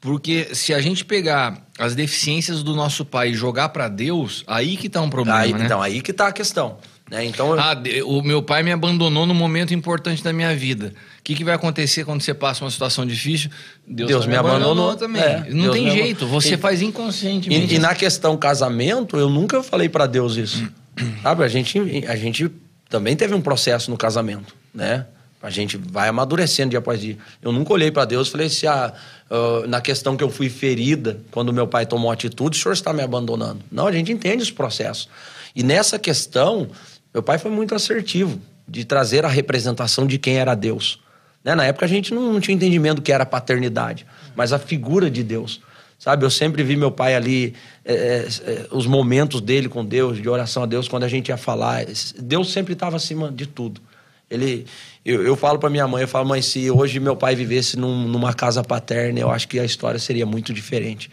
porque se a gente pegar as deficiências do nosso pai e jogar para Deus, aí que tá um problema, aí, né? Então, aí que tá a questão. Né? Então, eu... ah, o meu pai me abandonou no momento importante da minha vida. O que, que vai acontecer quando você passa uma situação difícil? Deus, Deus me, me abandonou, abandonou, também. É, não Deus tem jeito, você e, faz inconscientemente. E, e, na questão casamento, eu nunca falei para Deus isso. Sabe, a gente, a gente também teve um processo no casamento, né? A gente vai amadurecendo dia após dia. Eu nunca olhei para Deus e falei assim, ah, uh, na questão que eu fui ferida quando meu pai tomou atitude, o senhor está me abandonando. Não, a gente entende os processos. E nessa questão, meu pai foi muito assertivo. de trazer a representação de quem era Deus. Né? Na época a gente não, não tinha entendimento que era paternidade, mas a figura de Deus. Sabe, eu sempre vi meu pai ali, é, é, os momentos dele com Deus, de oração a Deus, quando a gente ia falar. Deus sempre estava acima de tudo. Ele, eu, eu falo para minha mãe, eu falo, mãe, se hoje meu pai vivesse num, numa casa paterna, eu acho que a história seria muito diferente.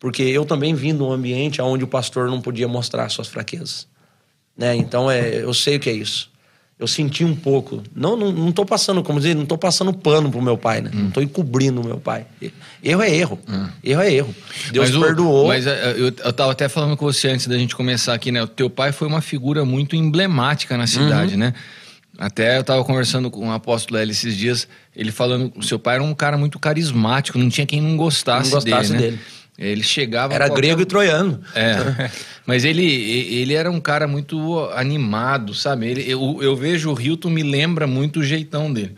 Porque eu também vim de um ambiente onde o pastor não podia mostrar suas fraquezas. Né? Então, é, eu sei o que é isso. Eu senti um pouco. Não, não, não tô passando, como dizer, não tô passando pano pro meu pai, né? Hum. Não tô encobrindo o meu pai. Erro é erro. Hum. Erro é erro. Deus mas perdoou. mas é, eu, eu tava até falando com você antes da gente começar aqui, né? O teu pai foi uma figura muito emblemática na cidade, uhum. né? Até eu estava conversando com o apóstolo L esses dias, ele falando que seu pai era um cara muito carismático, não tinha quem não gostasse, não gostasse dele, né? dele. Ele chegava. Era qualquer... grego e troiano. É. Mas ele, ele era um cara muito animado, sabe? Ele, eu, eu vejo o Hilton, me lembra muito o jeitão dele.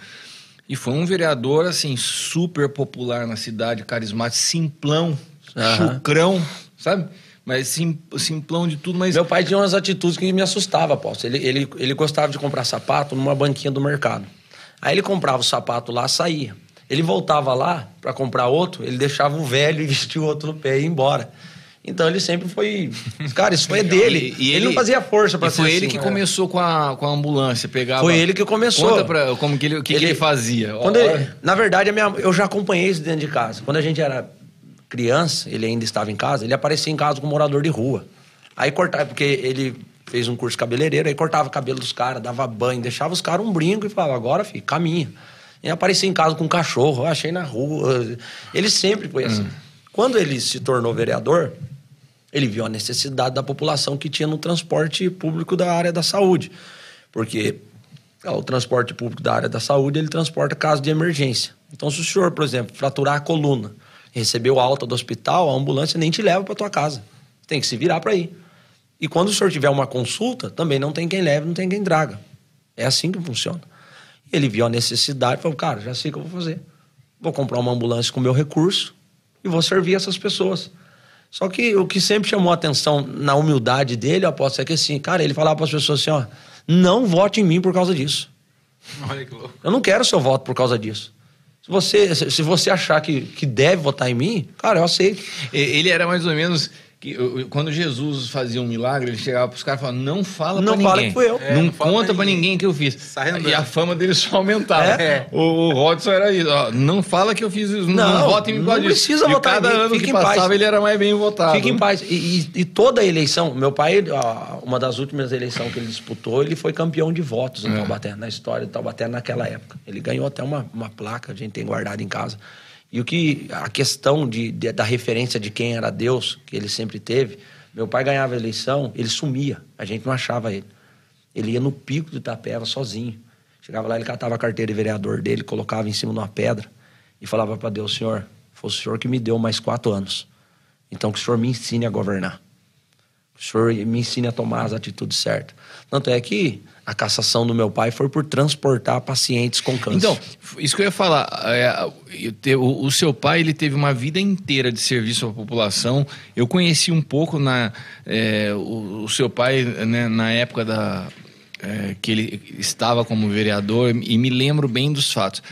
E foi um vereador, assim, super popular na cidade, carismático, simplão, uhum. chucrão, sabe? Mas sim, simplão de tudo, mas... Meu pai tinha umas atitudes que me assustava, aposto. Ele, ele, ele gostava de comprar sapato numa banquinha do mercado. Aí ele comprava o sapato lá, saía. Ele voltava lá para comprar outro, ele deixava o velho e vestia o outro no pé e ia embora. Então ele sempre foi. Cara, isso foi dele. E, e ele, ele, não fazia força para ser Foi assim, ele que né? começou com a, com a ambulância, pegava. Foi ele que começou. Conta pra, como que ele, o que ele, que ele fazia. Quando ele, na verdade, minha, eu já acompanhei isso dentro de casa. Quando a gente era criança, ele ainda estava em casa, ele aparecia em casa como morador de rua. Aí cortava, porque ele fez um curso cabeleireiro, aí cortava o cabelo dos caras, dava banho, deixava os caras um brinco e falava: agora, filho, caminha. E aparecia em casa com um cachorro, eu achei na rua. Ele sempre foi assim. Hum. Quando ele se tornou vereador, ele viu a necessidade da população que tinha no transporte público da área da saúde. Porque o transporte público da área da saúde, ele transporta casos de emergência. Então, se o senhor, por exemplo, fraturar a coluna, recebeu alta do hospital, a ambulância nem te leva para tua casa. Tem que se virar para ir. E quando o senhor tiver uma consulta, também não tem quem leve, não tem quem traga. É assim que funciona. Ele viu a necessidade e falou: cara, já sei o que eu vou fazer. Vou comprar uma ambulância com meu recurso e vou servir essas pessoas. Só que o que sempre chamou a atenção na humildade dele, eu aposto, é que assim, cara, ele falava para as pessoas assim: ó, não vote em mim por causa disso. Olha que louco. Eu não quero seu voto por causa disso. Se você, se você achar que, que deve votar em mim, cara, eu aceito. Ele era mais ou menos que quando Jesus fazia um milagre, ele chegava para os caras e falava: Não fala não pra fala ninguém. que fui eu. É, não, não conta para ninguém que eu fiz. E a fama dele só aumentava. É. O, o Rodson era isso: ó, Não fala que eu fiz isso. Não, não vota em mim Não precisa votar cada ano Fica que passava, paz. ele era mais bem votado. Fica em paz. E, e, e toda a eleição, meu pai, ó, uma das últimas eleições que ele disputou, ele foi campeão de votos em é. Taubaté, na história de Taubaté naquela época. Ele ganhou até uma, uma placa, a gente tem guardado em casa. E o que a questão de, de, da referência de quem era Deus, que ele sempre teve, meu pai ganhava a eleição, ele sumia, a gente não achava ele. Ele ia no pico do Itapeva sozinho. Chegava lá, ele catava a carteira de vereador dele, colocava em cima de uma pedra e falava para Deus: Senhor, foi o senhor que me deu mais quatro anos. Então que o senhor me ensine a governar. O senhor me ensine a tomar as atitudes certas. Tanto é que a cassação do meu pai foi por transportar pacientes com câncer. Então, isso que eu ia falar. É, o, o, seu pai ele teve uma vida inteira de serviço à população. Eu conheci um pouco na, é, o, o, seu pai né, na época da, é, que ele estava como vereador e me lembro bem dos fatos.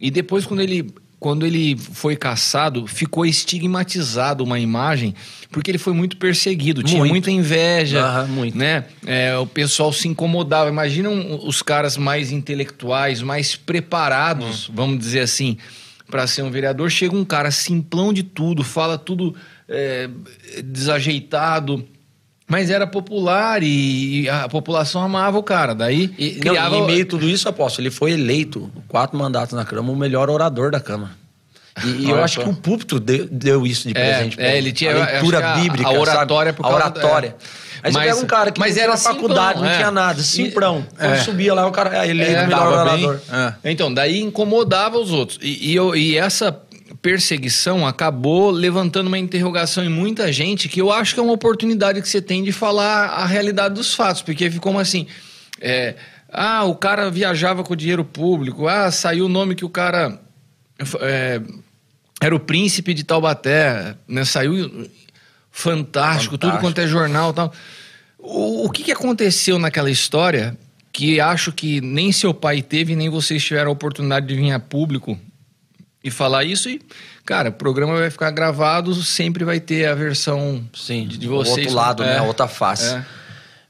E depois, quando ele quando ele foi caçado, ficou estigmatizado uma imagem, porque ele foi muito perseguido, tinha muito. muita inveja, muito. né? É, o pessoal se incomodava. Imagina os caras mais intelectuais, mais preparados, hum. vamos dizer assim, para ser um vereador. Chega um cara simplão de tudo, fala tudo é, desajeitado mas era popular e a população amava o cara. Daí e, criava... não, em meio a tudo isso, aposto, ele foi eleito, quatro mandatos na Câmara, o melhor orador da Câmara. E, e eu acho que o púlpito deu, deu isso de é, presente. É, ele tinha a leitura bíblica, a, oratória sabe? a oratória. É. Aí mas, você pega um cara que mas não era na faculdade, não é. tinha nada, simprão. E, Quando é. subia lá, o cara é eleito é, melhor orador. É. Então, daí incomodava os outros. E, e, eu, e essa perseguição acabou levantando uma interrogação em muita gente que eu acho que é uma oportunidade que você tem de falar a realidade dos fatos, porque ficou assim. É, ah, o cara viajava com dinheiro público. Ah, saiu o nome que o cara é, era o príncipe de Taubaté, né? Saiu fantástico, fantástico. tudo quanto é jornal, tal. O, o que, que aconteceu naquela história? que acho que nem seu pai teve, nem vocês tiveram a oportunidade de vir a público e falar isso. E, cara, o programa vai ficar gravado, sempre vai ter a versão Sim, de, de o vocês. outro lado, né? É. A outra face. É.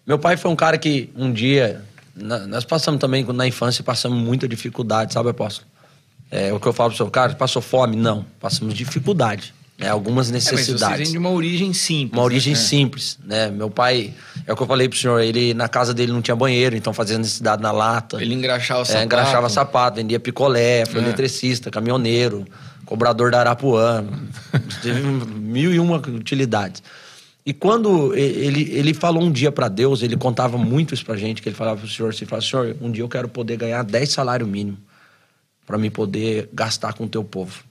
Meu pai foi um cara que um dia. nós passamos também, na infância, passamos muita dificuldade, sabe, apóstolo? É o que eu falo pro senhor, cara, passou fome? Não, passamos dificuldade. Né? Algumas É, mas vocês necessidades. vêm de uma origem simples. Uma origem né? simples, né? Meu pai, é o que eu falei pro senhor, ele na casa dele não tinha banheiro, então fazia necessidade na lata. Ele engraxava É, sapato. engraxava sapato, vendia picolé, foi É. eletricista, caminhoneiro, cobrador da Arapuã. Teve mil e uma utilidades. E quando ele, ele falou um dia para Deus, ele contava muito isso pra gente, que ele falava pro senhor, assim, falava, senhor, um dia eu quero poder ganhar 10 salário mínimo para me poder gastar com o teu povo.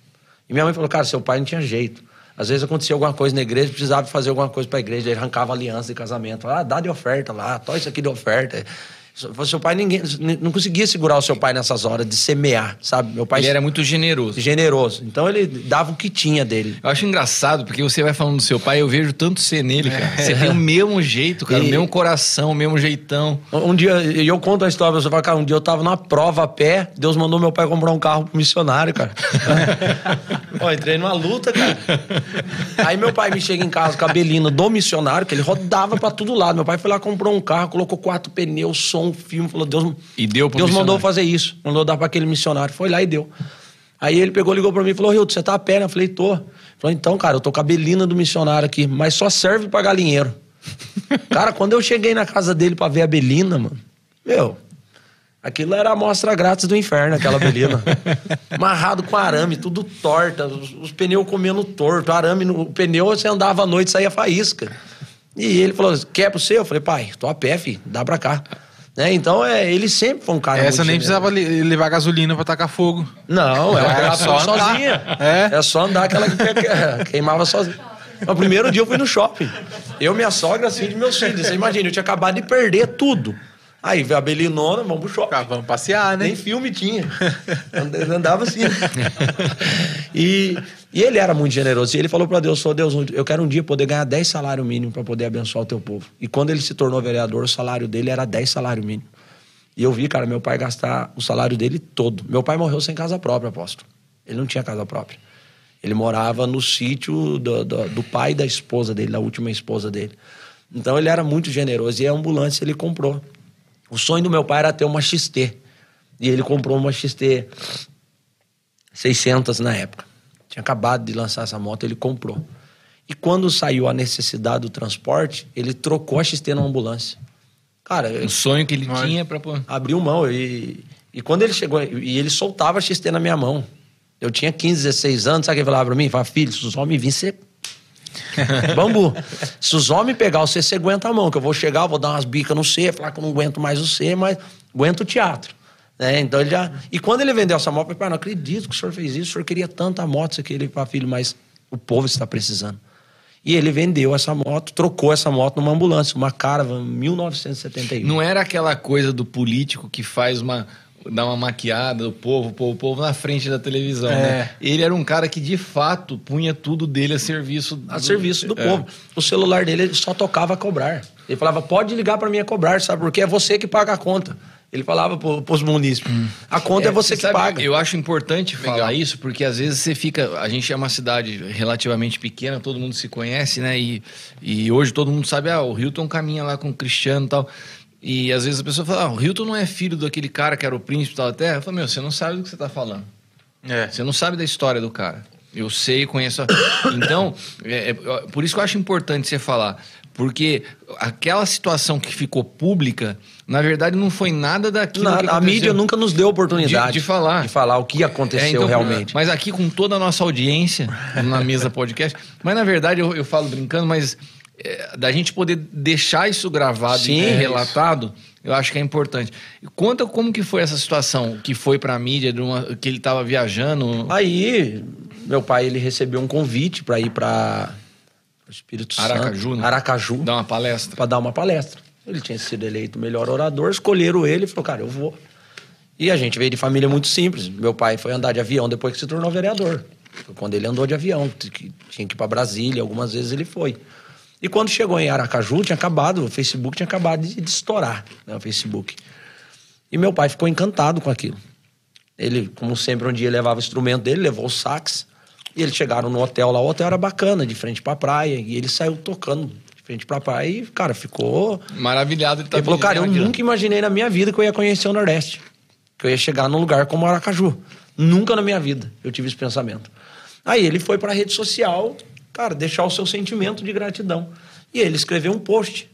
E minha mãe falou, cara, seu pai não tinha jeito. Às vezes acontecia alguma coisa na igreja, precisava fazer alguma coisa para a igreja, ele arrancava aliança de casamento. Ah, dá de oferta lá, toma isso aqui de oferta. Seu pai, ninguém, não conseguia segurar o seu pai nessas horas de semear, sabe? Meu pai Ele era muito generoso. generoso. Então ele dava o que tinha dele. Eu acho engraçado, porque você vai falando do seu pai, eu vejo tanto ser nele, cara. Você tem o mesmo jeito, cara, o E- mesmo coração, o mesmo jeitão. Um dia, e eu conto a história, você fala, cara, um dia eu tava numa prova a pé, Deus mandou meu pai comprar um carro pro missionário, cara. Ó, entrei numa luta, cara. Aí meu pai me chega em casa com a Belina do missionário, que ele rodava pra todo lado. Meu pai foi lá, comprou um carro, colocou quatro pneus, som, filme, falou, Deus, E deu Deus mandou fazer isso, mandou dar pra aquele missionário. Foi lá e deu. Aí ele pegou, ligou pra mim e falou, Hilton, você tá a pé, né? Eu falei, tô. Ele Falou, então, cara, eu tô com a Belina do missionário aqui, mas só serve pra galinheiro. Cara, quando eu cheguei na casa dele pra ver a Belina, mano, meu, aquilo era a amostra grátis do inferno, aquela Belina. Amarrado com arame, tudo torta, os, os pneus comendo torto, arame no o pneu, você andava à noite, saía faísca. E ele falou, quer pro seu? Eu falei, pai, tô a pé, filho, dá pra cá. Né? Então, é, ele sempre foi um cara Essa nem generoso. precisava le- levar gasolina pra tacar fogo. Não, ela Era só sozinha. É. É. só andar que ela que- queimava sozinha. No primeiro dia eu fui no shopping. Eu, minha sogra, assim, de meus filhos. Você imagina, eu tinha acabado de perder tudo. Aí veio a Belinona, vamos pro shopping. Ah, vamos passear, né? Nem filme tinha. And- Andava assim. E, e ele era muito generoso. E ele falou para Deus: "Só Deus, eu quero um dia poder ganhar 10 salários mínimos para poder abençoar o teu povo. E quando ele se tornou vereador, o salário dele era 10 salários mínimos. E eu vi, cara, meu pai gastar o salário dele todo. Meu pai morreu sem casa própria, aposto. Ele não tinha casa própria. Ele morava no sítio do, do, do pai da esposa dele, da última esposa dele. Então ele era muito generoso. E a ambulância ele comprou. O sonho do meu pai era ter uma XT. E ele comprou uma XT 600 na época. Tinha acabado de lançar essa moto, ele comprou. E quando saiu a necessidade do transporte, ele trocou a XT na ambulância. Cara, O sonho que ele tinha pra pôr. abriu mão. E, e quando ele chegou, e ele soltava a XT na minha mão. Eu tinha 15, 16 anos, sabe o que ele falava pra mim? Falava, filho, se os homens virem, você. Bambu. Se os homens pegar você, você aguenta a mão, que eu vou chegar, eu vou dar umas bicas no C, falar que eu não aguento mais o C, mas aguento o teatro. Né? Então ele já. E quando ele vendeu essa moto, eu falei, pai, não acredito que o senhor fez isso, o senhor queria tanta moto, queria para filho, mas o povo está precisando. E ele vendeu essa moto, trocou essa moto numa ambulância, uma Caravan 1971. Não era aquela coisa do político que faz uma. dá uma maquiada do povo, o povo, o povo na frente da televisão, É. né? Ele era um cara que de fato punha tudo dele a serviço a serviço do É. povo. O celular dele ele só tocava a cobrar. Ele falava, pode ligar para mim a cobrar, sabe? Porque é você que paga a conta. Ele falava para os munícipes. A conta é, você que sabe, paga. Eu acho importante falar Legal. isso, porque às vezes você fica. A gente é uma cidade relativamente pequena, todo mundo se conhece, né? E, e hoje todo mundo sabe, ah, o Hilton caminha lá com o Cristiano e tal. E às vezes a pessoa fala, ah, o Hilton não é filho daquele cara que era o príncipe da terra. Eu falo, meu, você não sabe do que você tá falando. É. Você não sabe da história do cara. Eu sei, conheço. A... Então, é, é, por isso que eu acho importante você falar. Porque aquela situação que ficou pública, na verdade, não foi nada daquilo que a mídia nunca nos deu oportunidade De- de falar. de falar o que aconteceu É, então, realmente. Mas aqui com toda a nossa audiência na mesa podcast, mas na verdade eu, eu falo brincando, mas é, da gente poder deixar isso gravado Sim, e é relatado, eu acho que é importante. Conta como que foi essa situação que foi pra mídia, de uma- que ele estava viajando. Aí, meu pai ele recebeu um convite para ir para Espírito Aracaju, Santo, né? Aracaju, Dar uma palestra. para dar uma palestra. Ele tinha sido eleito o melhor orador, escolheram ele e falou, cara, eu vou. E a gente veio de família muito simples. Meu pai foi andar de avião depois que se tornou vereador. Foi quando ele andou de avião, tinha que ir para Brasília, algumas vezes ele foi. E quando chegou em Aracaju, tinha acabado, o Facebook tinha acabado de, de estourar, né, o Facebook. E meu pai ficou encantado com aquilo. Ele, como sempre, um dia levava o instrumento dele, levou o sax. E eles chegaram no hotel lá. O hotel era bacana, de frente pra praia. E ele saiu tocando frente pra praia. E, cara, ficou. Maravilhado ele tá Ele falou, cara, eu nunca imaginei na minha vida que eu ia conhecer o Nordeste. Que eu ia chegar num lugar como Aracaju. Nunca na minha vida eu tive esse pensamento. Aí ele foi pra rede social, cara, deixar o seu sentimento de gratidão. E ele escreveu um post.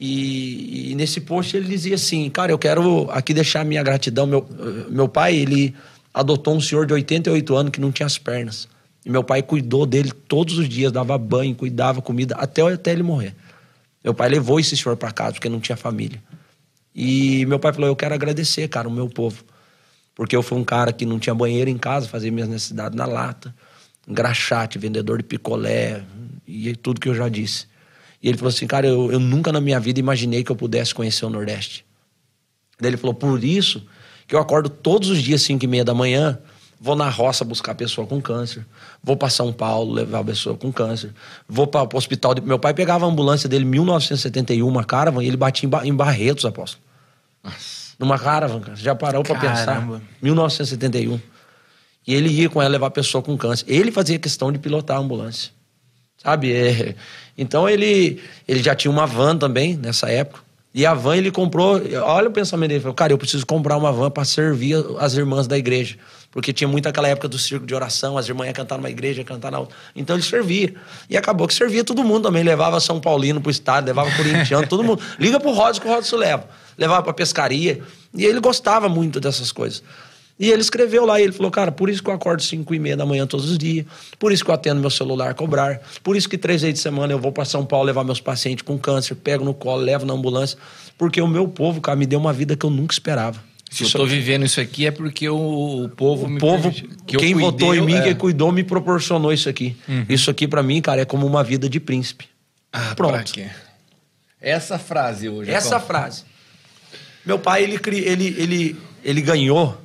E, e nesse post ele dizia assim, cara, eu quero aqui deixar minha gratidão. Meu, meu pai, ele adotou um senhor de 88 anos que não tinha as pernas. E meu pai cuidou dele todos os dias, dava banho, cuidava, comida, até, até ele morrer. Meu pai levou esse senhor para casa, porque não tinha família. E meu pai falou: Eu quero agradecer, cara, o meu povo. Porque eu fui um cara que não tinha banheiro em casa, fazia minhas necessidades na lata, engraxate, vendedor de picolé e tudo que eu já disse. E ele falou assim: Cara, eu, eu nunca na minha vida imaginei que eu pudesse conhecer o Nordeste. Daí ele falou: Por isso que eu acordo todos os dias, 5 e meia da manhã, vou na roça buscar pessoa com câncer, vou para São Paulo levar a pessoa com câncer, vou para o hospital. De... Meu pai pegava a ambulância dele em 1971, uma caravan, e ele batia em, Ba- em Barretos, apóstolo. Numa caravan, cara. Você já parou para pensar? Caramba. 1971. E ele ia com ela levar a pessoa com câncer. Ele fazia questão de pilotar a ambulância. Sabe? É, Então ele, ele já tinha uma van também nessa época. E a van ele comprou. Olha o pensamento dele. Ele falou, cara, eu preciso comprar uma van para servir as irmãs da igreja. Porque tinha muito aquela época do circo de oração, as irmãs iam cantar numa igreja, iam cantar na outra. Então ele servia. E acabou que servia todo mundo também. Levava São Paulino pro estádio, levava Corintiano, todo mundo. Liga pro Rods que o Rods leva. Levava pra pescaria. E ele gostava muito dessas coisas. E ele escreveu lá, e ele falou, cara, por isso que eu acordo 5 e meia da manhã todos os dias, por isso que eu atendo meu celular a cobrar, por isso que três vezes de semana eu vou para São Paulo levar meus pacientes com câncer, pego no colo, levo na ambulância, porque o meu povo, cara, me deu uma vida que eu nunca esperava. Se eu tô vivendo isso aqui é porque o, o povo O me povo, que quem cuidei, votou em mim, é. quem cuidou, me proporcionou isso aqui. Isso aqui, para mim, cara, é como uma vida de príncipe. Ah, Pronto. Essa frase hoje. Essa frase. Meu pai, ele, ele, ele, ele ganhou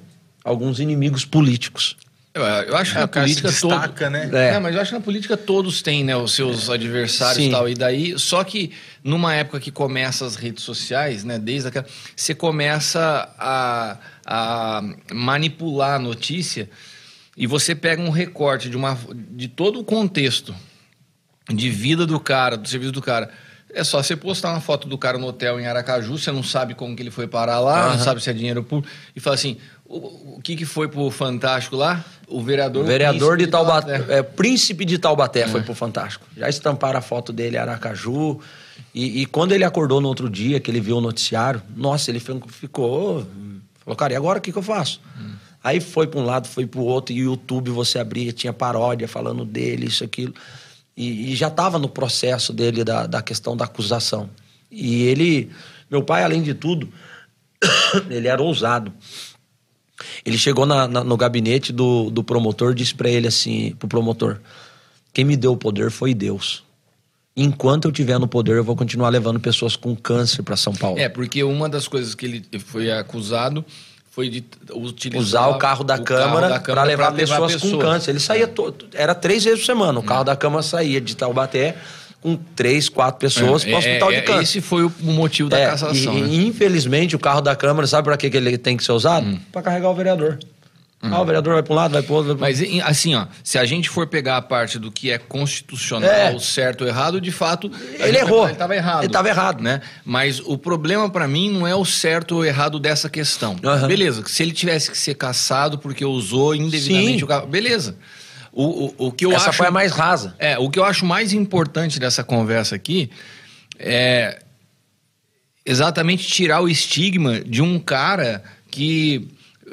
alguns inimigos políticos. Eu, eu acho que É, na política todo... destaca, né? É. É, mas eu acho que na política todos têm, né, os seus adversários Sim. e tal. E daí, só que numa época que começa as redes sociais, né, desde aquela, você começa a, a manipular a notícia e você pega um recorte de uma de todo o contexto de vida do cara, do serviço do cara. É só você postar uma foto do cara no hotel em Aracaju, você não sabe como que ele foi parar lá, não Aham. sabe se é dinheiro público, e fala assim, o, o que que foi pro Fantástico lá? O vereador... O vereador de príncipe Taubaté, é, príncipe de Taubaté foi pro Fantástico. Já estamparam a foto dele em Aracaju. E, e quando ele acordou no outro dia, que ele viu o noticiário, nossa, ele ficou. falou, cara, e agora o que, que eu faço? Aí foi para um lado, foi para o outro, e o YouTube você abria, tinha paródia falando dele, isso, aquilo. E, e já estava no processo dele da, da questão da acusação. E ele, meu pai, além de tudo, ele era ousado. Ele chegou na- na- no gabinete do, do promotor e disse para ele assim, pro promotor, quem me deu o poder foi Deus. Enquanto eu tiver no poder, eu vou continuar levando pessoas com câncer para São Paulo. É, porque uma das coisas que ele foi acusado foi de utilizar... Usar o carro da Câmara para levar, pessoas com câncer. Ele saía todo, era três vezes por semana. O carro da Câmara saía de Taubaté com três, quatro pessoas para o hospital de câncer. É, Esse foi o motivo da É, cassação, e, né? e, infelizmente o carro da Câmara, sabe para que que ele tem que ser usado? Hum. Para carregar o vereador. Ah, o vereador vai para um lado, vai para outro. vai pro Mas assim, ó, se a gente for pegar a parte do que é constitucional, É. certo ou errado, de fato, Ele vai errou. falar, Ele estava errado. Ele tava errado. né? Mas o problema pra mim não é o certo ou errado dessa questão. Aham. Beleza, se ele tivesse que ser caçado porque usou indevidamente Sim. o carro, beleza. O, o, o que eu Essa acho foi a mais rasa. É, o que eu acho mais importante dessa conversa aqui é exatamente tirar o estigma de um cara que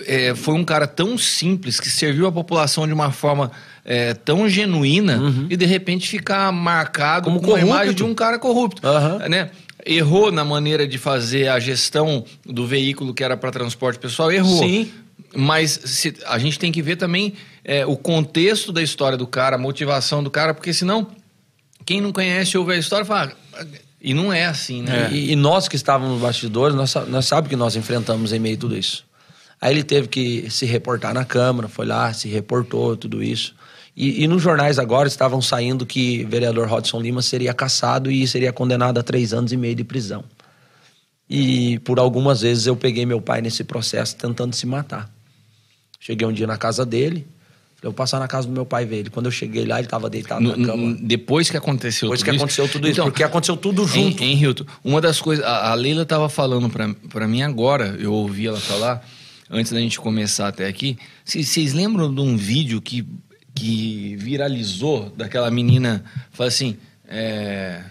é, foi um cara tão simples, que serviu a população de uma forma é, tão genuína e de repente ficar marcado Como com a imagem de um cara corrupto. Aham. Né? Errou na maneira de fazer a gestão do veículo que era para transporte pessoal, errou. Sim. Mas se- a gente tem que ver também é, o contexto da história do cara, a motivação do cara, porque senão quem não conhece ouve a história fala. "Ah, E não é assim, né? E, e nós que estávamos nos bastidores, nós, nós sabemos que nós enfrentamos em meio a tudo isso. Aí ele teve que se reportar na Câmara, foi lá, se reportou, tudo isso. E, e nos jornais agora estavam saindo que o vereador Rodson Lima seria caçado e seria condenado a três anos e meio de prisão. E por algumas vezes eu peguei meu pai nesse processo tentando se matar. Cheguei um dia na casa dele, eu passar na casa do meu pai ver ele. Quando eu cheguei lá, ele estava deitado No- na cama. depois que aconteceu Depois tudo que isso. aconteceu tudo isso, Então, porque aconteceu tudo junto. Em, em Hilton, uma das coisas. A, a Leila tava falando pra mim agora, eu ouvi ela falar, antes da gente começar até aqui. Vocês vocês lembram de um vídeo que, que viralizou daquela menina? Fala assim. é,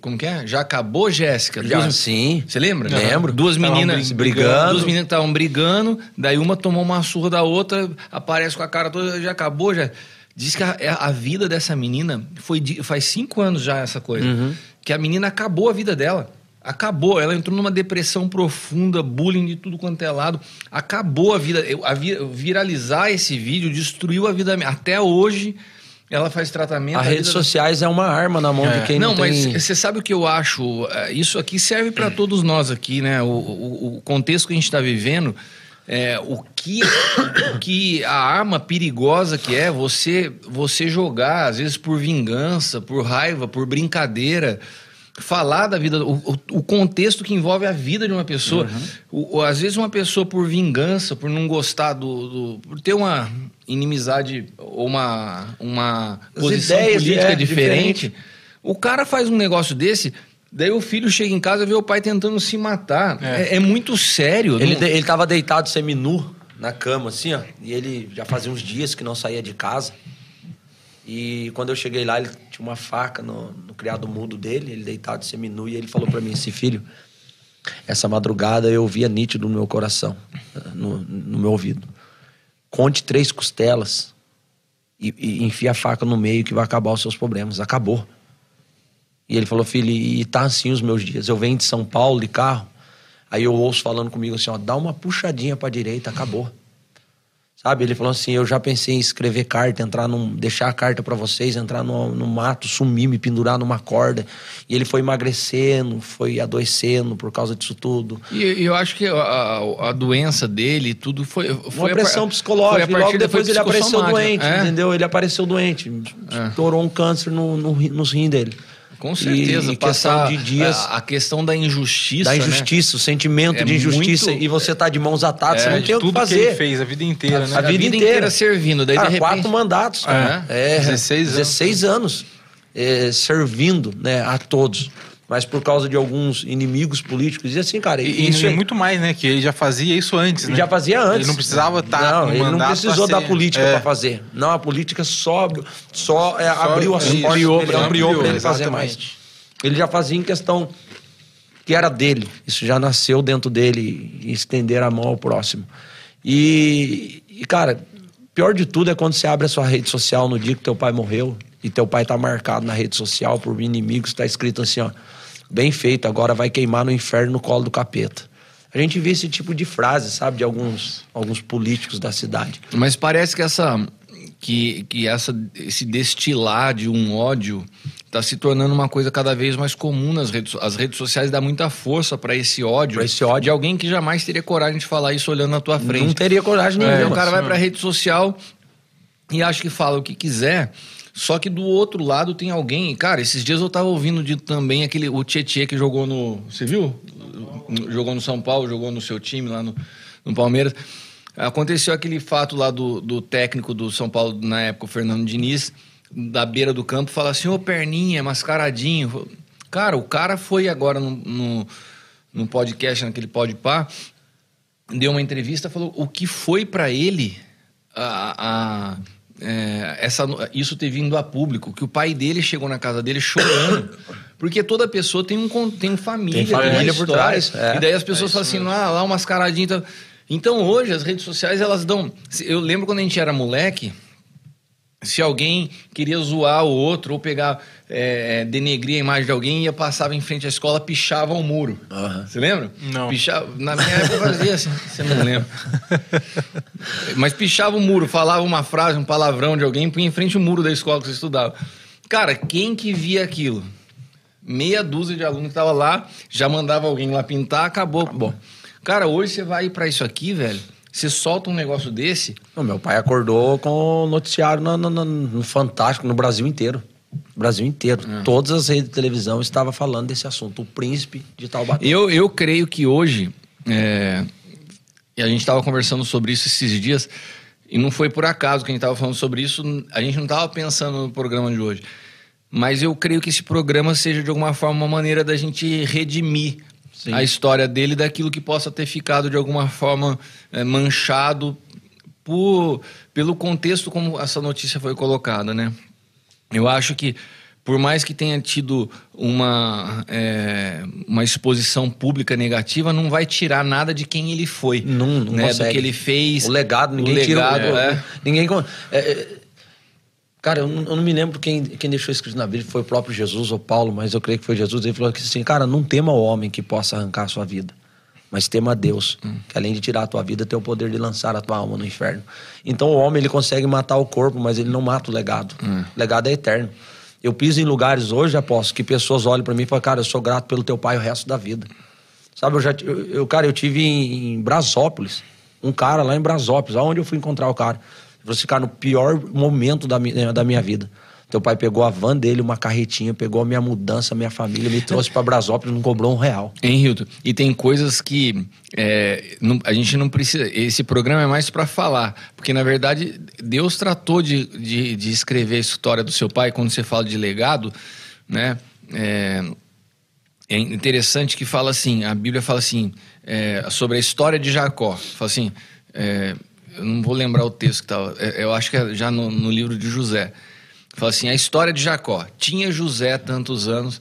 como que é? Já acabou, Jéssica? Já, Duas- sim. Você lembra? Lembro. Duas meninas brigando. Duas meninas que estavam brigando, daí uma tomou uma surra da outra, aparece com a cara toda, já acabou, já. Diz que a, a vida dessa menina foi de- faz cinco anos já essa coisa. Uhum. Que a menina acabou a vida dela. Acabou. Ela entrou numa depressão profunda, bullying de tudo quanto é lado. Acabou a vida. Eu- a vi- viralizar esse vídeo destruiu a vida. Até hoje, ela faz tratamento. As a redes vida da- sociais é uma arma na mão de quem não, não, mas tem... você sabe o que eu acho? É, Isso aqui serve para todos nós aqui, né? O, o- o contexto que a gente está vivendo, é, o, que, o que a arma perigosa que é você, você jogar, às vezes por vingança, por raiva, por brincadeira. Falar da vida, o, o- contexto que envolve a vida de uma pessoa. O- o- às vezes, uma pessoa, por vingança, por não gostar do. do- por ter uma inimizade ou uma, uma As posição ideias, política é, diferente. diferente. O cara faz um negócio desse, daí o filho chega em casa e vê o pai tentando se matar. É, é muito sério. Ele, não- de- ele tava deitado seminu na cama, assim, ó. E ele já fazia uns dias que não saía de casa. E quando eu cheguei lá, ele tinha uma faca no, no criado mudo dele, ele deitado seminu, e ele falou pra mim assim, filho, essa madrugada eu via nítido no meu coração, no, no meu ouvido. Conte três costelas e, e enfia a faca no meio que vai acabar os seus problemas. Acabou. E ele falou, filho, e tá assim os meus dias. Eu venho de São Paulo de carro, aí eu ouço falando comigo assim, ó, dá uma puxadinha pra direita, acabou. Sabe? Ele falou assim, eu já pensei em escrever carta, entrar num, deixar a carta pra vocês, entrar no, no mato, sumir, me pendurar numa corda. E ele foi emagrecendo, foi adoecendo por causa disso tudo. E eu acho que a, a- doença dele, tudo foi. Uma foi a pressão psicológica. foi logo depois ele apareceu doente, É, entendeu? Ele apareceu doente. Estourou um câncer no, no, nos rins dele. Com certeza. E, e passar de dias... A, a questão da injustiça. da né? injustiça, o sentimento É de injustiça, muito- e você tá de mãos atadas, É, você não tem o que Tudo que fazer. ele fez a vida inteira, né? A vida inteira. servindo. Daí, repente. quatro mandatos, cara. É, É, 16 anos. 16 anos é, servindo né, a todos. Mas por causa de alguns inimigos políticos. E assim, cara, E, isso e é- muito mais, né? Que ele já fazia isso antes, né? já fazia antes. Ele não precisava estar Não, com ele não precisou da ser- política é. para fazer. Não, a política só, só, é, abriu as portas ampliou pra- ampliou para ampliou, ele fazer exatamente. mais. Ele já fazia em questão que era dele. Isso já nasceu dentro dele, estender a mão ao próximo. E, e, cara, pior de tudo é quando você abre a sua rede social no dia que teu pai morreu e teu pai tá marcado na rede social por inimigos, tá escrito assim, ó, bem feito, agora vai queimar no inferno no colo do capeta. A gente vê esse tipo de frase, sabe, de alguns, alguns políticos da cidade. Mas parece que essa que, que essa esse destilar de um ódio está se tornando uma coisa cada vez mais comum nas redes as redes sociais dá muita força para esse ódio Pra esse ódio. de alguém que jamais teria coragem de falar isso olhando na tua frente Não teria coragem É, nenhuma. o cara vai pra rede social e acha que fala o que quiser. Só que do outro lado tem alguém. Cara, esses dias eu tava ouvindo de, também aquele. O Tietchan que jogou no. Você viu? Jogou no São Paulo, jogou no seu time lá no, no Palmeiras. Aconteceu aquele fato lá do, do técnico do São Paulo, na época, o Fernando Diniz, da beira do campo, fala assim: Ô perninha, mascaradinho. Cara, o cara foi agora no, no, no podcast, naquele podpar, deu uma entrevista falou o que foi para ele a, a- é, essa, isso ter vindo a público, que o pai dele chegou na casa dele chorando. Porque toda pessoa tem um tem família, Tem família por trás, é. E daí as pessoas falam assim, ah, lá mascaradinho. Então... então hoje as redes sociais elas dão. Eu lembro quando a gente era moleque, se alguém queria zoar o outro ou pegar, é, denegrir a imagem de alguém, ia passava em frente à escola, pichava o muro. Aham. Você lembra? Não. Pichava, na minha época eu fazia assim, você não lembra. Mas pichava o muro, falava uma frase, um palavrão de alguém, punha em frente o muro da escola que você estudava. Cara, quem que via aquilo? Meia dúzia de alunos que tava lá, já mandava alguém lá pintar, acabou. Bom, cara, hoje você vai para isso aqui, velho. Você solta um negócio desse, Não, meu pai acordou com o noticiário no, no- no- no Fantástico, no Brasil inteiro. Brasil inteiro. Todas as redes de televisão estavam falando desse assunto. O príncipe de Taubaté. Eu, eu creio que hoje, é, e a gente estava conversando sobre isso esses dias, e não foi por acaso que a gente estava falando sobre isso, a gente não estava pensando no programa de hoje. Mas eu creio que esse programa seja, de alguma forma, uma maneira da gente redimir Sim. a história dele daquilo que possa ter ficado, de alguma forma, é, manchado por, pelo contexto como essa notícia foi colocada, né? Eu acho que, por mais que tenha tido uma, é, uma exposição pública negativa, não vai tirar nada de quem ele foi. Não, não né? Do que ele fez. O legado, ninguém o legado, o- é. Ninguém. é, é, cara, eu não, eu não me lembro quem, quem deixou escrito na Bíblia, foi o próprio Jesus ou Paulo, mas eu creio que foi Jesus. Ele falou assim, cara, não tema o homem que possa arrancar a sua vida. Mas tema a Deus, Hum. que além de tirar a tua vida, tem o poder de lançar a tua alma no inferno. Então o homem ele consegue matar o corpo, mas ele não mata o legado. Hum. O legado é eterno. Eu piso em lugares hoje, aposto, que pessoas olham pra mim e falam, cara, eu sou grato pelo teu pai o resto da vida. Sabe, eu já, eu, cara, eu tive em, em Brasópolis, um cara lá em Brasópolis, aonde eu fui encontrar o cara. Ele falou assim, cara, no pior momento da, mi- da minha vida. Teu pai pegou a van dele, uma carretinha, pegou a minha mudança, minha família, me trouxe pra Brasópolis, não cobrou um real. Hein, Hilton? E tem coisas que é, não- a gente não precisa. Esse programa é mais para falar. Porque, na verdade, Deus tratou de, de, de escrever a história do seu pai quando você fala de legado, né? É, é interessante que fala assim: a Bíblia fala assim, é, sobre a história de Jacó. Fala assim. é, eu não vou lembrar o texto que estava. eu acho que é já no, no livro de José. Fala assim: a história de Jacó. Tinha José tantos anos.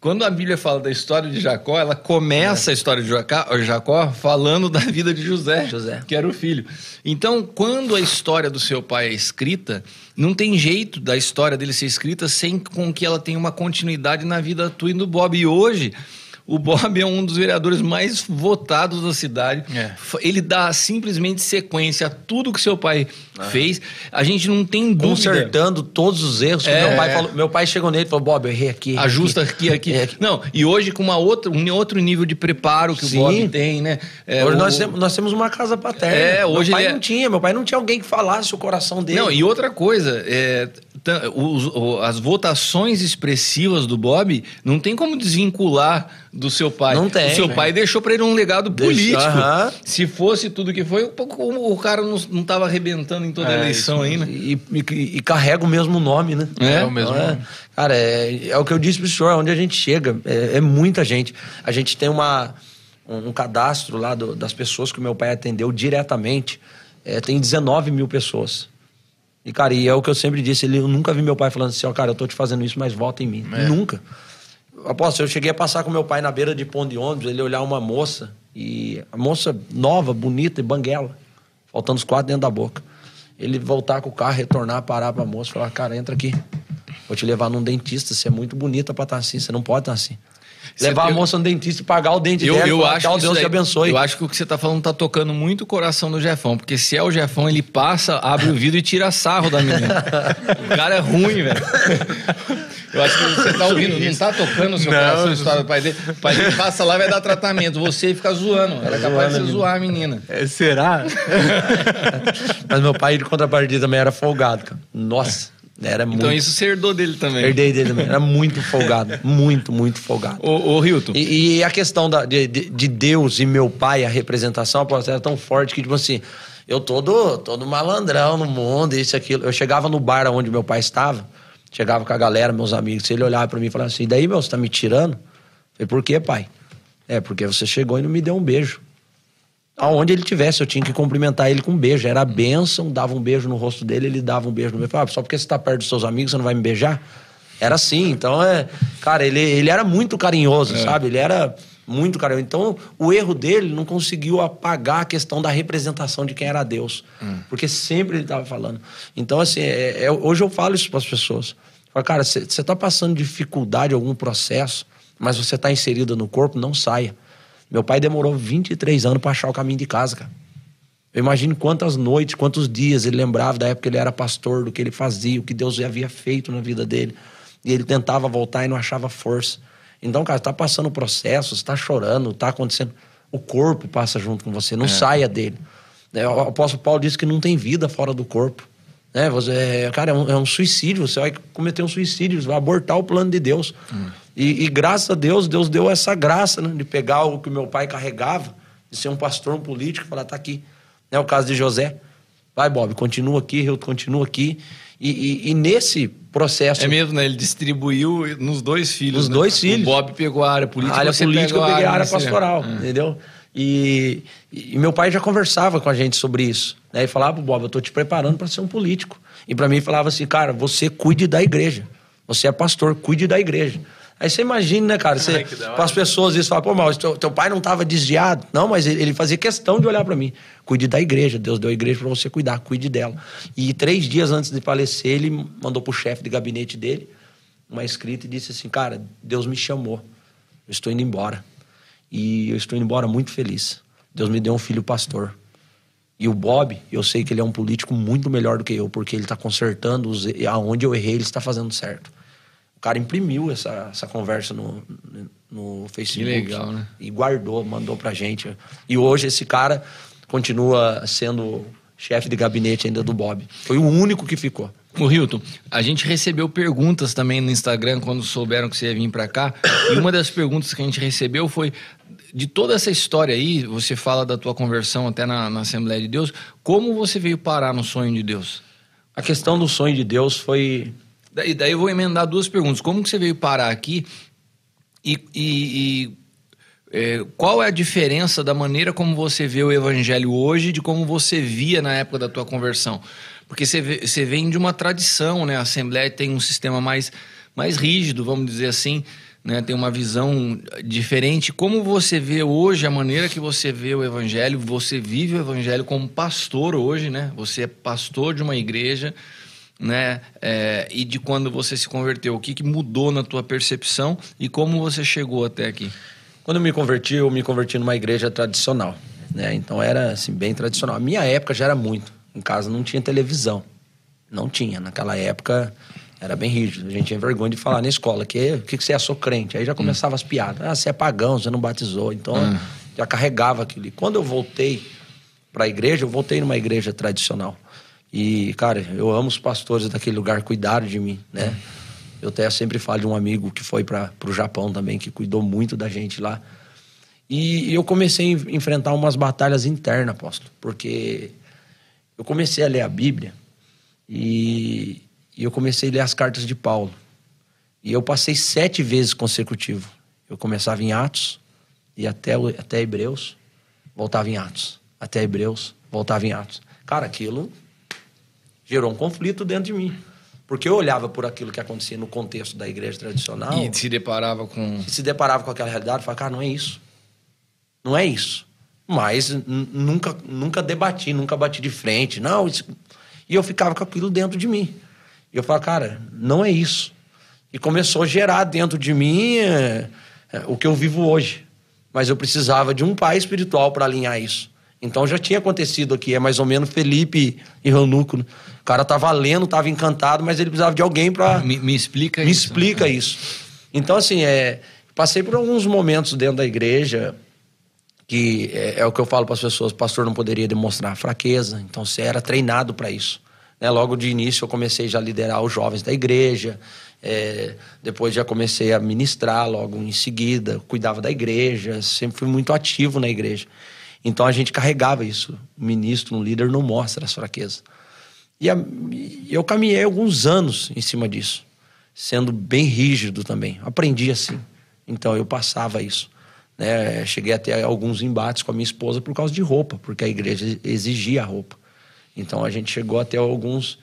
Quando a Bíblia fala da história de Jacó, ela começa a história de Jacó, Jacó falando da vida de José, José. que era o filho. Então, quando a história do seu pai é escrita, não tem jeito da história dele ser escrita sem com que ela tenha uma continuidade na vida tua e do Bob. E hoje, o Bob é um dos vereadores mais votados da cidade. É. Ele dá simplesmente sequência a tudo que seu pai fez. A gente não tem dúvida. Consertando todos os erros. É. meu, pai falou, meu pai chegou nele e falou, Bob, eu errei aqui. errei Ajusta aqui, aqui. É aqui. Não, e hoje com uma outra, um outro nível de preparo que Sim. o Bob tem, né? É, hoje o- nós, temos, nós temos uma casa paterna. É, hoje meu pai ele é- não tinha, meu pai não tinha alguém que falasse o coração dele. Não, e outra coisa, é, as votações expressivas do Bob não tem como desvincular do seu pai. Não tem, O seu né? pai deixou pra ele um legado político. aham. Se fosse tudo que foi, o, o cara não, não tava arrebentando em toda a É, eleição aí, né? E, e- e carrega o mesmo nome, né? É, É o mesmo é? nome. Cara, é, é o que eu disse pro senhor, onde a gente chega, é, é muita gente. A gente tem uma, um, um cadastro lá do- das pessoas que o meu pai atendeu diretamente, é, tem 19 mil pessoas. E, cara, e é o que eu sempre disse, ele, eu nunca vi meu pai falando assim, ó, cara, eu tô te fazendo isso, mas volta em mim. É. Nunca. Aposto, eu cheguei a passar com meu pai na beira de ponto de ônibus, ele olhar uma moça, e a moça nova, bonita e banguela, faltando os quatro dentro da boca. Ele voltar com o carro, retornar, parar pra moça e falar, cara, entra aqui. Vou te levar num dentista, você é muito bonita pra estar assim, você não pode estar assim. Você- levar a moça no dentista e pagar o dente Eu, dela eu acho Deus te abençoe. Eu acho que o que você tá falando tá tocando muito o coração do Jefão, porque se é o Jefão, ele passa, abre o vidro e tira sarro da menina. o cara é ruim, velho. Eu acho que você tá ouvindo, não tá tocando o seu Não, coração, a não. história do pai dele. O pai dele passa lá e vai dar tratamento. Você fica zoando. Era capaz de você zoar a menina. É, será? Mas meu pai, de contrapartida, também era folgado, cara. Nossa, era muito... Então isso você herdou dele também. Herdei dele também. Era muito folgado. Muito, muito folgado. Ô, ô Hilton, E, e a questão da- de, de- de Deus e meu pai, a representação, pô, era tão forte que, tipo assim, eu todo, todo malandrão no mundo, isso e aquilo. Eu chegava no bar onde meu pai estava, chegava com a galera, meus amigos, ele olhava pra mim e falava assim: e daí, meu, você tá me tirando? Eu falei, por quê, pai? É, porque você chegou e não me deu um beijo. Aonde ele tivesse, eu tinha que cumprimentar ele com um beijo. Era a bênção, dava um beijo no rosto dele, ele dava um beijo no meu. Eu falava, "Ah, só porque você tá perto dos seus amigos, você não vai me beijar? Era assim, então é. Cara, ele, ele era muito carinhoso, sabe? Ele era muito carinhoso. Então, o erro dele não conseguiu apagar a questão da representação de quem era Deus. Porque sempre ele estava falando. Então, assim, é- é- hoje eu falo isso para as pessoas. Falo, cara, você está passando dificuldade em algum processo, mas você está inserido no corpo, não saia. Meu pai demorou 23 anos para achar o caminho de casa, cara. Eu imagino quantas noites, quantos dias ele lembrava da época que ele era pastor, do que ele fazia, o que Deus havia feito na vida dele. E ele tentava voltar e não achava força. Então, cara, está passando processo, está chorando, está acontecendo. O corpo passa junto com você, não saia dele. É, O apóstolo Paulo disse que não tem vida fora do corpo. Né? Você, cara, é um, é um suicídio. Você vai cometer um suicídio, você vai abortar o plano de Deus. E, e graças a Deus, Deus deu essa graça né, de pegar o que o meu pai carregava, de ser um pastor, um político, e falar: tá aqui. É o caso de José. Vai, Bob, continua aqui, eu continuo aqui. E, e, e, nesse processo. É mesmo, né? Ele distribuiu nos dois filhos. Nos né? dois filhos. O Bob pegou a área política. A área política, eu peguei a área pastoral, É. entendeu? E, e meu pai já conversava com a gente sobre isso. Né? E falava pro Bob, eu tô te preparando para ser um político. E para mim falava assim, cara, você cuide da igreja. Você é pastor, cuide da igreja. Aí você imagina, né, cara? Você, para as pessoas isso, fala, pô, mas teu, teu pai não estava desviado. Não, mas ele, ele fazia questão de olhar para mim. Cuide da igreja, Deus deu a igreja para você cuidar, cuide dela. E três dias antes de falecer, ele mandou pro chefe de gabinete dele uma escrita e disse assim, cara, Deus me chamou, eu estou indo embora. E eu estou indo embora muito feliz. Deus me deu um filho pastor. E o Bob, eu sei que ele é um político muito melhor do que eu, porque ele está consertando os, aonde eu errei, ele está fazendo certo. O cara imprimiu essa, essa conversa no, no Facebook. legal, né? E guardou, mandou pra gente. E hoje esse cara continua sendo chefe de gabinete ainda do Bob. Foi o único que ficou. O Hilton, a gente recebeu perguntas também no Instagram quando souberam que você ia vir pra cá. E uma das perguntas que a gente recebeu foi de toda essa história aí, você fala da tua conversão até na, na Assembleia de Deus, como você veio parar no sonho de Deus? A questão do sonho de Deus foi Daí, daí eu vou emendar duas perguntas. Como que você veio parar aqui e, e- e, é, qual é a diferença da maneira como você vê o evangelho hoje de como você via na época da tua conversão? Porque você, você vem de uma tradição, né? A Assembleia tem um sistema mais, mais rígido, vamos dizer assim, né? Tem uma visão diferente. Como você vê hoje a maneira que você vê o evangelho? Você vive o evangelho como pastor hoje, né? Você é pastor de uma igreja né? É, e de quando você se converteu, o que, que mudou na tua percepção e como você chegou até aqui? Quando eu me converti, eu me converti numa igreja tradicional, né? Então era assim bem tradicional. A minha época já era muito. Em casa não tinha televisão. Não tinha. Naquela época era bem rígido. A gente tinha vergonha de falar na escola que o que, que você é, sou crente. Aí já começava as piadas. Ah, você é pagão, você não batizou. Então já carregava aquilo. E quando eu voltei para a igreja, eu voltei numa igreja tradicional. E, cara, eu amo os pastores daquele lugar, cuidaram de mim, né? Eu até sempre falo de um amigo que foi para o Japão também, que cuidou muito da gente lá. E eu comecei a en- enfrentar umas batalhas internas, apóstolo, porque eu comecei a ler a Bíblia e, e eu comecei a ler as cartas de Paulo. E eu passei sete vezes consecutivo. Eu começava em Atos, ia até, até Hebreus, voltava em Atos. Até Hebreus, voltava em Atos. Cara, aquilo gerou um conflito dentro de mim. Porque eu olhava por aquilo que acontecia no contexto da igreja tradicional E se deparava com. e se deparava com aquela realidade, falava, cara, não é isso. Não é isso. Mas nunca, nunca debati, nunca bati de frente. Não, isso... E eu ficava com aquilo dentro de mim. E eu falava, cara, não é isso. E começou a gerar dentro de mim é, é, o que eu vivo hoje. Mas eu precisava de um pai espiritual para alinhar isso. Então já tinha acontecido aqui, é mais ou menos Felipe e Ranuco. né? O cara tava lendo, tava encantado, mas ele precisava de alguém para Me, me explica me isso. explica isso. Então, assim, é, passei por alguns momentos dentro da igreja que é, é o que eu falo para as pessoas: o pastor não poderia demonstrar fraqueza, então você era treinado para isso. Né? Logo de início, eu comecei já a liderar os jovens da igreja, é, depois já comecei a ministrar logo em seguida, cuidava da igreja, sempre fui muito ativo na igreja. Então a gente carregava isso. O ministro, um líder, não mostra as fraquezas. E a- e eu caminhei alguns anos em cima disso, sendo bem rígido também. Aprendi assim. Então eu passava isso. Né? Cheguei a ter alguns embates com a minha esposa por causa de roupa, porque a igreja exigia a roupa. Então a gente chegou a ter alguns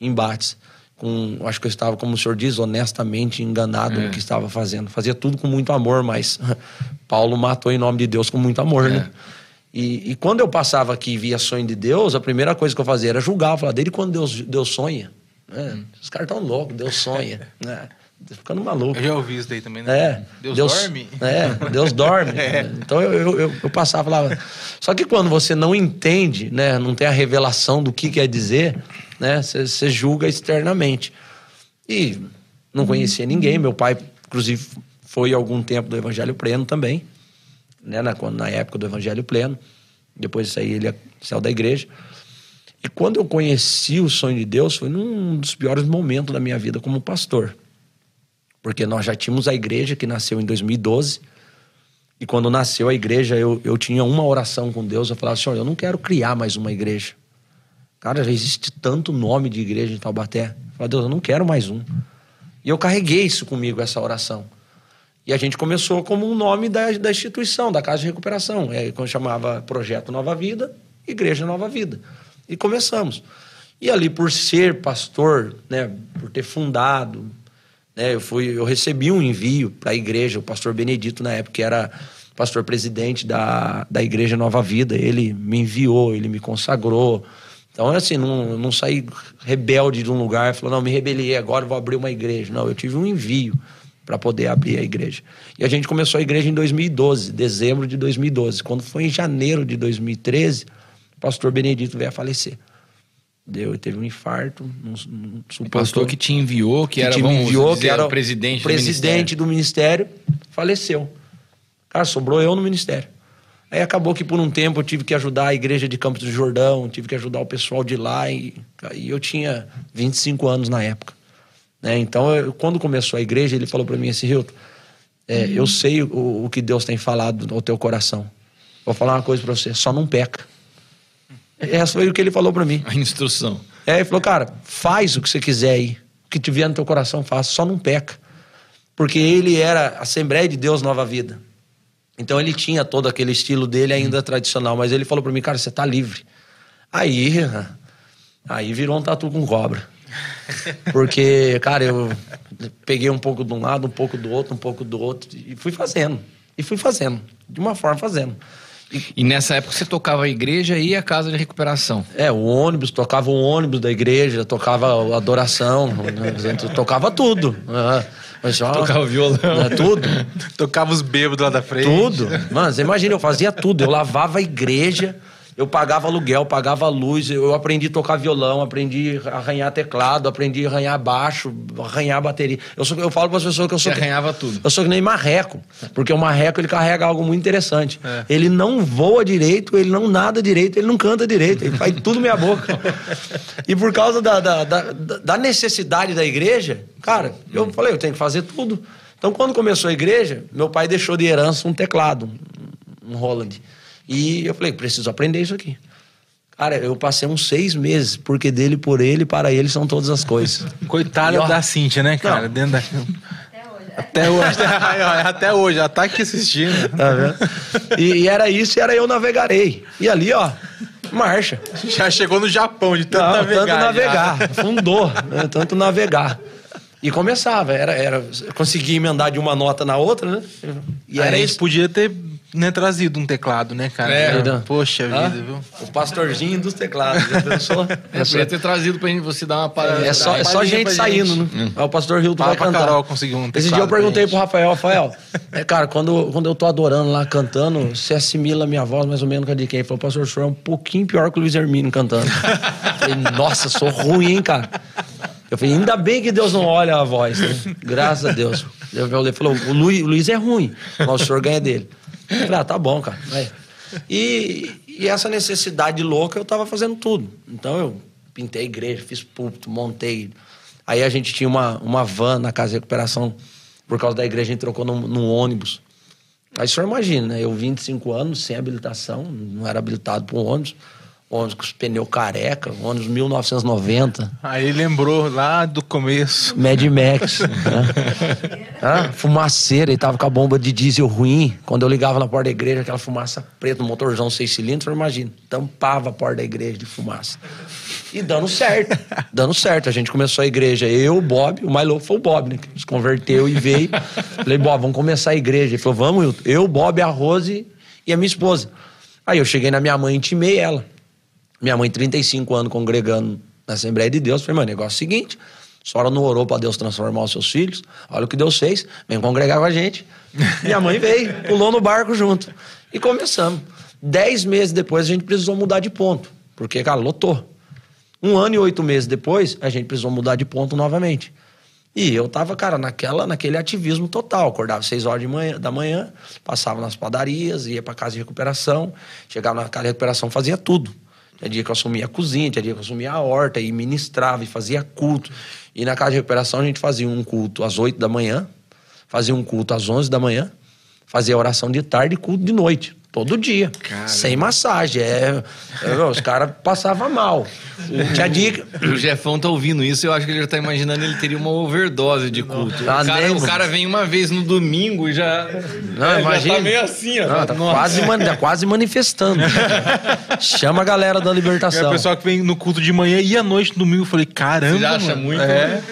embates. Com, acho que eu estava, como o senhor diz, honestamente enganado no que estava fazendo. Fazia tudo com muito amor, mas Paulo matou em nome de Deus com muito amor, né? E, e quando eu passava aqui e via sonho de Deus, a primeira coisa que eu fazia era julgar, falar dele quando Deus, Deus sonha. né? Os caras estão loucos, Deus sonha. né? Ficando maluco. Eu já ouvi isso daí também, né? É. Deus, dorme? É, Deus dorme. Então eu, eu, eu, eu passava lá. Só que quando você não entende, né, não tem a revelação do que quer dizer, né, você, você julga externamente. E não conhecia ninguém. Meu pai, inclusive, foi algum tempo do Evangelho Pleno também, né, na, na época do Evangelho Pleno. Depois disso aí ele saiu da igreja. E quando eu conheci o sonho de Deus, foi num dos piores momentos da minha vida como pastor. Porque nós já tínhamos a igreja que nasceu em 2012. E quando nasceu a igreja, eu, eu tinha uma oração com Deus. Eu falava, Senhor, eu não quero criar mais uma igreja. Cara, já existe tanto nome de igreja em Taubaté. Eu falei, Deus, eu não quero mais um. E eu carreguei isso comigo, essa oração. E a gente começou como um nome da, da instituição, da Casa de Recuperação. É, quando chamava Projeto Nova Vida, Igreja Nova Vida. E começamos. E ali, por ser pastor, né, por ter fundado, né, eu, fui, eu recebi um envio para a igreja, o pastor Benedito, na época, que era pastor presidente da, da Igreja Nova Vida. Ele me enviou, ele me consagrou. Então, assim, não, não saí rebelde de um lugar falou, não, me rebelei, agora vou abrir uma igreja. Não, eu tive um envio para poder abrir a igreja. E a gente começou a igreja em 2012, dezembro de 2012. Quando foi em janeiro de 2013, o pastor Benedito veio a falecer. Deu, teve um infarto. Um, um o pastor que te enviou, que, que era, te enviou, dizer, que era o presidente, presidente do, do ministério, faleceu. Cara, sobrou eu no ministério. Aí acabou que por um tempo eu tive que ajudar a igreja de Campos do Jordão, tive que ajudar o pessoal de lá, e, e eu tinha 25 anos na época. Né? Então, eu, quando começou a igreja, ele falou para mim assim, Hilton, é, eu sei o, o, que Deus tem falado ao teu coração. Vou falar uma coisa para você, só não peca. Essa foi o que ele falou para mim. A instrução. É, ele falou, cara, faz o que você quiser aí. O que tiver no teu coração, faça, só não peca. Porque ele era Assembleia de Deus Nova Vida. Então ele tinha todo aquele estilo dele ainda hum. tradicional, mas ele falou para mim, cara, você tá livre. Aí, aí virou um tatu com cobra. Porque, cara, eu peguei um pouco de um lado, um pouco do outro, um pouco do outro e fui fazendo. E fui fazendo, de uma forma fazendo. E, e nessa época você tocava a igreja e a casa de recuperação? É, o ônibus, tocava o ônibus da igreja, tocava a adoração, tocava tudo. Uhum. Mas, ó, Tocava violão. É, tudo. Tocava os bêbados lá da frente. Tudo. Mano, você imagina, eu fazia tudo. Eu lavava a igreja, eu pagava aluguel, pagava luz, eu aprendi a tocar violão, aprendi a arranhar teclado, aprendi a arranhar baixo, arranhar bateria. Eu, sou, eu falo para as pessoas que eu sou. Você arranhava tudo. Eu sou que nem marreco, porque o marreco ele carrega algo muito interessante. É. Ele não voa direito, ele não nada direito, ele não canta direito, ele faz tudo minha boca. e por causa da, da, da, da necessidade da igreja, cara, eu hum. falei, eu tenho que fazer tudo. Então, quando começou a igreja, meu pai deixou de herança um teclado, um Roland. E eu falei, preciso aprender isso aqui. Cara, eu passei uns seis meses, porque dele por ele, para ele são todas as coisas. Coitada ó, da Cintia, né, cara? Não. Dentro da... Até hoje. Até hoje, ela tá aqui assistindo. Tá vendo? E, e, era isso, e era eu navegarei. E ali, ó, marcha. Já chegou no Japão de tanto Não, navegar. Tanto navegar, fundou, né? tanto navegar. E começava, era, era, conseguia emendar de uma nota na outra, né? E era isso. Podia ter né, trazido um teclado, né, cara? É. Poxa vida, viu? O pastorzinho dos teclados. Já pensou? É, podia ter trazido pra gente, você dar uma parada. É só, é só gente saindo, gente. né? Hum. o pastor Hilton vai cantar. Carol conseguiu um Esse dia eu perguntei pro Rafael, Rafael, é, cara, quando, quando eu tô adorando lá, cantando, você assimila a minha voz mais ou menos com a de quem? Ele falou, pastor, o senhor é um pouquinho pior que o Luiz Hermino cantando. eu falei, nossa, sou ruim, hein, cara? Eu falei, ainda bem que Deus não olha a voz, né? Graças a Deus. Ele falou, o Luiz, o Luiz é ruim, mas o senhor ganha dele. Falei, ah, tá bom, cara. E, e essa necessidade louca, eu tava fazendo tudo. Então eu pintei igreja, fiz púlpito, montei. Aí a gente tinha uma, uma van na casa de recuperação, por causa da igreja, a gente trocou num, num ônibus. Aí o senhor imagina, né? Eu 25 anos, sem habilitação, não era habilitado para um ônibus ônibus com os pneus careca, ônibus 1990. Aí lembrou lá do começo. Mad Max. né? ah, fumaceira, e tava com a bomba de diesel ruim. Quando eu ligava na porta da igreja, aquela fumaça preta, um motorzão seis cilindros, imagina, tampava a porta da igreja de fumaça. E dando certo, dando certo. A gente começou a igreja, eu, o Bob, o mais louco foi o Bob, né? Que se converteu e veio. Falei, Bob, vamos começar a igreja. Ele falou, vamos, eu, Bob, a Rose e a minha esposa. Aí eu cheguei na minha mãe e intimei ela. Minha mãe, 35 anos, congregando na Assembleia de Deus. Falei, mano, negócio é o seguinte: a senhora não orou para Deus transformar os seus filhos? Olha o que Deus fez, vem congregar com a gente. Minha mãe veio, pulou no barco junto. E começamos. Dez meses depois, a gente precisou mudar de ponto, porque, cara, lotou. Um ano e oito meses depois, a gente precisou mudar de ponto novamente. E eu tava, cara, naquela, naquele ativismo total. Acordava seis horas de manhã, da manhã, passava nas padarias, ia para casa de recuperação, chegava na casa de recuperação, fazia tudo Tinha dia que eu assumia a cozinha, tinha dia que eu assumia a horta e ministrava e fazia culto. E na casa de recuperação a gente fazia um culto às 8 da manhã, fazia um culto às 11 da manhã, fazia oração de tarde e culto de noite. Todo dia. Sem massagem. É, é, os caras passavam mal. Tinha que. O Jefão tá ouvindo isso, eu acho que ele já tá imaginando ele teria uma overdose de culto. O Ah, cara, nem- o cara vem uma vez no domingo e já. Não, é, imagina. Já tá meio assim, ó. Não, tá Nossa. quase, mani- tá quase manifestando. Chama a galera da É o libertação. pessoal que vem no culto de manhã e à noite, no domingo, eu falei, caramba, Você já acha mano. muito? É.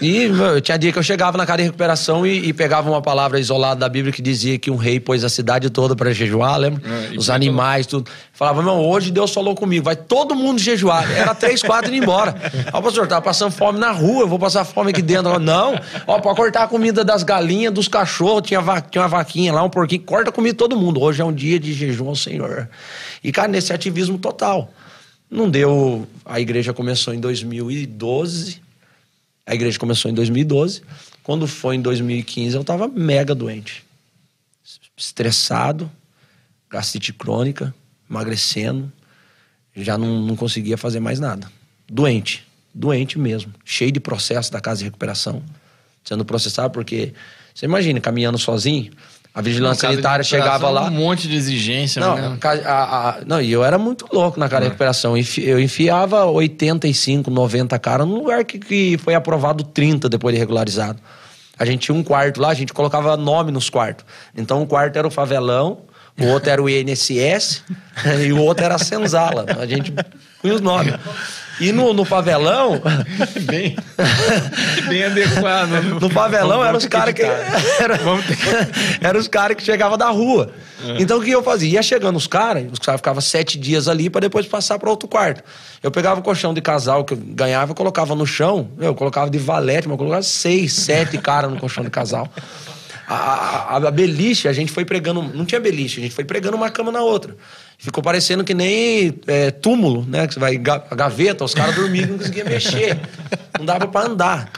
E meu, tinha dia que eu chegava na casa de recuperação e, e pegava uma palavra isolada da Bíblia que dizia que um rei pôs a cidade toda para jejuar, lembra? É, Os animais, tudo. Falava, não, hoje Deus falou comigo, vai todo mundo jejuar. Era três, quatro e ir embora. Ó, pastor, tava passando fome na rua, eu vou passar fome aqui dentro. Eu, Não, ó, pode cortar a comida das galinhas, dos cachorros, tinha, va- tinha uma vaquinha lá, um porquinho, corta a comida de todo mundo. Hoje é um dia de jejum ao Senhor. E, cara, nesse ativismo total. Não deu. A igreja começou em 2012. A igreja começou em 2012. Quando foi em 2015, eu tava mega doente. Estressado, gastrite crônica, emagrecendo. Já não, não conseguia fazer mais nada. Doente. Doente mesmo. Cheio de processo da casa de recuperação. Sendo processado porque... Você imagina, caminhando sozinho, a vigilância sanitária chegava lá... Um monte de exigência, Não, né? a- a- não, e eu era muito louco na cara de recuperação. Eu enfiava 85, 90 caras num lugar que, que foi aprovado 30 depois de regularizado. A gente tinha um quarto lá, a gente colocava nome nos quartos. Então um quarto era o favelão, o outro era o INSS e o outro era a senzala. A gente punha os nomes. E no, no favelão. Bem, bem adequado. No favelão eram os caras que. Era, era os caras que chegavam da rua. Então o que eu fazia? Ia chegando os caras, os caras ficavam sete dias ali para depois passar para outro quarto. Eu pegava o colchão de casal que eu ganhava, eu colocava no chão, eu colocava de valete, mas eu colocava seis, sete caras no colchão de casal. A, a, a beliche, a gente foi pregando. Não tinha beliche, a gente foi pregando uma cama na outra. Ficou parecendo que nem é, túmulo, né? Que você vai, gaveta, os caras dormiam, não conseguiam mexer. Não dava para andar.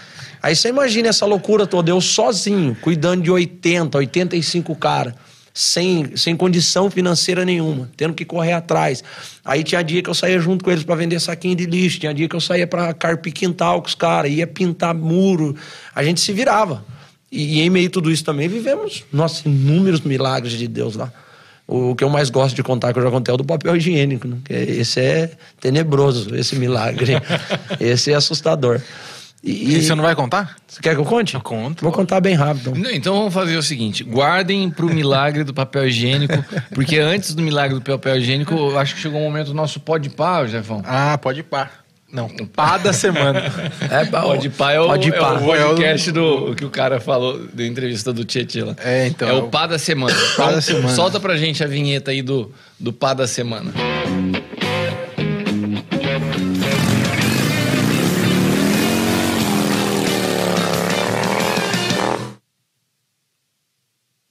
Aí você imagina essa loucura toda, eu sozinho, cuidando de 80, 85 caras, sem, sem condição financeira nenhuma, tendo que correr atrás. Aí tinha dia que eu saía junto com eles para vender saquinho de lixo, tinha dia que eu saía para carpir quintal com os caras, ia pintar muro. A gente se virava. E, e em meio a tudo isso também vivemos, nossa, inúmeros milagres de Deus lá. O que eu mais gosto de contar, que eu já contei, é o do papel higiênico. Né? Esse é tenebroso, esse milagre. esse é assustador. E, E você não vai contar? Você quer que eu conte? Eu conto. Vou contar bem rápido. então. Não, Então vamos fazer o seguinte: guardem pro milagre do papel higiênico, porque antes do milagre do papel higiênico, eu acho que chegou o momento do nosso pode pá, Jefão. Ah, pode ir pá. Não, o pá da semana. É, Pode pá é o, Pode é pá. o podcast do que o cara falou da entrevista do Tietchan lá. É, então, É é o pá da semana. Pá da semana. Solta pra gente a vinheta aí do, do pá da semana.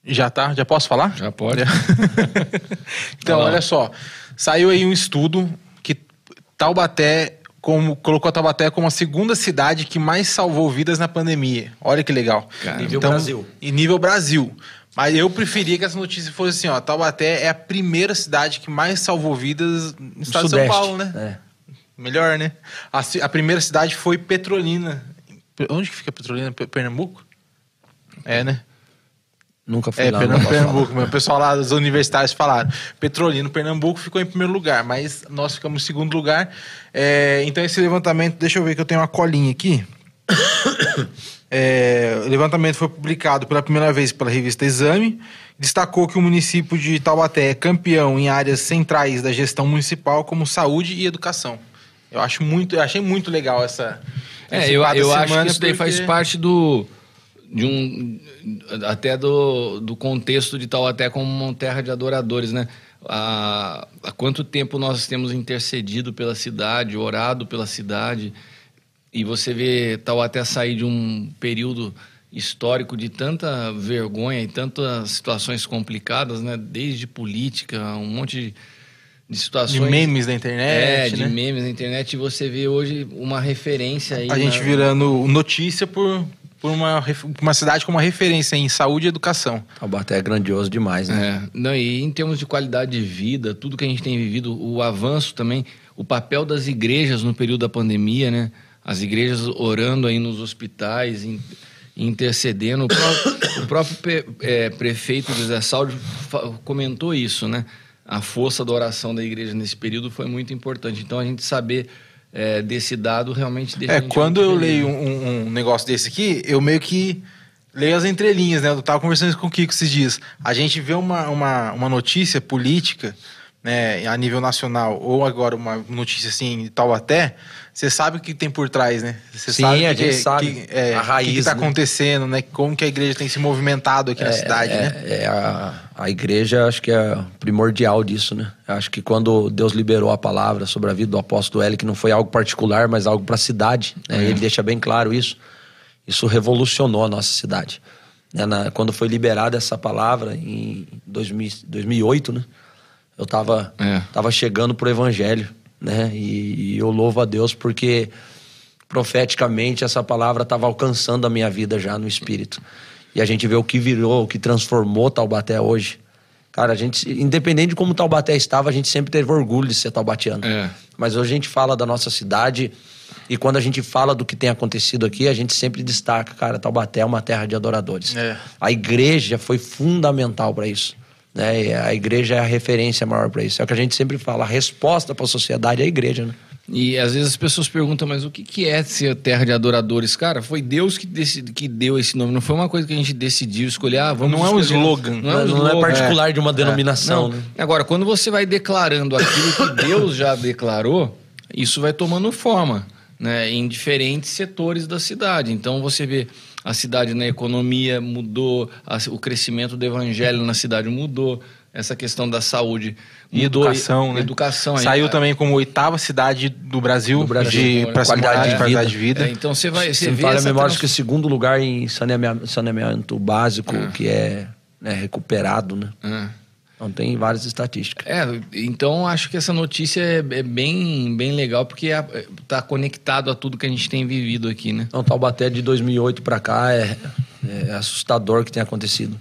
Já tá? Já posso falar? Já pode. então, olha só. Saiu aí um estudo que Taubaté como, colocou Taubaté como a segunda cidade que mais salvou vidas na pandemia. Olha que legal. Cara, nível Brasil. Em nível Brasil. Mas eu preferia que essa notícia fosse assim, ó. Taubaté é a primeira cidade que mais salvou vidas no estado de São. Paulo, né? É. Melhor, né? A, a primeira cidade foi Petrolina. Onde que fica Petrolina? Pe- Pernambuco? É, né? Nunca fui É, lá. Pernambuco. Pernambuco. O pessoal lá dos universitários falaram. Petrolino, Pernambuco ficou em primeiro lugar, mas nós ficamos em segundo lugar. É, então, esse levantamento, deixa eu ver que eu tenho uma colinha aqui. É, o levantamento foi publicado pela primeira vez pela revista Exame. Destacou que o município de Taubaté é campeão em áreas centrais da gestão municipal, como saúde e educação. Eu acho muito, eu achei muito legal essa. É, eu, eu acho que isso daí faz porque- parte do. De um, até do, do contexto de Taubaté como uma terra de adoradores, né? Há, há quanto tempo nós temos intercedido pela cidade, orado pela cidade, e você vê Taubaté sair de um período histórico de tanta vergonha e tantas situações complicadas, né? Desde política, um monte de, de situações... De memes da internet, É, de né? memes na internet, e você vê hoje uma referência aí. A gente na- virando notícia por, por uma, uma cidade com uma referência em saúde e educação. Taubaté é grandioso demais, né? É, não, e em termos de qualidade de vida, tudo que a gente tem vivido, o avanço também, o papel das igrejas no período da pandemia, né? As igrejas orando aí nos hospitais, in- intercedendo. O próprio, o próprio é, prefeito de Zé Saldo comentou isso, né? A força da oração da igreja nesse período foi muito importante. Então, a gente saber é, desse dado realmente deixa É, quando eu leio um, um negócio desse aqui, eu meio que leio as entrelinhas, né? Eu tava conversando com o Kiko esses dias. A gente vê uma, uma, uma notícia política, né, a nível nacional, ou agora uma notícia assim, de Taubaté, você sabe o que tem por trás, né? Você Sim, sabe a que, gente sabe. que- é, A o que, raiz, que tá né? acontecendo, né? Como que a igreja tem se movimentado aqui na cidade, é, né? é a, a igreja, acho que é primordial disso, né? Acho que quando Deus liberou a palavra sobre a vida do apóstolo L, que não foi algo particular, mas algo para a cidade, né? ele deixa bem claro isso. Isso revolucionou a nossa cidade. Né? Na- quando foi liberada essa palavra em 2000, 2008, né? Eu estava É. tava chegando pro evangelho, né? E, e eu louvo a Deus porque profeticamente essa palavra estava alcançando a minha vida já no espírito. E a gente vê o que virou, o que transformou Taubaté hoje. Cara, a gente, independente de como Taubaté estava, a gente sempre teve orgulho de ser taubatiano. É. Mas hoje a gente fala da nossa cidade e quando a gente fala do que tem acontecido aqui, a gente sempre destaca, cara, Taubaté é uma terra de adoradores. É. A igreja foi fundamental para isso. Né? E a igreja é a referência maior para isso. É o que a gente sempre fala, a resposta para a sociedade é a igreja, né? E às vezes as pessoas perguntam, mas o que, que é ser terra de adoradores? Cara, foi Deus que, decidi, que deu esse nome, não foi uma coisa que a gente decidiu escolher. Ah, vamos Não é um slogan. Não é, um Não é slogan. particular de uma denominação, Não. né? Agora, quando você vai declarando aquilo que Deus já declarou, isso vai tomando forma, né? Em diferentes setores da cidade. Então você vê a cidade na economia mudou, a- o crescimento do evangelho na cidade mudou, essa questão da saúde E mudou, educação, né? Educação. aí- Saiu também como oitava cidade do Brasil, Do Brasil. de pra Qualidade de qualidade de vida. É, então você vai, você Se me vê falha a essa memória, trans- que é segundo lugar em saneamento, saneamento básico, que é né, recuperado, né? É. Então tem várias estatísticas. É, então acho que essa notícia é, é bem, bem legal porque está conectado a tudo que a gente tem vivido aqui, né? Então, Taubaté de 2008 para cá é, é assustador o que tem acontecido.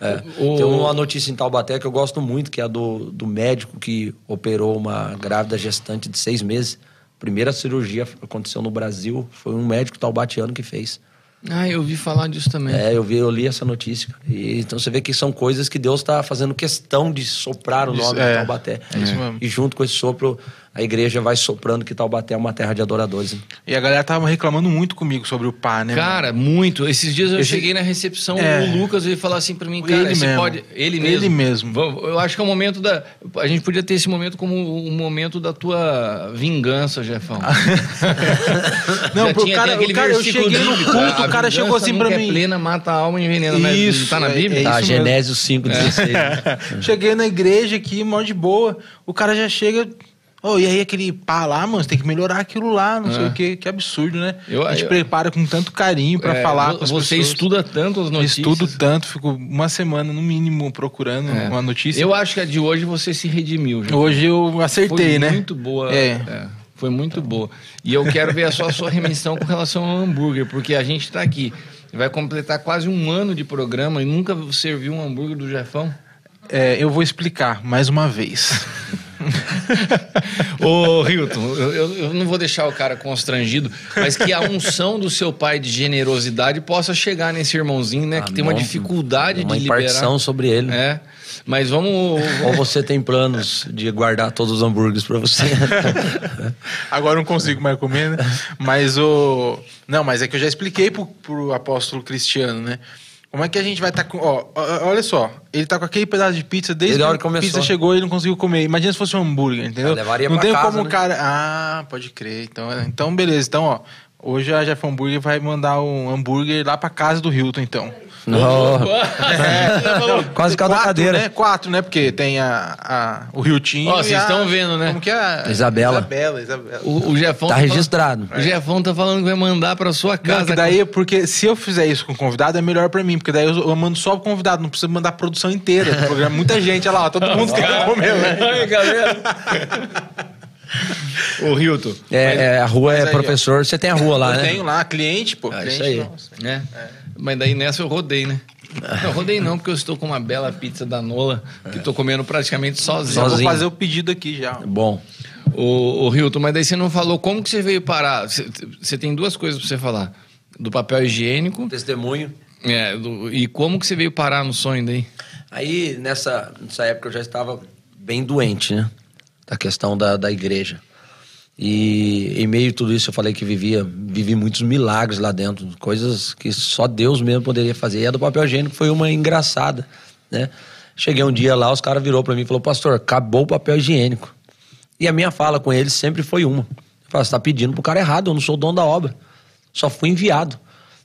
É. O- Tem uma notícia em Taubaté que eu gosto muito, que é a do, do médico que operou uma grávida gestante de seis meses. Primeira cirurgia aconteceu no Brasil, foi um médico taubatiano que fez. Ah, eu ouvi falar disso também. É, eu vi, eu li essa notícia. E, então você vê que são coisas que Deus está fazendo questão de soprar o Isso, nome é. de Taubaté. É isso mesmo. E junto com esse sopro, a igreja vai soprando que Taubaté é uma terra de adoradores. né? E a galera tava reclamando muito comigo sobre o pá, né? Cara, muito. Esses dias eu Esse- cheguei na recepção, É. o Lucas veio falar assim pra mim, cara, Ele você mesmo. pode... Ele Ele mesmo. mesmo. Vamos- Eu acho que é o momento da... A gente podia ter esse momento como um momento da tua vingança, Jefão. Não, Já pro tinha- cara- o cara- eu cheguei no culto, a o cara chegou assim pra é mim. plena, mata a alma e envenena. né? Isso, Tá na é- Bíblia? é Tá, isso mesmo. Genésio 5, 16. Cheguei na igreja aqui, mó de boa. O cara já chega. Oh, e aí aquele pá lá, mano, você tem que melhorar aquilo lá, não sei É. o quê. Que absurdo, né? Eu- a gente eu- prepara com tanto carinho pra É, falar com as Você pessoas. estuda tanto as notícias. Estudo tanto, fico uma semana no mínimo procurando É. uma notícia. Eu acho que a de hoje você se redimiu. Jefão. Hoje eu acertei, foi né? muito boa. É. é, foi muito boa. E eu quero ver a sua, a sua remissão com relação ao hambúrguer, porque a gente está aqui. Vai completar quase um ano de programa e nunca serviu um hambúrguer do Jefão. É, eu vou explicar mais uma vez. Ô, Hilton, eu, eu- não vou deixar o cara constrangido, mas que a unção do seu pai de generosidade possa chegar nesse irmãozinho, né? que tem uma dificuldade uma de liberar. impartição sobre ele. É, mas vamos... Ou você tem planos de guardar todos os hambúrgueres pra você? Agora eu não consigo mais comer, né? Mas o. Não, mas é que eu já expliquei pro, pro apóstolo Cristiano, né? Como é que a gente vai estar com. Ó, olha só, ele tá com aquele pedaço de pizza desde que a começou. pizza chegou e ele não conseguiu comer. Imagina se fosse um hambúrguer, entendeu? Eu levaria não pra tem casa, como o né? cara. Ah, pode crer. Então, então beleza. Então, ó. Hoje a Jeff Hambúrguer vai mandar um hambúrguer lá pra casa do Hilton, então. Não. Quase cada Quatro, cadeira. Né? Quatro, né? Porque tem a, a, o Hilton. Ó, vocês estão vendo, né? Como que é? a- Isabela. Isabela, Isabela. O, o Jefão Tá falando- registrado. O Jefão tá falando que vai mandar pra sua Não, casa. que daí, porque se eu fizer isso com o convidado, é melhor pra mim, porque daí eu, eu mando só o convidado, não precisa mandar a produção inteira do programa. Muita gente, olha lá, ó, todo mundo quer comer, né? Aí, galera. Ô, Hilton. É, é, a rua é Mas aí, ó. professor, você tem a rua lá, eu né? tenho lá, cliente, pô. Ah, cliente, isso aí. nossa. né? Mas daí nessa eu rodei, né? Não, rodei não, porque eu estou com uma bela pizza da Nola, que tô comendo praticamente sozinho. Já vou Sozinho. fazer o pedido aqui já. Bom. Ô, ô Hilton, mas daí você não falou como que você veio parar. Você, você tem duas coisas pra você falar. Do papel higiênico Testemunho. é, do- e como que você veio parar no sonho daí? Aí, nessa, nessa época, eu já estava bem doente, né? Da questão da, da igreja. E em meio a tudo isso, eu falei que vivia, vivi muitos milagres lá dentro, coisas que só Deus mesmo poderia fazer. E a do papel higiênico foi uma engraçada, né? Cheguei um dia lá, os caras virou para mim e falou: Pastor, acabou o papel higiênico. E a minha fala com eles sempre foi uma: Eu Você tá pedindo pro cara errado, eu não sou dono da obra. Só fui enviado.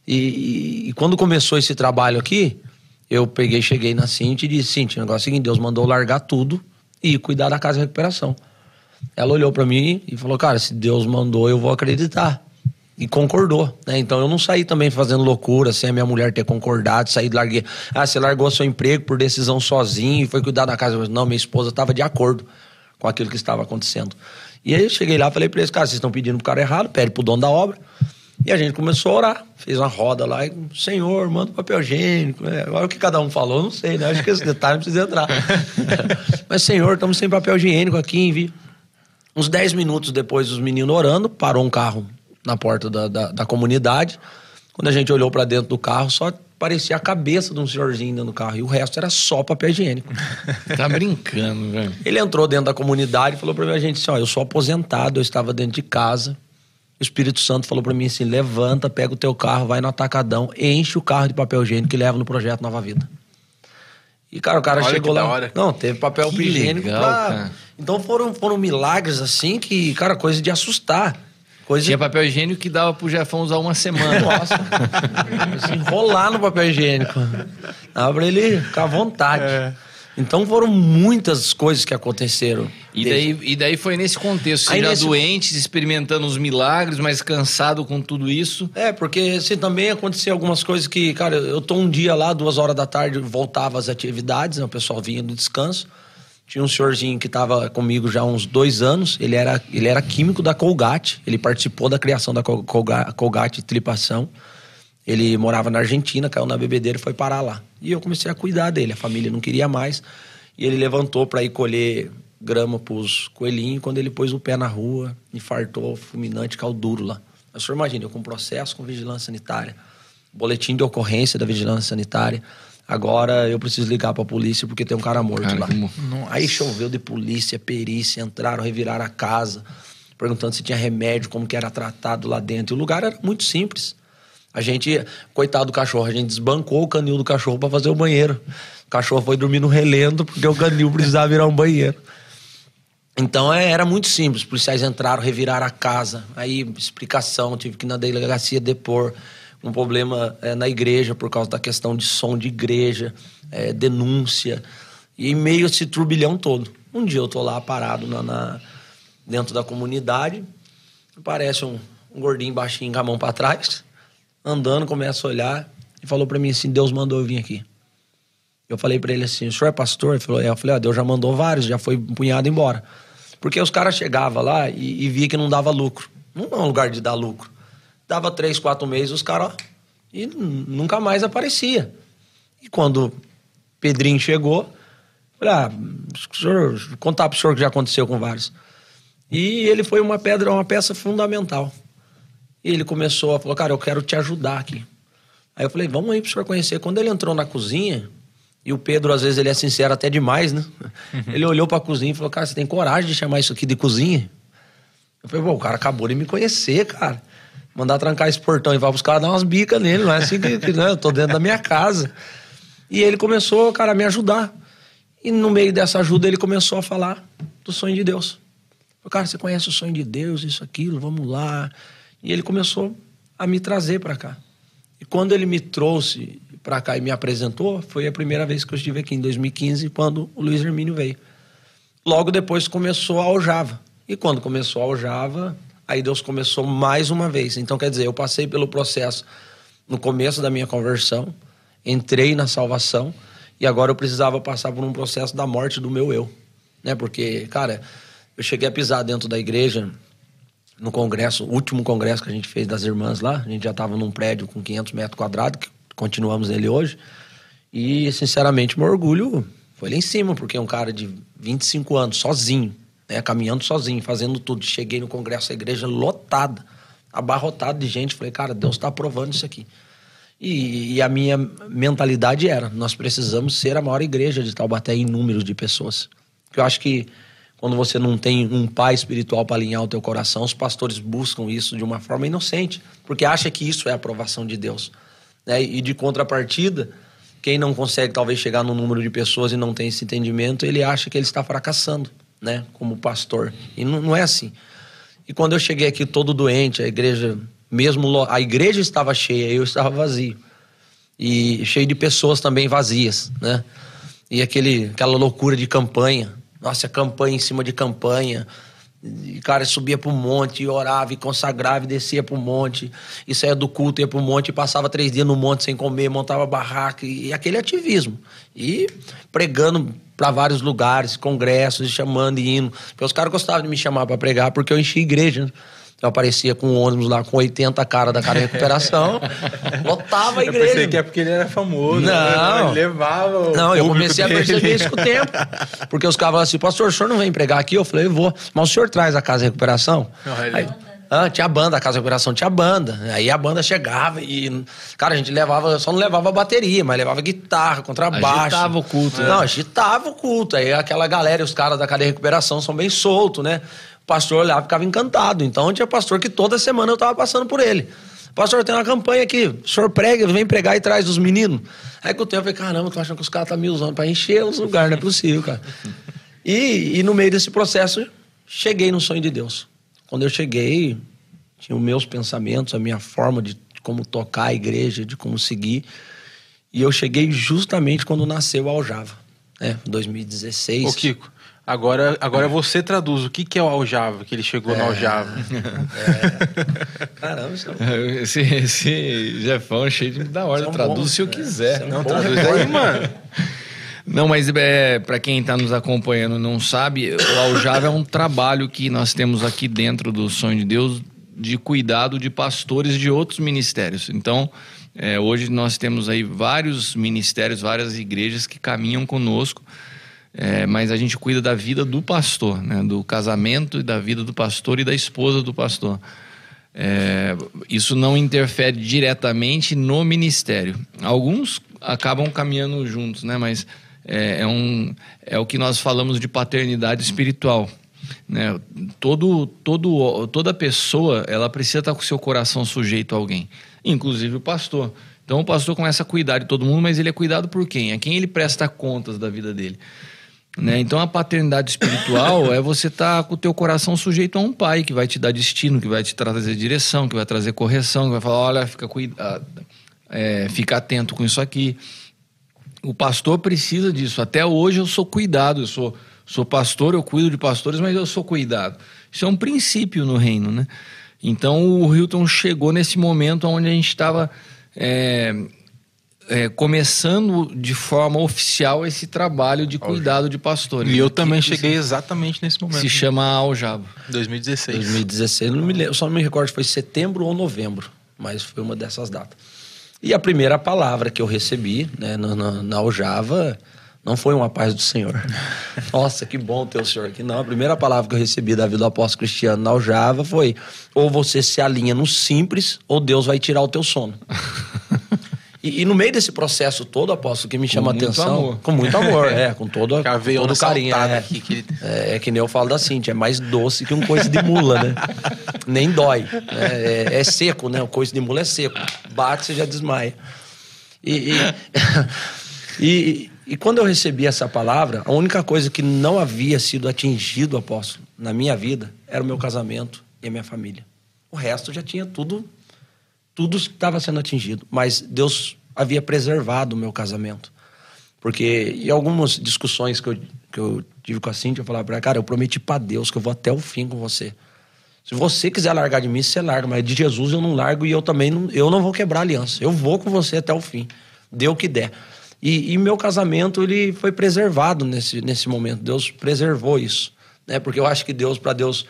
E, e- e quando começou esse trabalho aqui, eu peguei, cheguei na Cintia e disse: Cintia, o negócio é o seguinte: Deus mandou largar tudo e cuidar da casa de recuperação. Ela olhou pra mim e falou: Cara, se Deus mandou, eu vou acreditar. E concordou, né? Então eu não saí também fazendo loucura sem a minha mulher ter concordado, saí larguei. Ah, você largou seu emprego por decisão sozinho e foi cuidar da casa. Não, minha esposa estava de acordo com aquilo que estava acontecendo. E aí eu cheguei lá falei pra eles: Cara, vocês estão pedindo pro cara errado, pede pro dono da obra. E a gente começou a orar, fez uma roda lá, e, Senhor, manda papel higiênico. É, agora o que cada um falou, não sei, né? Acho que esse detalhe não precisa entrar. Mas, Senhor, estamos sem papel higiênico aqui, envie. Uns 10 minutos depois dos meninos orando, parou um carro na porta da, da, da comunidade. Quando a gente olhou para dentro do carro, só parecia a cabeça de um senhorzinho dentro do carro. E o resto era só papel higiênico. Tá brincando, velho. Ele entrou dentro da comunidade e falou pra mim, a gente assim, ó, eu sou aposentado, eu estava dentro de casa. O Espírito Santo falou pra mim assim, levanta, pega o teu carro, vai no atacadão, enche o carro de papel higiênico e leva no Projeto Nova Vida. E, cara, o cara Olha chegou lá... Não, teve papel Que higiênico legal, pra... cara. Então foram, foram milagres, assim, que, cara, coisa de assustar. Coisa Tinha papel higiênico que dava pro Jefão usar uma semana. nossa. se enrolar no papel higiênico. Dava pra ele ficar à vontade. É. Então foram muitas coisas que aconteceram. E daí, e daí foi nesse contexto, Aí já nesse- doente, experimentando os milagres, mas cansado com tudo isso. É, porque assim, também aconteceu algumas coisas que, cara, eu tô um dia lá, duas horas da tarde, voltava às atividades, né, o pessoal vinha do descanso. Tinha um senhorzinho que estava comigo já há uns dois anos, ele era, ele era químico da Colgate, ele participou da criação da Col- Colga- Colgate Tripação. Ele morava na Argentina, caiu na bebedeira e foi parar lá. E eu comecei a cuidar dele, a família não queria mais. E ele levantou para ir colher grama pros coelhinhos. Quando ele pôs o pé na rua, infartou, fulminante, caiu duro lá. Mas o senhor imagina, eu com processo com vigilância sanitária, boletim de ocorrência da vigilância sanitária. Agora eu preciso ligar para a polícia porque tem um cara morto Cara, lá. como- Aí choveu de polícia, perícia, entraram, reviraram a casa, perguntando se tinha remédio, como que era tratado lá dentro. E o lugar era muito simples. A gente, coitado do cachorro, a gente desbancou o canil do cachorro para fazer o banheiro. O cachorro foi dormir no relento porque o canil precisava virar um banheiro. Então é, era muito simples. Os policiais entraram, reviraram a casa. Aí, explicação, tive que ir na delegacia depor. Um problema é, na igreja por causa da questão de som de igreja, é, denúncia. E em meio a esse turbilhão todo. Um dia eu tô lá parado na, na- dentro da comunidade. Aparece um, um gordinho baixinho com a mão para trás, andando, começa a olhar e falou para mim assim: Deus mandou eu vir aqui. Eu falei pra ele assim: o senhor é pastor? Ele falou: é. Eu falei: ó, Deus já mandou vários, já foi empunhado embora. Porque os caras chegavam lá e, e via que não dava lucro. Não é um lugar de dar lucro. Dava três, quatro meses, os caras, ó, e nunca mais aparecia. E quando Pedrinho chegou, falei: ah, senhor, contar pro senhor o que já aconteceu com vários. E ele foi uma pedra, uma peça fundamental. E ele começou a falar: cara, eu quero te ajudar aqui. Aí eu falei, vamos aí pro senhor conhecer. Quando ele entrou na cozinha, e o Pedro, às vezes, ele é sincero até demais, né? Ele olhou pra cozinha e falou, cara, você tem coragem de chamar isso aqui de cozinha? Eu falei, pô, o cara acabou de me conhecer, cara. Mandar trancar esse portão e vai pros caras dar umas bicas nele, não é assim que, que né? eu tô dentro da minha casa. E ele começou, cara, a me ajudar. E no meio dessa ajuda, ele começou a falar do sonho de Deus. Falei, cara, você conhece o sonho de Deus, isso, aquilo, vamos lá. E ele começou a me trazer pra cá. E quando ele me trouxe pra cá e me apresentou, foi a primeira vez que eu estive aqui, em 2015, quando o Luiz Hermínio veio. Logo depois começou a aljava. E quando começou a aljava, aí Deus começou mais uma vez. Então, quer dizer, eu passei pelo processo no começo da minha conversão, entrei na salvação, e agora eu precisava passar por um processo da morte do meu eu. Né? Porque, cara, eu cheguei a pisar dentro da igreja, no congresso, último congresso que a gente fez das irmãs lá, a gente já estava num prédio com 500 metros quadrados, que continuamos nele hoje, e sinceramente meu orgulho foi lá em cima, porque um cara de 25 anos, sozinho, né? Caminhando sozinho, fazendo tudo. Cheguei no congresso, a igreja lotada, abarrotada de gente. Falei, cara, Deus está aprovando isso aqui. E, e, a minha mentalidade era: nós precisamos ser a maior igreja de Taubaté em número de pessoas. Eu acho que quando você não tem um pai espiritual para alinhar o teu coração, os pastores buscam isso de uma forma inocente, porque acha que isso é a aprovação de Deus. Né? E de contrapartida, quem não consegue talvez chegar no número de pessoas e não tem esse entendimento, ele acha que ele está fracassando, né, como pastor. E não, não é assim. E quando eu cheguei aqui todo doente, a igreja mesmo a igreja estava cheia, eu estava vazio. E cheio de pessoas também vazias, né? E aquele, aquela loucura de campanha. Nossa, campanha em cima de campanha. E, cara, subia pro monte, e orava, e consagrava, e descia pro monte. E saía do culto, ia pro monte, e passava três dias no monte sem comer, montava barraca. E, e aquele ativismo. E pregando para vários lugares, congressos, chamando e indo. Porque os caras gostavam de me chamar para pregar, porque eu enchi igreja. Né? Eu aparecia com um ônibus lá com 80 cara da cara de recuperação, lotava a igreja. Eu pensei que é porque ele era famoso. Né? Não. Ele levava Não, eu comecei dele. a perceber isso com o tempo. Porque os caras falavam assim, pastor, o senhor não vem pregar aqui? Eu falei, eu vou. Mas o senhor traz a casa de recuperação? Não, ele... Aí, ah, tinha banda, a Casa de Recuperação tinha banda. Aí a banda chegava e. Cara, a gente levava, só não levava bateria, mas levava guitarra, contrabaixo. Agitava o culto. Não, agitava o culto. Aí aquela galera, os caras da cadeia de recuperação são bem soltos, né? O pastor olhava e ficava encantado. Então tinha pastor que toda semana eu estava passando por ele. Pastor, tem uma campanha aqui. O senhor prega, vem pregar e traz os meninos. Aí com o tempo eu falei, caramba, tô achando que os caras estão tá me usando para encher os lugares, não é possível, cara. E, e no meio desse processo, cheguei no sonho de Deus. Quando eu cheguei, tinha os meus pensamentos, a minha forma de como tocar a igreja, de como seguir. E eu cheguei justamente quando nasceu o Aljava, né? 2016. Ô, Kiko, Agora, agora você traduz o que, que é o Aljava, que ele chegou é. no Aljava. É. Caramba, isso é... esse, esse Jefão é cheio de da hora, traduz bom, se eu quiser. Não, traduz aí, mano. Não, mas é, para quem está nos acompanhando não sabe, o Aljava é um trabalho que nós temos aqui dentro do Sonho de Deus de cuidado de pastores de outros ministérios. Então, é, hoje nós temos aí vários ministérios, várias igrejas que caminham conosco é, mas a gente cuida da vida do pastor, né? do casamento e da vida do pastor e da esposa do pastor. É, isso não interfere diretamente no ministério. Alguns acabam caminhando juntos, né? mas é, é, um, é o que nós falamos de paternidade espiritual. Né? Todo, todo, toda pessoa ela precisa estar com seu coração sujeito a alguém, inclusive o pastor. Então o pastor começa a cuidar de todo mundo, mas ele é cuidado por quem? É quem ele presta contas da vida dele. Né? Então a paternidade espiritual é você estar tá com o teu coração sujeito a um pai que vai te dar destino, que vai te trazer direção, que vai trazer correção, que vai falar, olha, fica, cuida, é, fica atento com isso aqui. O pastor precisa disso. Até hoje eu sou cuidado, eu sou, sou pastor, eu cuido de pastores, mas eu sou cuidado. Isso é um princípio no reino, né? Então o Hilton chegou nesse momento onde a gente estava é, é, começando de forma oficial esse trabalho de cuidado de pastores. E eu também cheguei exatamente nesse momento. Se chama Aljava. 2016. 2016, não me lembro, só não me recordo se foi setembro ou novembro, mas foi uma dessas datas. E a primeira palavra que eu recebi né, na, na, na Aljava não foi uma paz do Senhor. Nossa, que bom ter o Senhor aqui. Não, a primeira palavra que eu recebi da vida do apóstolo Cristiano na Aljava foi: ou você se alinha no simples, ou Deus vai tirar o teu sono. E, e, no meio desse processo todo, apóstolo, que me chama a atenção. Amor. Com muito amor, é, com todo, todo carinho. É, aqui, que... é, é, que nem eu falo da Cintia, é mais doce que um coice de mula, né? Nem dói. É, é, é, seco, né? O coice de mula é seco. Bate, você já desmaia. E, e, e, e, quando eu recebi essa palavra, a única coisa que não havia sido atingido, apóstolo, na minha vida, era o meu casamento e a minha família. O resto já tinha tudo tudo estava sendo atingido, mas Deus havia preservado o meu casamento. Porque em algumas discussões que eu, que eu tive com a Cintia, eu falava para ela, cara, eu prometi para Deus que eu vou até o fim com você. Se você quiser largar de mim, você larga, mas de Jesus eu não largo e eu também não, eu não vou quebrar aliança. Eu vou com você até o fim. Dê o que der. E, e meu casamento ele foi preservado nesse, nesse momento. Deus preservou isso, né? Porque eu acho que Deus para Deus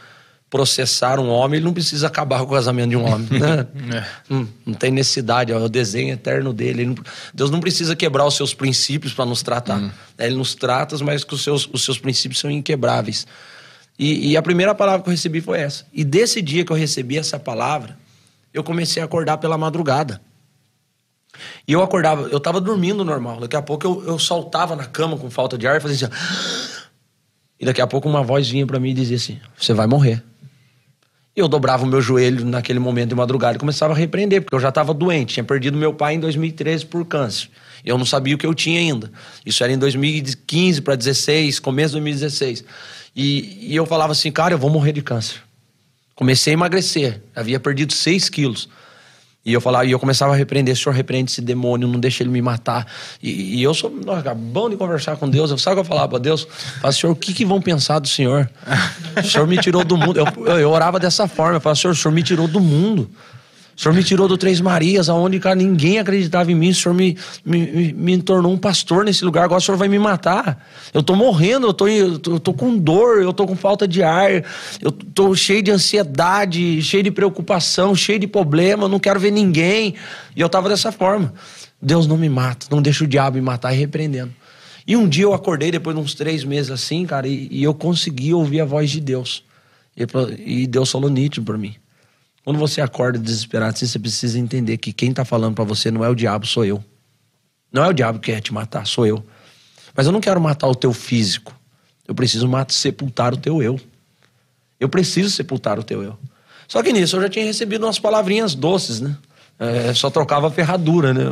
processar um homem, ele não precisa acabar com o casamento de um homem. Né? é. não, não, tem necessidade, é o desenho eterno dele. Não, Deus não precisa quebrar os seus princípios para nos tratar. Hum. Ele nos trata, mas que os seus, os seus princípios são inquebráveis. E, e a primeira palavra que eu recebi foi essa. E desse dia que eu recebi essa palavra, eu comecei a acordar pela madrugada. E eu acordava, eu tava dormindo normal. Daqui a pouco eu, eu saltava na cama com falta de ar e fazia assim. E daqui a pouco uma voz vinha para mim e dizia assim: Você vai morrer. Eu dobrava o meu joelho naquele momento de madrugada e começava a repreender, porque eu já estava doente. Tinha perdido meu pai em 2013 por câncer. Eu não sabia o que eu tinha ainda. Isso era em 2015 para 16, começo de 2016. E, e eu falava assim, cara, eu vou morrer de câncer. Comecei a emagrecer, havia perdido 6 quilos. E eu falava, e eu começava a repreender, Senhor, repreende esse demônio, não deixa ele me matar. E, e eu sou nossa, bom de conversar com Deus. Eu sabe o que eu falava para Deus? Eu falava, Senhor, o que, que vão pensar do Senhor? O Senhor me tirou do mundo. Eu, eu, eu orava dessa forma, eu falava, Senhor, o Senhor me tirou do mundo. O Senhor me tirou do Três Marias, aonde cara, ninguém acreditava em mim. O Senhor me, me, me tornou um pastor nesse lugar. Agora o Senhor vai me matar. Eu tô morrendo, eu tô, eu tô, eu tô com dor, eu tô com falta de ar, eu tô cheio de ansiedade, cheio de preocupação, cheio de problema, não quero ver ninguém. E eu tava dessa forma. Deus não me mata, não deixa o diabo me matar e repreendendo. E um dia eu acordei, depois de uns três meses assim, cara, e, e eu consegui ouvir a voz de Deus. E, e Deus falou nítido para mim. Quando você acorda desesperado, assim, você precisa entender que quem está falando para você não é o diabo, sou eu. Não é o diabo que quer te matar, sou eu. Mas eu não quero matar o teu físico. Eu preciso matar, sepultar o teu eu. Eu preciso sepultar o teu eu. Só que nisso eu já tinha recebido umas palavrinhas doces, né? É, só trocava a ferradura, né?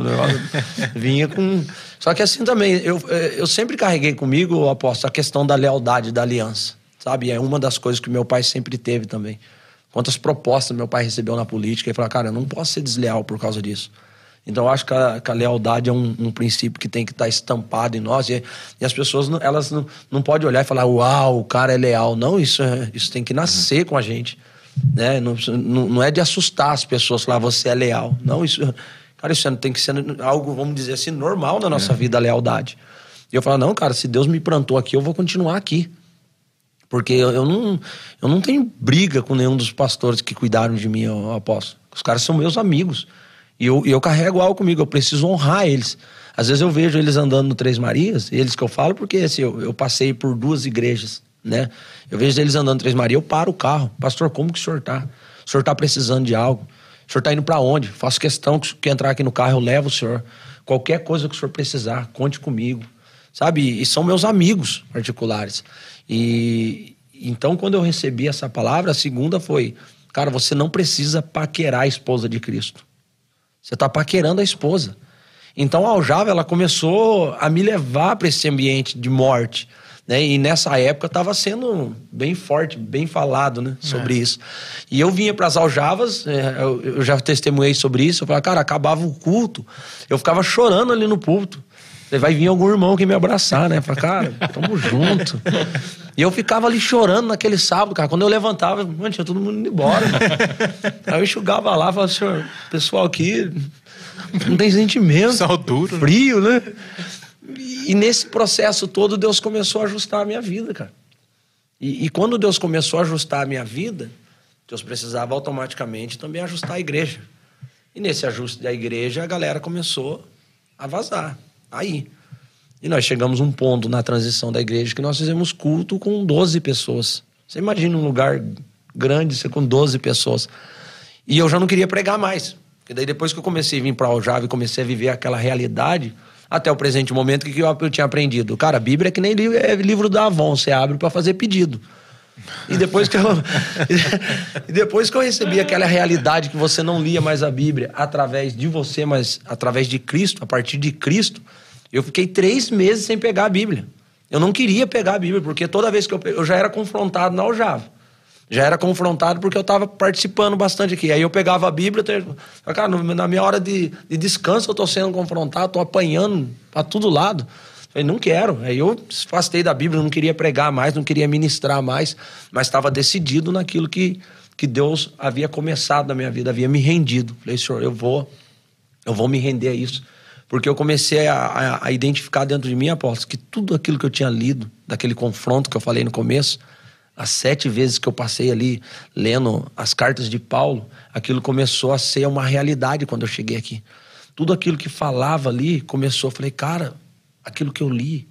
Vinha com. Só que assim também, eu, é, eu sempre carreguei comigo, aposto, a questão da lealdade, da aliança. Sabe? É uma das coisas que meu pai sempre teve também. Quantas propostas meu pai recebeu na política e falou, cara, eu não posso ser desleal por causa disso. Então eu acho que a, que a lealdade é um, um, princípio que tem que estar tá estampado em nós e, e as pessoas não, elas não, não podem olhar e falar, uau, o cara é leal. Não, isso, é, isso tem que nascer uhum. com a gente. Né? Não, não, não, é de assustar as pessoas falar, você é leal. Não, isso, cara, isso tem que ser algo, vamos dizer assim, normal na nossa é. vida, a lealdade. E eu falo, não, cara, se Deus me plantou aqui, eu vou continuar aqui. Porque eu, eu, não, eu não tenho briga com nenhum dos pastores que cuidaram de mim, eu aposto. Os caras são meus amigos. E eu, eu carrego algo comigo, eu preciso honrar eles. Às vezes eu vejo eles andando no Três Marias, eles que eu falo, porque assim, eu, eu passei por duas igrejas, né? Eu vejo eles andando no Três Marias, eu paro o carro. Pastor, como que o senhor tá? O senhor tá precisando de algo? O senhor tá indo para onde? Faço questão que, que entrar aqui no carro, eu levo o senhor. Qualquer coisa que o senhor precisar, conte comigo. Sabe? E são meus amigos particulares. E então, quando eu recebi essa palavra, a segunda foi: cara, você não precisa paquerar a esposa de Cristo. Você está paquerando a esposa. Então, a Aljava, ela começou a me levar para esse ambiente de morte. Né? E nessa época estava sendo bem forte, bem falado né? sobre é. isso. E eu vinha para as aljavas, é, eu já testemunhei sobre isso. Eu falava, cara, acabava o culto, eu ficava chorando ali no púlpito. Vai vir algum irmão que me abraçar, né? Falei, cara, tamo junto. E eu ficava ali chorando naquele sábado, cara. Quando eu levantava, mano, tinha todo mundo indo embora. Aí eu enxugava lá, falava, senhor, pessoal aqui não tem sentimento. Sal duro. Né? Frio, né? E nesse processo todo, Deus começou a ajustar a minha vida, cara. E, e quando Deus começou a ajustar a minha vida, Deus precisava automaticamente também ajustar a igreja. E nesse ajuste da igreja, a galera começou a vazar aí. E nós chegamos a um ponto na transição da igreja que nós fizemos culto com 12 pessoas. Você imagina um lugar grande, ser com 12 pessoas. E eu já não queria pregar mais. Porque daí depois que eu comecei a vir para Aljava e comecei a viver aquela realidade, até o presente momento, o que eu, eu tinha aprendido? Cara, a Bíblia é que nem livro, é livro da Avon, você abre para fazer pedido. E depois que eu e depois que eu recebi aquela realidade que você não lia mais a Bíblia através de você, mas através de Cristo, a partir de Cristo, eu fiquei três meses sem pegar a Bíblia. Eu não queria pegar a Bíblia, porque toda vez que eu, eu já era confrontado na aljava. Já era confrontado porque eu estava participando bastante aqui. Aí eu pegava a Bíblia, cara, na minha hora de, de descanso eu estou sendo confrontado, estou apanhando para todo lado. Falei, não quero. Aí eu afastei da Bíblia, não queria pregar mais, não queria ministrar mais, mas estava decidido naquilo que, que Deus havia começado na minha vida, havia me rendido. Falei, Senhor, eu vou, eu vou me render a isso. Porque eu comecei a, a, a identificar dentro de mim, apóstolo, que tudo aquilo que eu tinha lido, daquele confronto que eu falei no começo, as sete vezes que eu passei ali lendo as cartas de Paulo, aquilo começou a ser uma realidade quando eu cheguei aqui. Tudo aquilo que falava ali começou, eu falei, cara, aquilo que eu li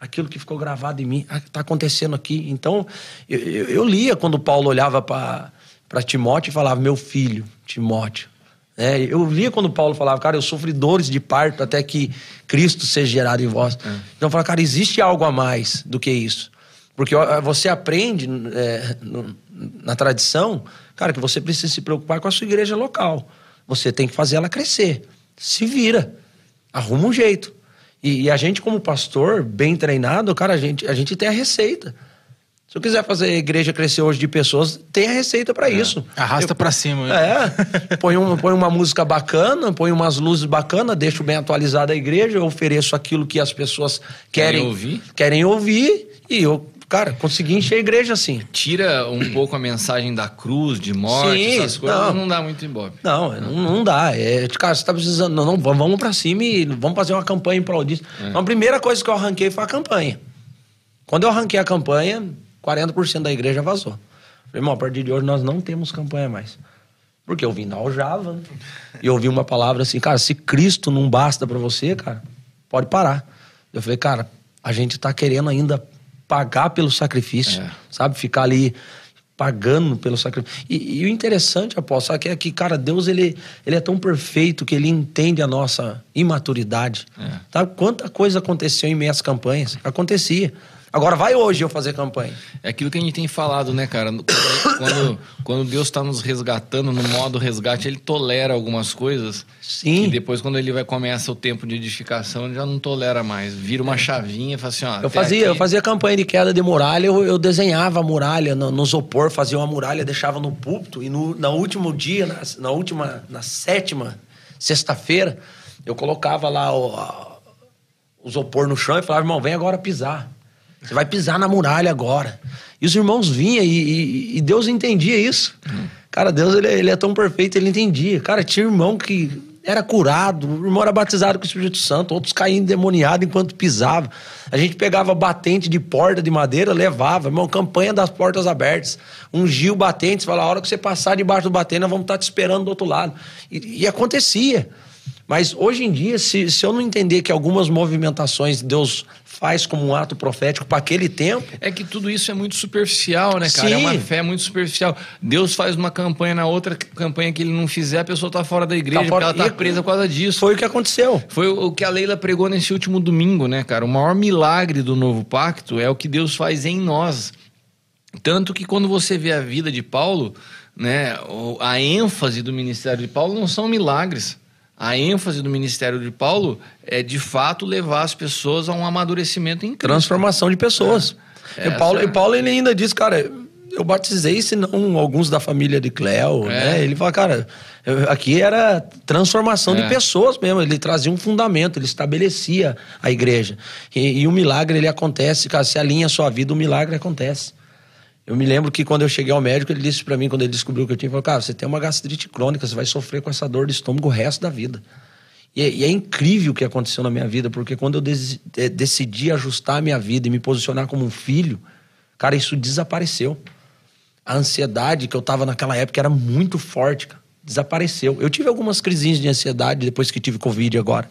aquilo que ficou gravado em mim, está acontecendo aqui. Então, eu, eu, eu lia quando Paulo olhava para Timóteo e falava, meu filho, Timóteo. É, eu lia quando Paulo falava, cara, eu sofri dores de parto até que Cristo seja gerado em vós. É. Então, eu falava, cara, existe algo a mais do que isso. Porque você aprende é, na tradição, cara, que você precisa se preocupar com a sua igreja local. Você tem que fazer ela crescer. Se vira. Arruma um jeito. E, e, a gente, como pastor, bem treinado, cara, a gente, a gente tem a receita. Se eu quiser fazer a igreja crescer hoje de pessoas, tem a receita para é. isso. Arrasta para cima. É. põe, um, põe uma música bacana, põe umas luzes bacanas, deixo bem atualizada a igreja, eu ofereço aquilo que as pessoas querem, querem ouvir. Querem ouvir e eu Cara, consegui encher a igreja assim. Tira um pouco a mensagem da cruz, de morte, Sim, essas coisas, não, não dá muito embora. Não, não, não dá. É, cara, você tá precisando. Não, não vamos para cima e vamos fazer uma campanha em prol disso. É. Então, a primeira coisa que eu arranquei foi a campanha. Quando eu arranquei a campanha, 40% da igreja vazou. Falei, irmão, a partir de hoje nós não temos campanha mais. Porque eu vim da Aljava né? e ouvi uma palavra assim, cara, se Cristo não basta para você, cara, pode parar. Eu falei, cara, a gente tá querendo ainda pagar pelo sacrifício, é. sabe? Ficar ali pagando pelo sacrifício. E, e o interessante, apóstolo, é que, cara, Deus ele, ele é tão perfeito que ele entende a nossa imaturidade. É. Sabe quanta coisa aconteceu em minhas campanhas? Acontecia. Agora vai hoje eu fazer campanha. É aquilo que a gente tem falado, né, cara? Quando, quando Deus está nos resgatando no modo resgate, ele tolera algumas coisas. Sim. E depois, quando ele vai começa o tempo de edificação, ele já não tolera mais. Vira uma chavinha e fala assim, ó. Eu fazia, aqui... eu fazia campanha de queda de muralha, eu, eu desenhava a muralha no, no isopor, fazia uma muralha, deixava no púlpito, e no, no último dia, na, na última, na sétima sexta-feira, eu colocava lá o, o isopor no chão e falava, irmão, vem agora pisar. Você vai pisar na muralha agora. E os irmãos vinham e, e, e Deus entendia isso. Cara, Deus ele, ele, é tão perfeito, ele entendia. Cara, tinha irmão que era curado, o irmão era batizado com o Espírito Santo, outros caíam endemoniados enquanto pisava. A gente pegava batente de porta de madeira, levava, irmão, campanha das portas abertas. Ungia o batente, falava, a hora que você passar debaixo do batente, nós vamos estar te esperando do outro lado. E, e acontecia. Mas hoje em dia, se, se eu não entender que algumas movimentações Deus faz como um ato profético para aquele tempo. É que tudo isso é muito superficial, né, cara? Sim. É uma fé muito superficial. Deus faz uma campanha na outra campanha que ele não fizer, a pessoa tá fora da igreja, tá fora... ela tá presa por causa disso. Foi o que aconteceu. Foi o que a Leila pregou nesse último domingo, né, cara? O maior milagre do novo pacto é o que Deus faz em nós. Tanto que quando você vê a vida de Paulo, né, a ênfase do ministério de Paulo não são milagres a ênfase do ministério de Paulo é de fato levar as pessoas a um amadurecimento em Cristo. Transformação de pessoas. É. E, Paulo, é... e Paulo ele ainda diz, cara, eu batizei, senão alguns da família de Cléo, é. né? Ele fala, cara, aqui era transformação é. de pessoas mesmo. Ele trazia um fundamento, ele estabelecia a igreja. E, e o milagre, ele acontece, cara, se alinha a sua vida, o milagre acontece. Eu me lembro que quando eu cheguei ao médico, ele disse para mim, quando ele descobriu que eu tinha, ele falou, cara, você tem uma gastrite crônica, você vai sofrer com essa dor de estômago o resto da vida. E é, e é incrível o que aconteceu na minha vida, porque quando eu des, decidi ajustar a minha vida e me posicionar como um filho, cara, isso desapareceu. A ansiedade que eu tava naquela época era muito forte, cara. Desapareceu. Eu tive algumas crises de ansiedade depois que tive Covid agora.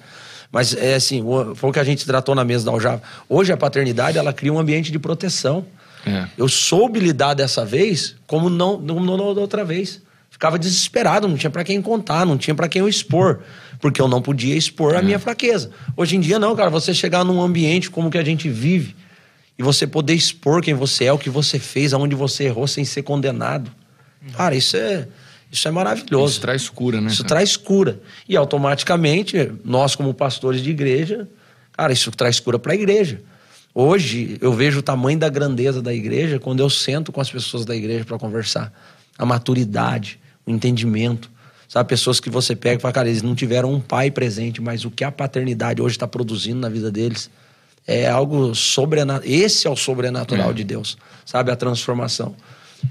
Mas é assim, foi o que a gente tratou na mesa da Aljava. Hoje a paternidade, ela cria um ambiente de proteção. É. Eu soube lidar dessa vez como não, não, não da outra vez. Ficava desesperado, não tinha para quem contar, não tinha para quem eu expor, porque eu não podia expor é. a minha fraqueza. Hoje em dia não, cara, você chegar num ambiente como que a gente vive e você poder expor quem você é, o que você fez, aonde você errou sem ser condenado. Cara, isso é isso é maravilhoso. Isso traz cura, né? Isso cara? traz cura. E automaticamente, nós como pastores de igreja, cara, isso traz cura para a igreja. Hoje eu vejo o tamanho da grandeza da igreja quando eu sento com as pessoas da igreja para conversar. A maturidade, o entendimento. Sabe, pessoas que você pega e fala, cara, eles não tiveram um pai presente, mas o que a paternidade hoje está produzindo na vida deles é algo sobrenatural. Esse é o sobrenatural é. de Deus, sabe? A transformação.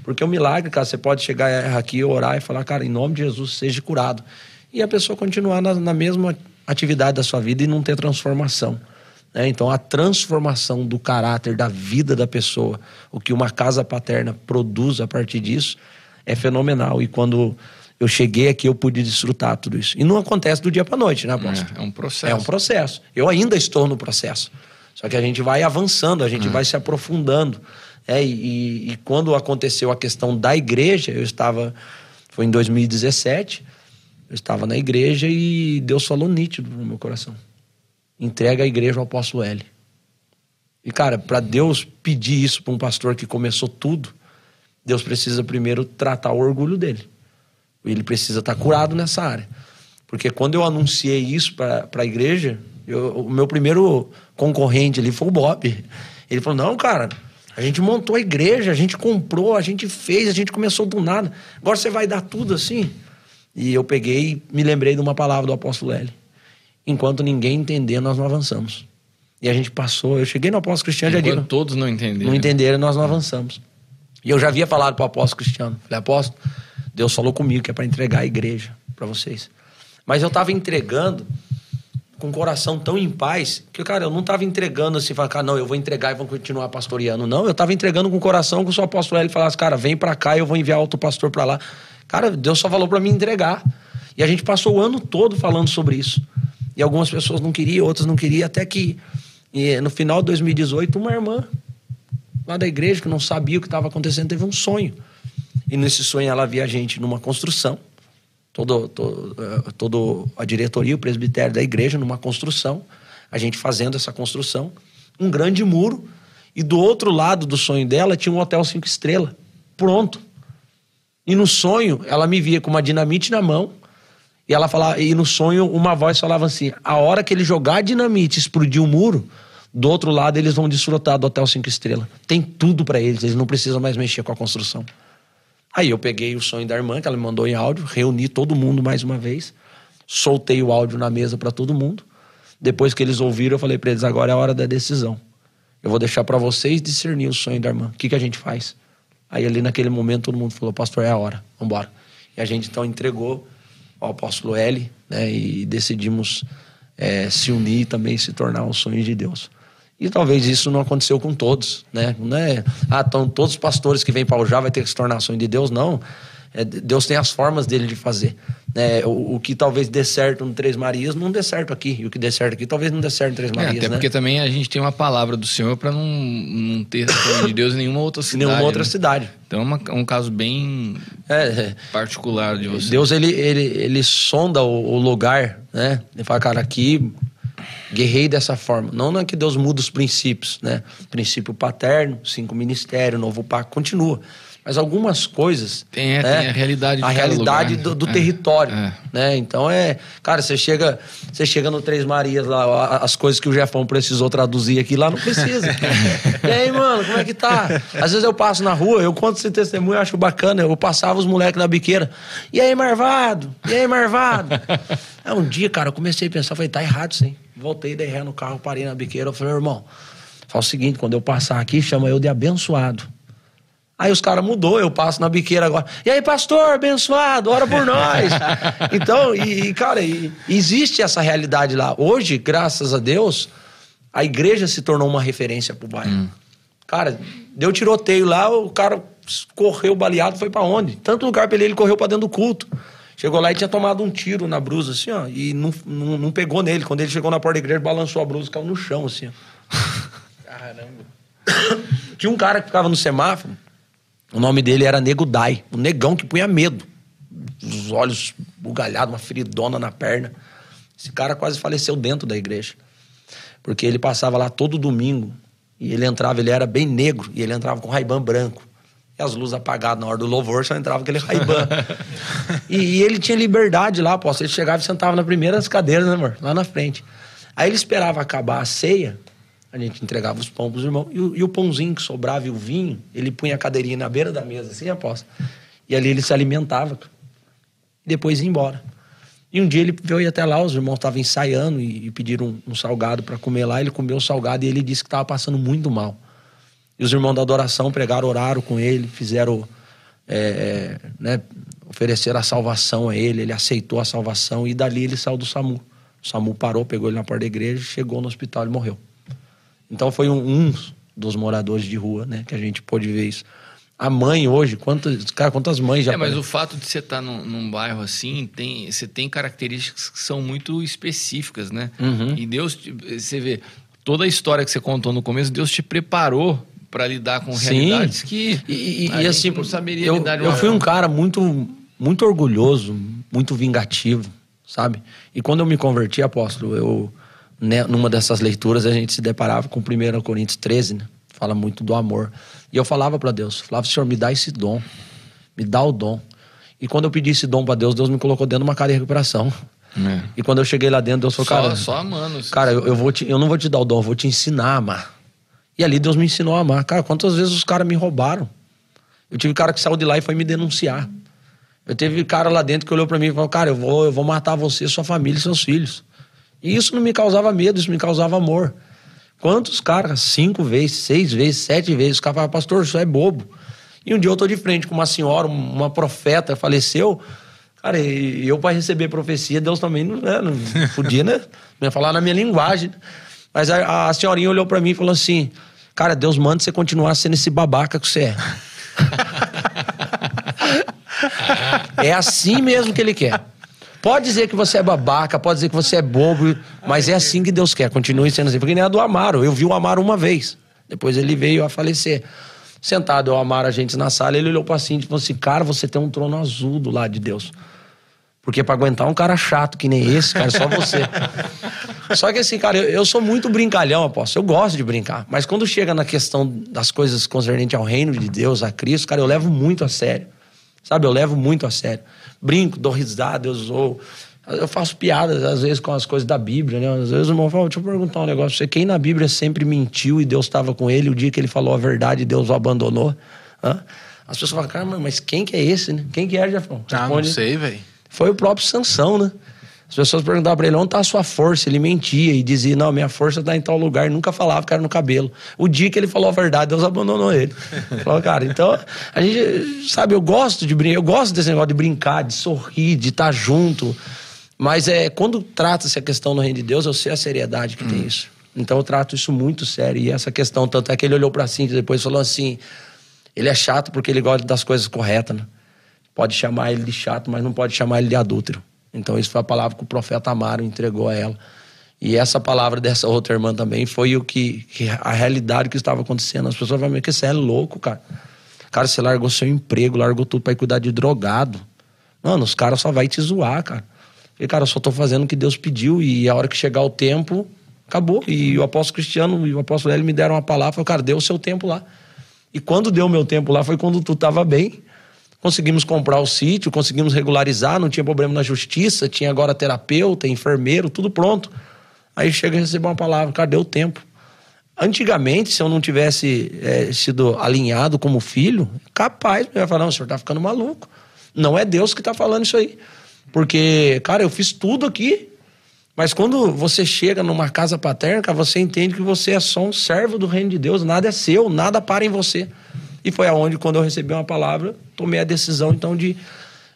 Porque o milagre, cara, você pode chegar aqui, orar e falar, cara, em nome de Jesus, seja curado. E a pessoa continuar na, na mesma atividade da sua vida e não ter transformação. Né? Então, a transformação do caráter, da vida da pessoa, o que uma casa paterna produz a partir disso, é fenomenal. E quando eu cheguei aqui, eu pude desfrutar tudo isso. E não acontece do dia para noite, né, apóstolo? É, é um processo. É um processo. Eu ainda estou no processo. Só que a gente vai avançando, a gente vai se aprofundando. É, e, e- e quando aconteceu a questão da igreja, eu estava. Foi em 2017, eu estava na igreja e Deus falou nítido no meu coração: entrega a igreja ao apóstolo L. E, cara, para Deus pedir isso para um pastor que começou tudo, Deus precisa primeiro tratar o orgulho dele. Ele precisa estar curado nessa área. Porque quando eu anunciei isso para a igreja, eu- o meu primeiro concorrente ali foi o Bob. Ele falou: Não, cara, a gente montou a igreja, a gente comprou, a gente fez, a gente começou do nada. Agora você vai dar tudo assim? E eu peguei me lembrei de uma palavra do apóstolo L. Enquanto ninguém entender, nós não avançamos. E a gente passou, eu cheguei no apóstolo Cristiano e já digo, todos não entenderam. não entenderam, nós não avançamos. E eu já havia falado para o apóstolo Cristiano. Falei, apóstolo, Deus falou comigo que é para entregar a igreja para vocês. Mas eu estava entregando com o coração tão em paz que, cara, eu não estava entregando assim, falar, cara, não, eu vou entregar e vou continuar pastoreando. Não, eu estava entregando com o coração que o seu apóstolo ele falasse, cara, vem para cá e eu vou enviar outro pastor para lá. Cara, Deus só falou para mim entregar. E a gente passou o ano todo falando sobre isso. E algumas pessoas não queriam, outras não queriam, até que no final de 2018, uma irmã lá da igreja, que não sabia o que estava acontecendo, teve um sonho. E nesse sonho ela via a gente numa construção, todo, todo, eh, todo a diretoria, o presbitério da igreja numa construção, a gente fazendo essa construção, um grande muro, e do outro lado do sonho dela tinha um hotel cinco estrelas, pronto. E no sonho ela me via com uma dinamite na mão, e ela falava, e no sonho uma voz falava assim: a hora que ele jogar dinamite explodir o muro, do outro lado eles vão desfrutar do Hotel Cinco Estrelas. Tem tudo para eles, eles não precisam mais mexer com a construção. Aí eu peguei o sonho da irmã, que ela me mandou em áudio, reuni todo mundo mais uma vez, soltei o áudio na mesa para todo mundo. Depois que eles ouviram, eu falei para eles: agora é a hora da decisão. Eu vou deixar para vocês discernir o sonho da irmã. O que, que a gente faz? Aí ali naquele momento todo mundo falou: pastor, é a hora, vamos embora. E a gente então entregou ao apóstolo L, né, e decidimos é, se unir e também se tornar um sonho de Deus. E talvez isso não aconteceu com todos, né? Não é, ah, então todos os pastores que vêm para o já vai ter que se tornar sonho de Deus, não. É, Deus tem as formas dele de fazer. Né? O, o que talvez dê certo no Três Marias não dê certo aqui. E o que dê certo aqui talvez não dê certo no Três É, Marias, até né? porque também a gente tem uma palavra do Senhor para não, não ter de Deus em nenhuma outra Em cidade. nenhuma outra né? cidade. Então é uma- um caso bem É, é. particular de você. Deus ele, ele, ele sonda o, o lugar, né? Ele fala, cara, aqui guerrei dessa forma. Não, não é que Deus muda os princípios, né? Princípio paterno, cinco ministérios, novo pacto, continua. Mas algumas coisas. Tem, é, né? tem a realidade de A realidade lugar, do, do né? É, território. é. Né? Então é. Cara, você chega, você chega no Três Marias lá, as coisas que o Jefão precisou traduzir aqui lá, não precisa. e aí, mano, como é que tá? Às vezes eu passo na rua, eu conto esse testemunho, eu acho bacana. Eu passava os moleques na biqueira. E aí, Marvado? E aí, Marvado? Aí um dia, cara, eu comecei a pensar, falei, tá errado aí. Voltei, dei ré no carro, parei na biqueira. Eu falei, irmão, fala o seguinte, quando eu passar aqui, chama eu de abençoado. Aí os caras mudou, eu passo na biqueira agora. E aí, pastor, abençoado, ora por nós. então, e, e, cara, e- existe essa realidade lá. Hoje, graças a Deus, a igreja se tornou uma referência pro bairro. Cara, deu tiroteio lá, o cara correu baleado, foi pra onde? Tanto lugar pra ele, ele correu pra dentro do culto. Chegou lá e tinha tomado um tiro na brusa, assim, ó, e não, não, não pegou nele. Quando ele chegou na porta da igreja, balançou a brusa e caiu no chão, assim, ó. Caramba. Tinha um cara que ficava no semáforo, o nome dele era Nego Dai, um negão que punha medo. Os olhos bugalhados, uma feridona na perna. Esse cara quase faleceu dentro da igreja. Porque ele passava lá todo domingo e ele entrava, ele era bem negro, e ele entrava com raibã branco. E as luzes apagadas na hora do louvor, só entrava aquele raibã. e, e ele tinha liberdade lá, posso. Ele chegava e sentava na primeira das cadeiras, né, amor? Lá na frente. Aí ele esperava acabar a ceia, a gente entregava os pão pros irmãos, e o, e o pãozinho que sobrava e o vinho, ele punha a cadeirinha na beira da mesa, assim, aposta. E ali ele se alimentava. E depois ia embora. E um dia ele veio até lá, os irmãos estavam ensaiando e, e pediram um, um salgado para comer lá. Ele comeu o salgado e ele disse que estava passando muito mal. E os irmãos da adoração pregaram, oraram com ele, fizeram, é, é, né, ofereceram a salvação a ele. Ele aceitou a salvação e dali ele saiu do SAMU. O SAMU parou, pegou ele na porta da igreja, chegou no hospital e morreu. Então foi um, um dos moradores de rua, né, que a gente pôde ver isso. A mãe hoje, quantas, cara, quantas mães já É, mas o fato de você estar num, num bairro assim, tem, você tem características que são muito específicas, né? Uhum. E Deus, você vê, toda a história que você contou no começo, Deus te preparou para lidar com Sim. realidades que E, e- e assim, não saberia eu, lidar eu fui um cara muito, muito orgulhoso, muito vingativo, sabe? E quando eu me converti, apóstolo, eu, né, numa dessas leituras, a gente se deparava com 1 Coríntios 13, né? Fala muito do amor. E eu falava para Deus, falava, Senhor, me dá esse dom, me dá o dom. E quando eu pedi esse dom para Deus, Deus me colocou dentro de uma casa de recuperação. É. E quando eu cheguei lá dentro, Deus falou, cara, só amando. Cara, eu, eu vou te- eu não vou te dar o dom, eu vou te ensinar a amar. E ali Deus me ensinou a amar. Cara, quantas vezes os caras me roubaram? Eu tive cara que saiu de lá e foi me denunciar. Eu teve cara lá dentro que olhou pra mim e falou: Cara, eu vou, eu vou matar você, sua família e seus filhos. E isso não me causava medo, isso me causava amor. Quantos caras, cinco vezes, seis vezes, sete vezes, os caras falavam, pastor, isso é bobo. E um dia eu tô de frente com uma senhora, uma profeta, faleceu. Cara, e eu para receber profecia, Deus também não, né, não podia, né? Não ia falar na minha linguagem. Mas a, a senhorinha olhou pra mim e falou assim: Cara, Deus manda você continuar sendo esse babaca que você é. É assim mesmo que ele quer. Pode dizer que você é babaca, pode dizer que você é bobo, mas é assim que Deus quer. Continue sendo assim. Porque nem a do Amaro. Eu vi o Amaro uma vez. Depois ele veio a falecer. Sentado, o Amaro, a gente na sala, ele olhou pra Cintia e falou assim: Cara, você tem um trono azul do lado de Deus. Porque pra aguentar um cara chato que nem esse, cara, só você. Só que assim, cara, eu, eu sou muito brincalhão, aposto. Eu gosto de brincar. Mas quando chega na questão das coisas concernentes ao reino de Deus, a Cristo, cara, eu levo muito a sério. Sabe, eu levo muito a sério. Brinco, dou risada, eu zoo. Eu faço piadas, às vezes, com as coisas da Bíblia, né? Às vezes o irmão fala, deixa eu perguntar um negócio. Você, quem na Bíblia sempre mentiu e Deus estava com ele, o dia que ele falou a verdade, Deus o abandonou? Hã? As pessoas falam, cara, mas quem que é esse, né? Quem que é, Jafão? Ah, não sei, velho. Foi o próprio Sansão, né? As pessoas perguntavam pra ele onde está a sua força. Ele mentia e dizia: Não, minha força está em tal lugar. Nunca falava que era no cabelo. O dia que ele falou a verdade, Deus abandonou ele. Falou, cara, então, a gente, sabe, eu gosto de brincar, eu gosto desse negócio de brincar, de sorrir, de estar junto. Mas é quando trata-se a questão no reino de Deus, eu sei a seriedade que tem isso. Então eu trato isso muito sério. E essa questão, tanto é que ele olhou pra Cintia depois e falou assim: ele é chato porque ele gosta das coisas corretas, né? Pode chamar ele de chato, mas não pode chamar ele de adúltero. Então, isso foi a palavra que o profeta Amaro entregou a ela. E essa palavra dessa outra irmã também foi o que, que a realidade que estava acontecendo. As pessoas falam, que você é louco, cara. Cara, você largou seu emprego, largou tudo pra ir cuidar de drogado. Mano, os caras só vai te zoar, cara. E, cara, eu só tô fazendo o que Deus pediu e a hora que chegar o tempo, acabou. E o apóstolo Cristiano e o apóstolo Hélio me deram uma palavra, falaram, cara, deu o seu tempo lá. E quando deu o meu tempo lá foi quando tu tava bem. Conseguimos comprar o sítio, conseguimos regularizar, não tinha problema na justiça, tinha agora terapeuta, enfermeiro, tudo pronto. Aí chega e recebe uma palavra, cara, deu tempo. Antigamente, se eu não tivesse eh, sido alinhado como filho, capaz, eu ia falar, não, o senhor tá ficando maluco. Não é Deus que tá falando isso aí. Porque, cara, eu fiz tudo aqui, mas quando você chega numa casa paterna, você entende que você é só um servo do reino de Deus, nada é seu, nada para em você. E foi aonde, quando eu recebi uma palavra, tomei a decisão, então, de,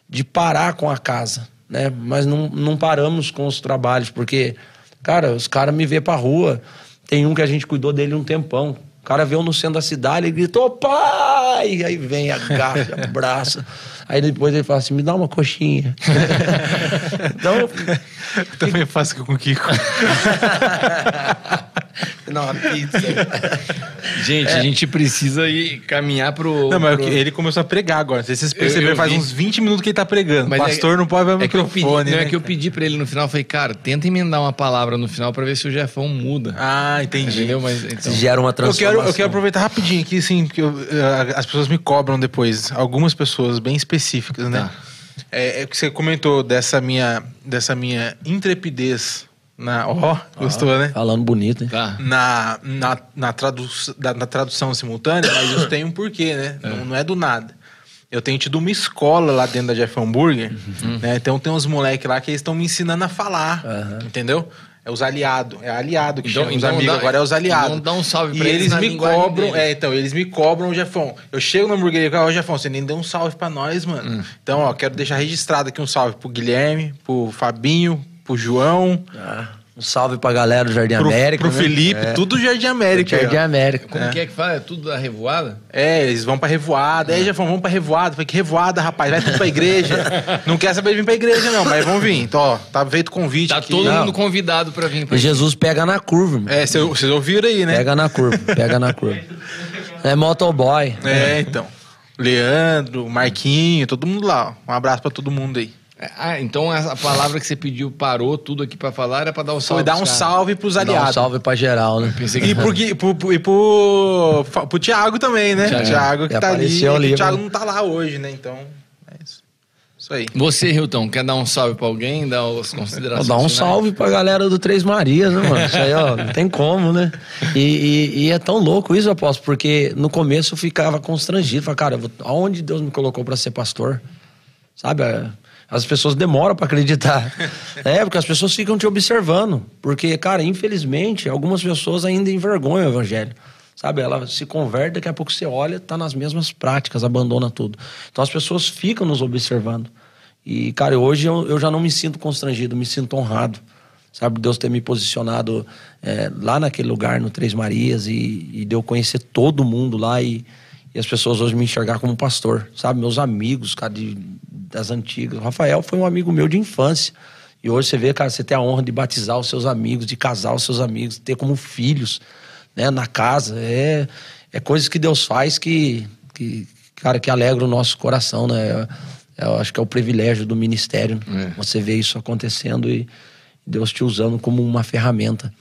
de parar com a casa, né? Mas não, não paramos com os trabalhos, porque, cara, os caras me vê pra rua, tem um que a gente cuidou dele um tempão, o cara veio no centro da cidade, ele gritou, pai! Aí vem, agacha, abraça. Aí depois ele fala assim, me dá uma coxinha. então, Eu também faço com o Kiko. Não, uma pizza. Gente, a gente precisa ir caminhar pro. Não, mas pro... ele começou a pregar agora. Não sei se vocês perceberam, eu faz vi. uns 20 minutos que ele tá pregando. Mas o pastor é- não pode ver o é microfone, pedi, não, né? é que eu pedi pra ele no final, falei, cara, tenta emendar uma palavra no final pra ver se o Jefão muda. Ah, entendi. Entendeu? Mas então. Gera uma Eu quero, transformação. eu quero aproveitar rapidinho aqui, assim, porque eu- eh, as pessoas me cobram depois. Algumas pessoas bem específicas, né? Tá. É, é que você comentou dessa minha, dessa minha intrepidez na. Ó, gostou, né? Falando bonito, hein? Tá. Na, na, na, tradu da- na tradução simultânea, mas isso tem um porquê, né? Não, não é do nada. Eu tenho tido uma escola lá dentro da Jeff Hamburger, né? Então tem uns moleques lá que eles estão me ensinando a falar, entendeu? É os aliados, é aliado que Então- chama os então amigos, dá- agora é os aliados. então dá um salve E pra eles eles na me cobram, deles. é, então, eles me cobram, Jefão. Eu chego na hamburgueria e falo, ó, Jefão, você nem deu um salve pra nós, mano. Hum. Então, ó, quero deixar registrado aqui um salve pro Guilherme, pro Fabinho, pro João, Ah, um salve pra galera do Jardim Pro, América. pro né? Felipe, É. tudo Jardim América. Jardim América. Como que é que fala? É tudo da revoada? É, eles vão pra revoada. Aí já falam, vamos pra revoada. Falei, que revoada, rapaz? Vai tudo pra igreja. não quer saber de vir pra igreja, não, mas vamos vir. Então, ó, tá feito o convite Tá aqui. todo Não. mundo convidado pra vir pra E Jesus pega na curva. É, cê- vocês ouviram aí, né? Pega na curva, pega na curva. É motoboy. É, então. Leandro, Marquinho, todo mundo lá. ó. Um abraço pra todo mundo aí. Ah, então a palavra que você pediu parou tudo aqui pra falar era pra dar um Foi salve. dar um pros caras. salve pros Dá um aliados. salve pra geral, né? Que E pro, pro, pro, e pro, pro Thiago também, né? Thiago. Thiago que Que tá ali. é ali, o Thiago né? não tá lá hoje, né? Então, é isso. Isso aí. Você, Hilton, quer dar um salve pra alguém? Dar as considerações? dar um finais? salve pra galera do Três Marias, né, mano? Isso aí, ó, não tem como, né? E, e- e é tão louco isso, aposto, porque no começo eu ficava constrangido. Falei, cara, vou- aonde Deus me colocou pra ser pastor? Sabe? As pessoas demoram pra acreditar. É, porque as pessoas ficam te observando. Porque, cara, infelizmente, algumas pessoas ainda envergonham o evangelho. Sabe? Ela se converte, daqui a pouco você olha, tá nas mesmas práticas, abandona tudo. Então as pessoas ficam nos observando. E, cara, hoje eu, eu já não me sinto constrangido, me sinto honrado. Sabe, Deus ter me posicionado é, lá naquele lugar, no Três Marias, e, e de eu conhecer todo mundo lá e, e as pessoas hoje me enxergar como pastor, sabe? Meus amigos, cara, de, das antigas. O Rafael foi um amigo meu de infância. E hoje você vê, cara, você ter a honra de batizar os seus amigos, de casar os seus amigos, ter como filhos, né, na casa. É, é coisas que Deus faz que, que, cara, que alegra o nosso coração, né? É, eu acho que é o privilégio do ministério. É. Você vê isso acontecendo e Deus te usando como uma ferramenta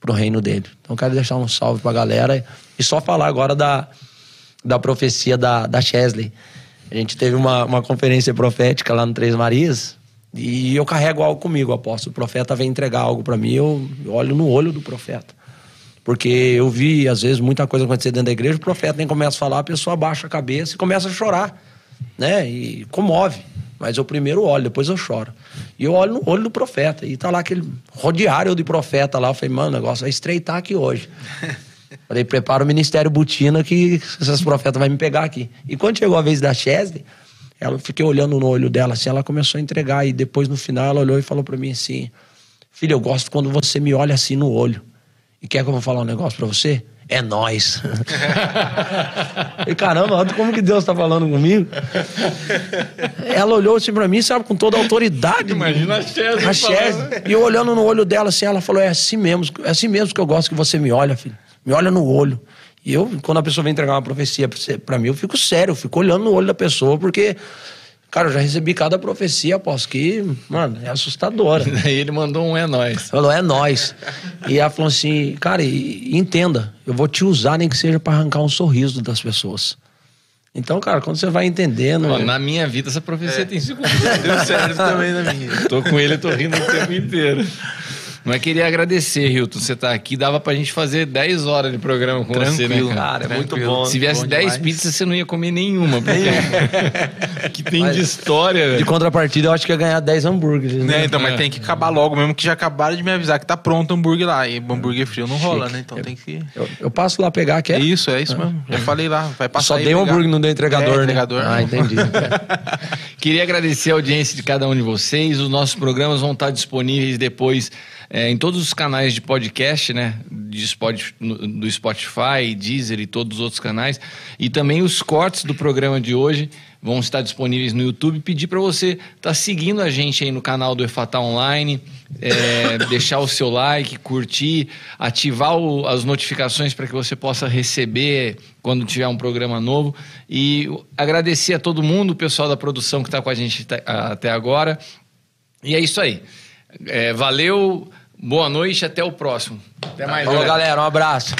pro reino dele. Então, quero deixar um salve pra galera e só falar agora da, da profecia da, da Chesley. A gente teve uma, uma conferência profética lá no Três Marias e eu carrego algo comigo, apóstolo. O profeta vem entregar algo para mim, eu, olho no olho do profeta. Porque eu vi, às vezes, muita coisa acontecer dentro da igreja, o profeta nem começa a falar, a pessoa abaixa a cabeça e começa a chorar, né? E comove. Mas eu primeiro olho, depois eu choro. E eu olho no olho do profeta. E tá lá aquele rodeário de profeta lá. Eu falei, mano, o negócio vai estreitar aqui hoje. falei, prepara o ministério Butina que esses profetas vão me pegar aqui. E quando chegou a vez da Chesley, ela eu fiquei olhando no olho dela assim, ela começou a entregar. E depois, no final, ela olhou e falou para mim assim: Filho, eu gosto quando você me olha assim no olho. E quer que eu vou falar um negócio para você? É nós. e caramba, olha como que Deus tá falando comigo. Ela olhou assim pra mim, sabe, com toda a autoridade. Imagina a Chesley A Chesley. E eu olhando no olho dela assim, ela falou: é assim mesmo, é assim mesmo que eu gosto que você me olha, filho. Me olha no olho. E eu, quando a pessoa vem entregar uma profecia pra mim, eu fico sério, eu fico olhando no olho da pessoa, porque, cara, eu já recebi cada profecia, posso que, mano, é assustadora. Daí ele mandou um é nóis. Falou, é nós. E ela falou assim, cara, e- entenda, eu vou te usar nem que seja para arrancar um sorriso das pessoas. Então, cara, quando você vai entendendo. Ó, na minha vida, essa profecia tem cinco Deu certo também na minha. Tô com ele, tô rindo o tempo inteiro. Mas queria agradecer, Hilton, você tá aqui. Dava pra gente fazer 10 horas de programa com você, né, Tranquilo. cara? Cara, é muito Tranquilo. bom. Se viesse Bom 10 demais. pizzas, você não ia comer nenhuma. Porque... que tem de história, De velho. contrapartida, eu acho que ia ganhar 10 hambúrgueres. Né? Né? Então, mas É. tem que acabar logo, mesmo que já acabaram de me avisar que tá pronto o hambúrguer lá. E hambúrguer frio não rola, né? Então tem que. Eu, eu passo lá pegar, quer? É isso, é isso mesmo. Já falei lá. Vai passar Só aí dei um hambúrguer, não dei entregador, É, né? entregador. Ah, entendi. Queria agradecer a audiência de cada um de vocês. Os nossos programas vão estar disponíveis depois é, em todos os canais de podcast, né? De do Spotify, Deezer e todos os outros canais. E também os cortes do programa de hoje vão estar disponíveis no YouTube. Pedir para você estar seguindo a gente aí no canal do EFATA Online, é, deixar o seu like, curtir, ativar o- as notificações para que você possa receber quando tiver um programa novo. E agradecer a todo mundo, o pessoal da produção que está com a gente até agora. E é isso aí. É, valeu, boa noite, até o próximo. Até mais, Falou, galera, um abraço.